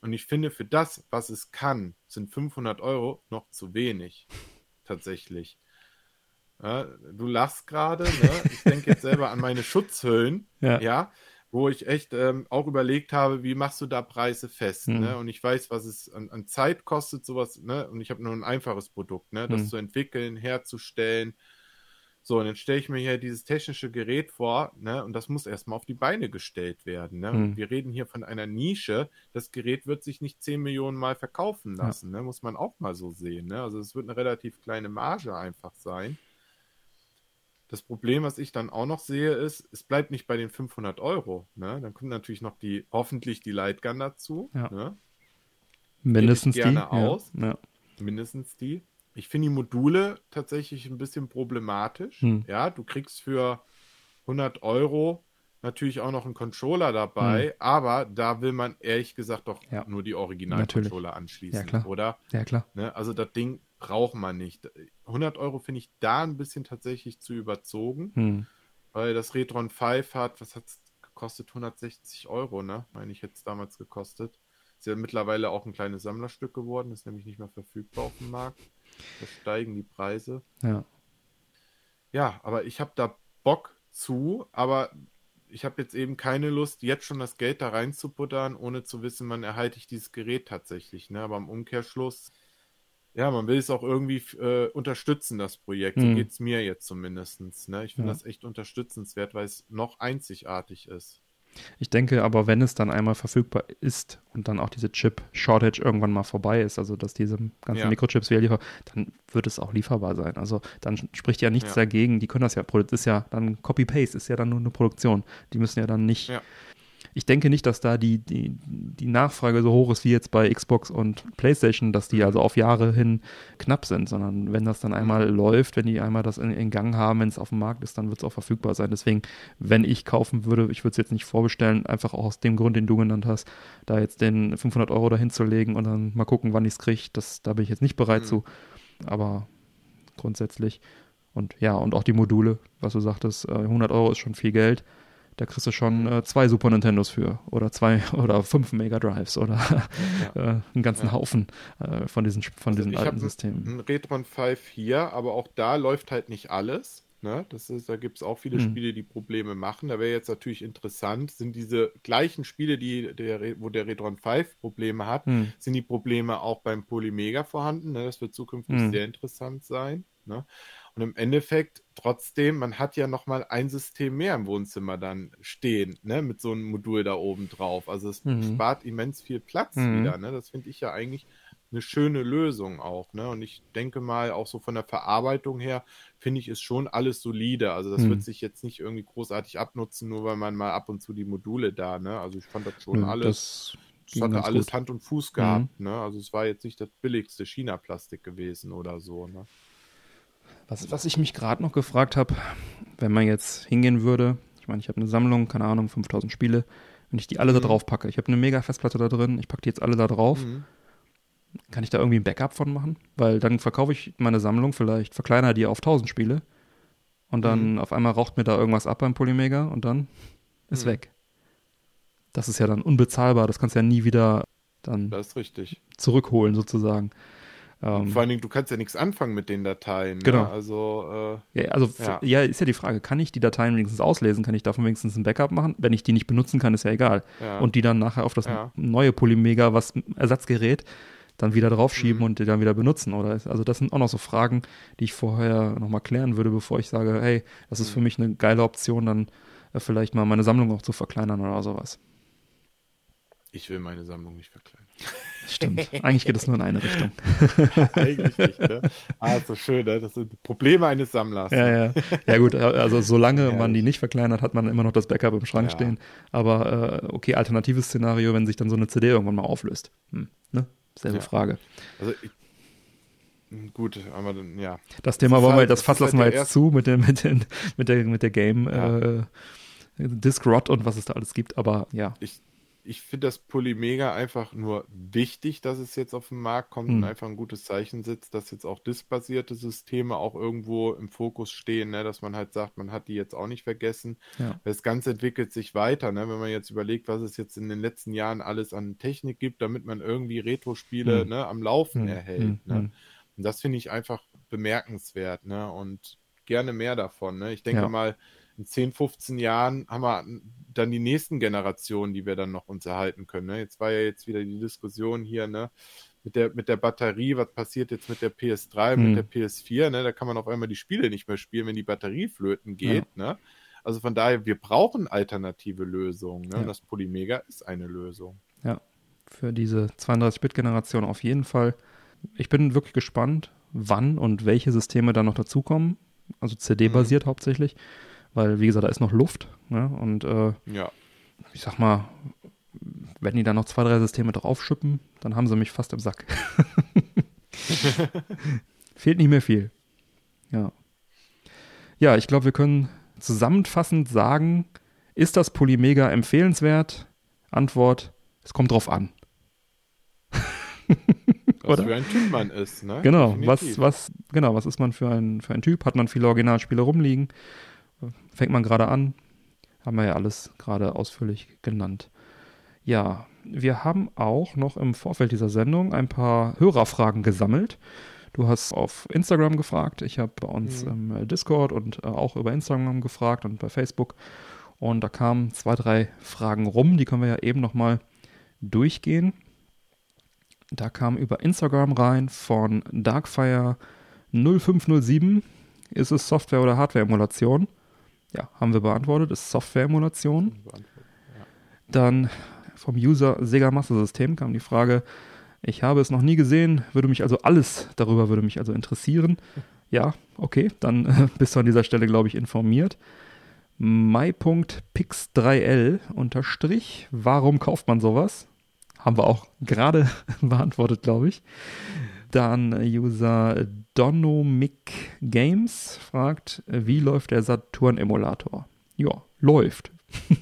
Und ich finde, für das, was es kann, sind 500 Euro noch zu wenig. Tatsächlich. Ja, du lachst gerade. Ne? Ich denke jetzt selber an meine Schutzhüllen. Ja. ja wo ich echt ähm, auch überlegt habe, wie machst du da Preise fest, mhm. ne? Und ich weiß, was es an, an Zeit kostet, sowas, ne? Und ich habe nur ein einfaches Produkt, ne? Das mhm. zu entwickeln, herzustellen. So, und dann stelle ich mir hier dieses technische Gerät vor, ne? Und das muss erstmal auf die Beine gestellt werden, ne? Mhm. Wir reden hier von einer Nische. Das Gerät wird sich nicht 10 Millionen Mal verkaufen lassen, ja. ne? Muss man auch mal so sehen, ne? Also es wird eine relativ kleine Marge einfach sein. Das Problem, was ich dann auch noch sehe, ist, es bleibt nicht bei den 500 Euro. Ne? Dann kommt natürlich noch die, hoffentlich die Lightgun dazu. Ja. Ne? Mindestens die. gerne aus. Ja. Mindestens die. Ich finde die Module tatsächlich ein bisschen problematisch. Hm. Ja, du kriegst für 100 Euro natürlich auch noch einen Controller dabei, hm. aber da will man ehrlich gesagt doch ja. nur die Original-Controller anschließen, ja, klar. oder? Ja, klar. Ne? Also das Ding braucht man nicht. 100 Euro finde ich da ein bisschen tatsächlich zu überzogen, hm. weil das Retron 5 hat, was hat es gekostet? 160 Euro, ne? Meine ich jetzt damals gekostet. Ist ja mittlerweile auch ein kleines Sammlerstück geworden, ist nämlich nicht mehr verfügbar auf dem Markt. Da steigen die Preise. Ja. Ja, aber ich habe da Bock zu, aber ich habe jetzt eben keine Lust, jetzt schon das Geld da reinzubuttern, ohne zu wissen, wann erhalte ich dieses Gerät tatsächlich. Ne? Aber im Umkehrschluss ja, man will es auch irgendwie äh, unterstützen, das Projekt. So hm. geht es mir jetzt zumindest. Ne? Ich finde ja. das echt unterstützenswert, weil es noch einzigartig ist. Ich denke aber, wenn es dann einmal verfügbar ist und dann auch diese Chip-Shortage irgendwann mal vorbei ist, also dass diese ganzen ja. Mikrochips wieder liefern, dann wird es auch lieferbar sein. Also dann spricht ja nichts ja. dagegen. Die können das ja, das ist ja dann Copy-Paste, ist ja dann nur eine Produktion. Die müssen ja dann nicht ja ich denke nicht, dass da die, die, die Nachfrage so hoch ist wie jetzt bei Xbox und PlayStation, dass die also auf Jahre hin knapp sind, sondern wenn das dann einmal mhm. läuft, wenn die einmal das in, in Gang haben, wenn es auf dem Markt ist, dann wird es auch verfügbar sein. Deswegen, wenn ich kaufen würde, ich würde es jetzt nicht vorbestellen, einfach auch aus dem Grund, den du genannt hast, da jetzt den 500 Euro dahin zu legen und dann mal gucken, wann ich es kriege, da bin ich jetzt nicht bereit mhm. zu. Aber grundsätzlich. Und ja, und auch die Module, was du sagtest, 100 Euro ist schon viel Geld da kriegst du schon äh, zwei Super Nintendos für oder zwei oder fünf Mega Drives oder ja. äh, einen ganzen ja. Haufen äh, von diesen, von also diesen alten Systemen. Ein Retron 5 hier, aber auch da läuft halt nicht alles. Ne? Das ist, da gibt es auch viele hm. Spiele, die Probleme machen. Da wäre jetzt natürlich interessant, sind diese gleichen Spiele, die der, wo der Retron 5 Probleme hat, hm. sind die Probleme auch beim Polymega vorhanden? Ne? Das wird zukünftig hm. sehr interessant sein. Ne? Und im Endeffekt trotzdem, man hat ja nochmal ein System mehr im Wohnzimmer dann stehen, ne, mit so einem Modul da oben drauf. Also es mhm. spart immens viel Platz mhm. wieder, ne? Das finde ich ja eigentlich eine schöne Lösung auch, ne? Und ich denke mal, auch so von der Verarbeitung her, finde ich, ist schon alles solide. Also das mhm. wird sich jetzt nicht irgendwie großartig abnutzen, nur weil man mal ab und zu die Module da, ne? Also ich fand das schon alles. Das es hatte alles gut. Hand und Fuß gehabt, mhm. ne? Also es war jetzt nicht das billigste China-Plastik gewesen oder so, ne? Was, was ich mich gerade noch gefragt habe, wenn man jetzt hingehen würde, ich meine, ich habe eine Sammlung, keine Ahnung, 5000 Spiele, wenn ich die alle mhm. da drauf packe, ich habe eine mega Festplatte da drin, ich packe die jetzt alle da drauf, mhm. kann ich da irgendwie ein Backup von machen? Weil dann verkaufe ich meine Sammlung, vielleicht verkleinere die auf 1000 Spiele und dann mhm. auf einmal raucht mir da irgendwas ab beim Polymega und dann ist mhm. weg. Das ist ja dann unbezahlbar, das kannst du ja nie wieder dann zurückholen sozusagen. Ähm, vor allen Dingen, du kannst ja nichts anfangen mit den Dateien. Ne? Genau. Ne? Also, äh, ja, also ja. ja. ist ja die Frage, kann ich die Dateien wenigstens auslesen? Kann ich davon wenigstens ein Backup machen? Wenn ich die nicht benutzen kann, ist ja egal. Ja. Und die dann nachher auf das neue Polymega, was Ersatzgerät, dann wieder draufschieben mhm. und die dann wieder benutzen. Oder also das sind auch noch so Fragen, die ich vorher nochmal klären würde, bevor ich sage, hey, das ist mhm. für mich eine geile Option, dann äh, vielleicht mal meine Sammlung auch zu verkleinern oder sowas. Ich will meine Sammlung nicht verkleinern. Stimmt. Eigentlich geht es nur in eine Richtung. Eigentlich nicht, ne? Ah, so schön, ne? Das sind Probleme eines Sammlers. Ja, ja. Ja, gut, also solange ja, man die nicht verkleinert, hat man immer noch das Backup im Schrank ja. stehen. Aber äh, okay, alternatives Szenario, wenn sich dann so eine CD irgendwann mal auflöst. Hm, ne? Selbe ja. Frage. Also ich, Gut, aber dann, ja. Das Thema das wollen halt, wir, das Fass lassen halt wir jetzt zu mit, dem, mit, den, mit, der, mit der Game äh, Disc Rot und was es da alles gibt, aber ja. Ich, ich finde das Polymega einfach nur wichtig, dass es jetzt auf den Markt kommt hm. und einfach ein gutes Zeichen setzt, dass jetzt auch diskbasierte Systeme auch irgendwo im Fokus stehen, ne? dass man halt sagt, man hat die jetzt auch nicht vergessen. Ja. Das Ganze entwickelt sich weiter, ne? wenn man jetzt überlegt, was es jetzt in den letzten Jahren alles an Technik gibt, damit man irgendwie Retro-Spiele hm. ne, am Laufen hm. erhält. Hm. Ne? Hm. Und das finde ich einfach bemerkenswert ne? und gerne mehr davon. Ne? Ich denke ja. mal, in 10, 15 Jahren haben wir dann die nächsten Generationen, die wir dann noch uns erhalten können. Ne? Jetzt war ja jetzt wieder die Diskussion hier, ne? Mit der, mit der Batterie, was passiert jetzt mit der PS3, hm. mit der PS4, ne? Da kann man auf einmal die Spiele nicht mehr spielen, wenn die Batterie flöten geht, ja. ne? Also von daher, wir brauchen alternative Lösungen, ne? Ja. Und das Polymega ist eine Lösung. Ja, für diese 32-Bit-Generation auf jeden Fall. Ich bin wirklich gespannt, wann und welche Systeme da noch dazukommen. Also CD-basiert mhm. hauptsächlich weil, wie gesagt, da ist noch Luft. Ne? Und äh, ja. ich sag mal, wenn die da noch zwei, drei Systeme draufschippen, dann haben sie mich fast im Sack. Fehlt nicht mehr viel. Ja. Ja, ich glaube, wir können zusammenfassend sagen, ist das Polymega empfehlenswert? Antwort, es kommt drauf an. was für ein Typ man ist, ne? Genau, was, was, genau, was ist man für ein, für ein Typ? Hat man viele Originalspiele rumliegen? Fängt man gerade an. Haben wir ja alles gerade ausführlich genannt. Ja, wir haben auch noch im Vorfeld dieser Sendung ein paar Hörerfragen gesammelt. Du hast auf Instagram gefragt, ich habe bei uns mhm. im Discord und äh, auch über Instagram gefragt und bei Facebook. Und da kamen zwei, drei Fragen rum, die können wir ja eben nochmal durchgehen. Da kam über Instagram rein von Darkfire 0507. Ist es Software- oder Hardware-Emulation? Ja, haben wir beantwortet. Ist Software-Emulation. Ja. Dann vom User Sega Master System kam die Frage, ich habe es noch nie gesehen, würde mich also alles darüber würde mich also interessieren. Ja, okay, dann äh, bist du an dieser Stelle, glaube ich, informiert. My.pix3l unterstrich, warum kauft man sowas? Haben wir auch gerade beantwortet, glaube ich. Dann User Donomic Games fragt, wie läuft der Saturn-Emulator? Ja, läuft.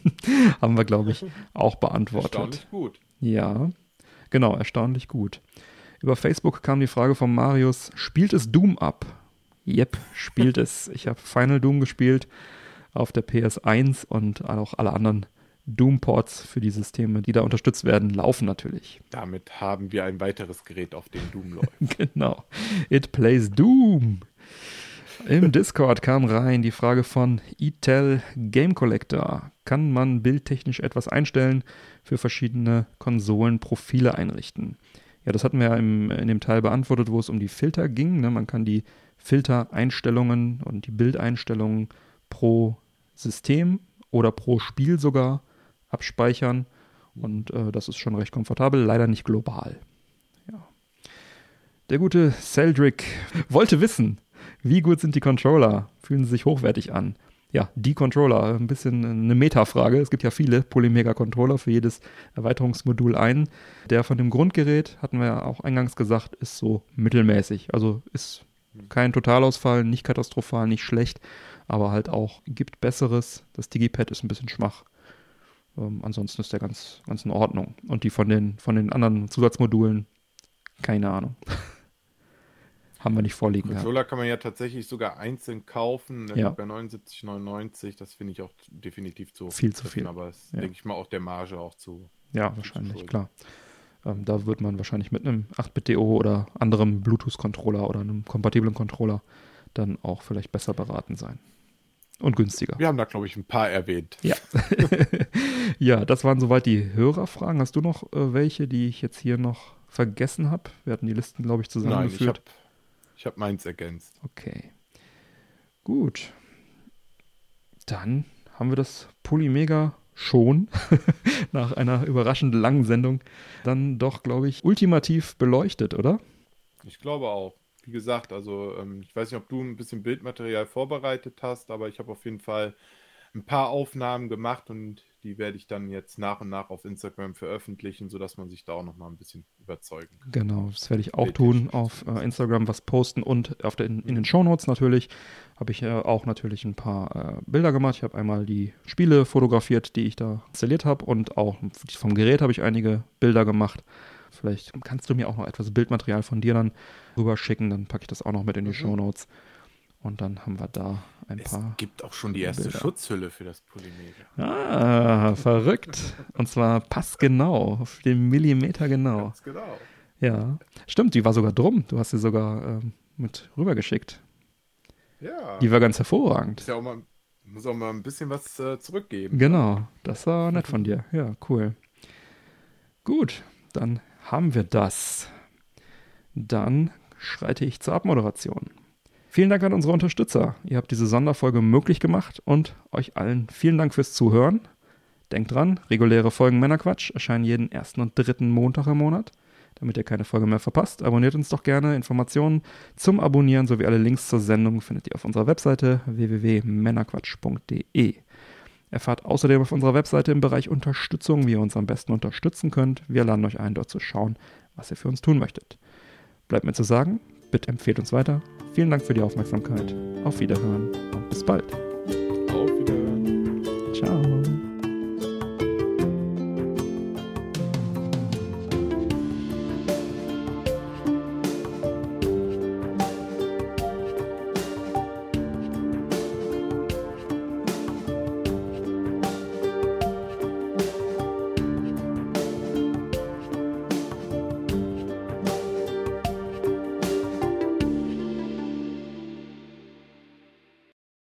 Haben wir, glaube ich, auch beantwortet. Erstaunlich gut. Ja, genau, erstaunlich gut. Über Facebook kam die Frage von Marius, spielt es Doom ab? Yep, spielt es. Ich habe Final Doom gespielt auf der PS1 und auch alle anderen Doom-Ports für die Systeme, die da unterstützt werden, laufen natürlich. Damit haben wir ein weiteres Gerät, auf dem Doom läuft. genau. It plays Doom. Im Discord kam rein die Frage von Etel Game Collector. Kann man bildtechnisch etwas einstellen für verschiedene Konsolen, Profile einrichten? Ja, das hatten wir ja im, in dem Teil beantwortet, wo es um die Filter ging. Ne? Man kann die Filtereinstellungen und die Bildeinstellungen pro System oder pro Spiel sogar abspeichern. Und äh, das ist schon recht komfortabel, leider nicht global. Ja. Der gute Celdric wollte wissen, wie gut sind die Controller? Fühlen sie sich hochwertig an? Ja, die Controller, ein bisschen eine Metafrage. Es gibt ja viele Polymega-Controller für jedes Erweiterungsmodul ein. Der von dem Grundgerät, hatten wir ja auch eingangs gesagt, ist so mittelmäßig. Also ist kein Totalausfall, nicht katastrophal, nicht schlecht, aber halt auch gibt Besseres. Das Digipad ist ein bisschen schwach. Ähm, ansonsten ist der ganz, ganz in Ordnung. Und die von den, von den anderen Zusatzmodulen, keine Ahnung. Haben wir nicht vorliegen. Controller kann man ja tatsächlich sogar einzeln kaufen. Ja. Bei 79,99, das finde ich auch definitiv zu viel zu viel. Aber es ja. denke ich mal auch der Marge auch zu. Ja, wahrscheinlich, klar. Ähm, da wird man wahrscheinlich mit einem 8-Bit-DO oder anderem Bluetooth-Controller oder einem kompatiblen Controller dann auch vielleicht besser beraten sein. Und günstiger. Wir haben da, glaube ich, ein paar erwähnt. Ja. ja, das waren soweit die Hörerfragen. Hast du noch äh, welche, die ich jetzt hier noch vergessen habe? Wir hatten die Listen, glaube ich, zusammengeführt. Nein, ich habe hab meins ergänzt. Okay. Gut. Dann haben wir das Polymega schon nach einer überraschend langen Sendung dann doch, glaube ich, ultimativ beleuchtet, oder? Ich glaube auch wie gesagt, also ähm, ich weiß nicht, ob du ein bisschen Bildmaterial vorbereitet hast, aber ich habe auf jeden Fall ein paar Aufnahmen gemacht und die werde ich dann jetzt nach und nach auf Instagram veröffentlichen, sodass man sich da auch noch mal ein bisschen überzeugen kann. Genau, das werde ich auch tun, auf äh, Instagram was posten und auf den, in den Shownotes natürlich habe ich äh, auch natürlich ein paar äh, Bilder gemacht. Ich habe einmal die Spiele fotografiert, die ich da installiert habe und auch vom Gerät habe ich einige Bilder gemacht. Vielleicht kannst du mir auch noch etwas Bildmaterial von dir dann rüberschicken, dann packe ich das auch noch mit in die mhm. Show Notes. Und dann haben wir da ein es paar. Es gibt auch schon die erste Bilder. Schutzhülle für das Polymedia. Ah, verrückt. Und zwar passgenau, auf den Millimeter genau. Ganz genau. Ja, stimmt, die war sogar drum. Du hast sie sogar ähm, mit rübergeschickt. Ja. Die war ganz hervorragend. Ist ja auch mal, muss auch mal ein bisschen was äh, zurückgeben. Genau, das war nett von dir. Ja, cool. Gut, dann haben wir das. Dann schreite ich zur Abmoderation. Vielen Dank an unsere Unterstützer. Ihr habt diese Sonderfolge möglich gemacht und euch allen vielen Dank fürs Zuhören. Denkt dran, reguläre Folgen Männerquatsch erscheinen jeden ersten und dritten Montag im Monat. Damit ihr keine Folge mehr verpasst, abonniert uns doch gerne. Informationen zum Abonnieren sowie alle Links zur Sendung findet ihr auf unserer Webseite www.männerquatsch.de. Erfahrt außerdem auf unserer Webseite im Bereich Unterstützung, wie ihr uns am besten unterstützen könnt. Wir laden euch ein, dort zu schauen, was ihr für uns tun möchtet. Bleibt mir zu sagen, bitte empfehlt uns weiter. Vielen Dank für die Aufmerksamkeit. Auf Wiederhören und bis bald. Auf Wiederhören.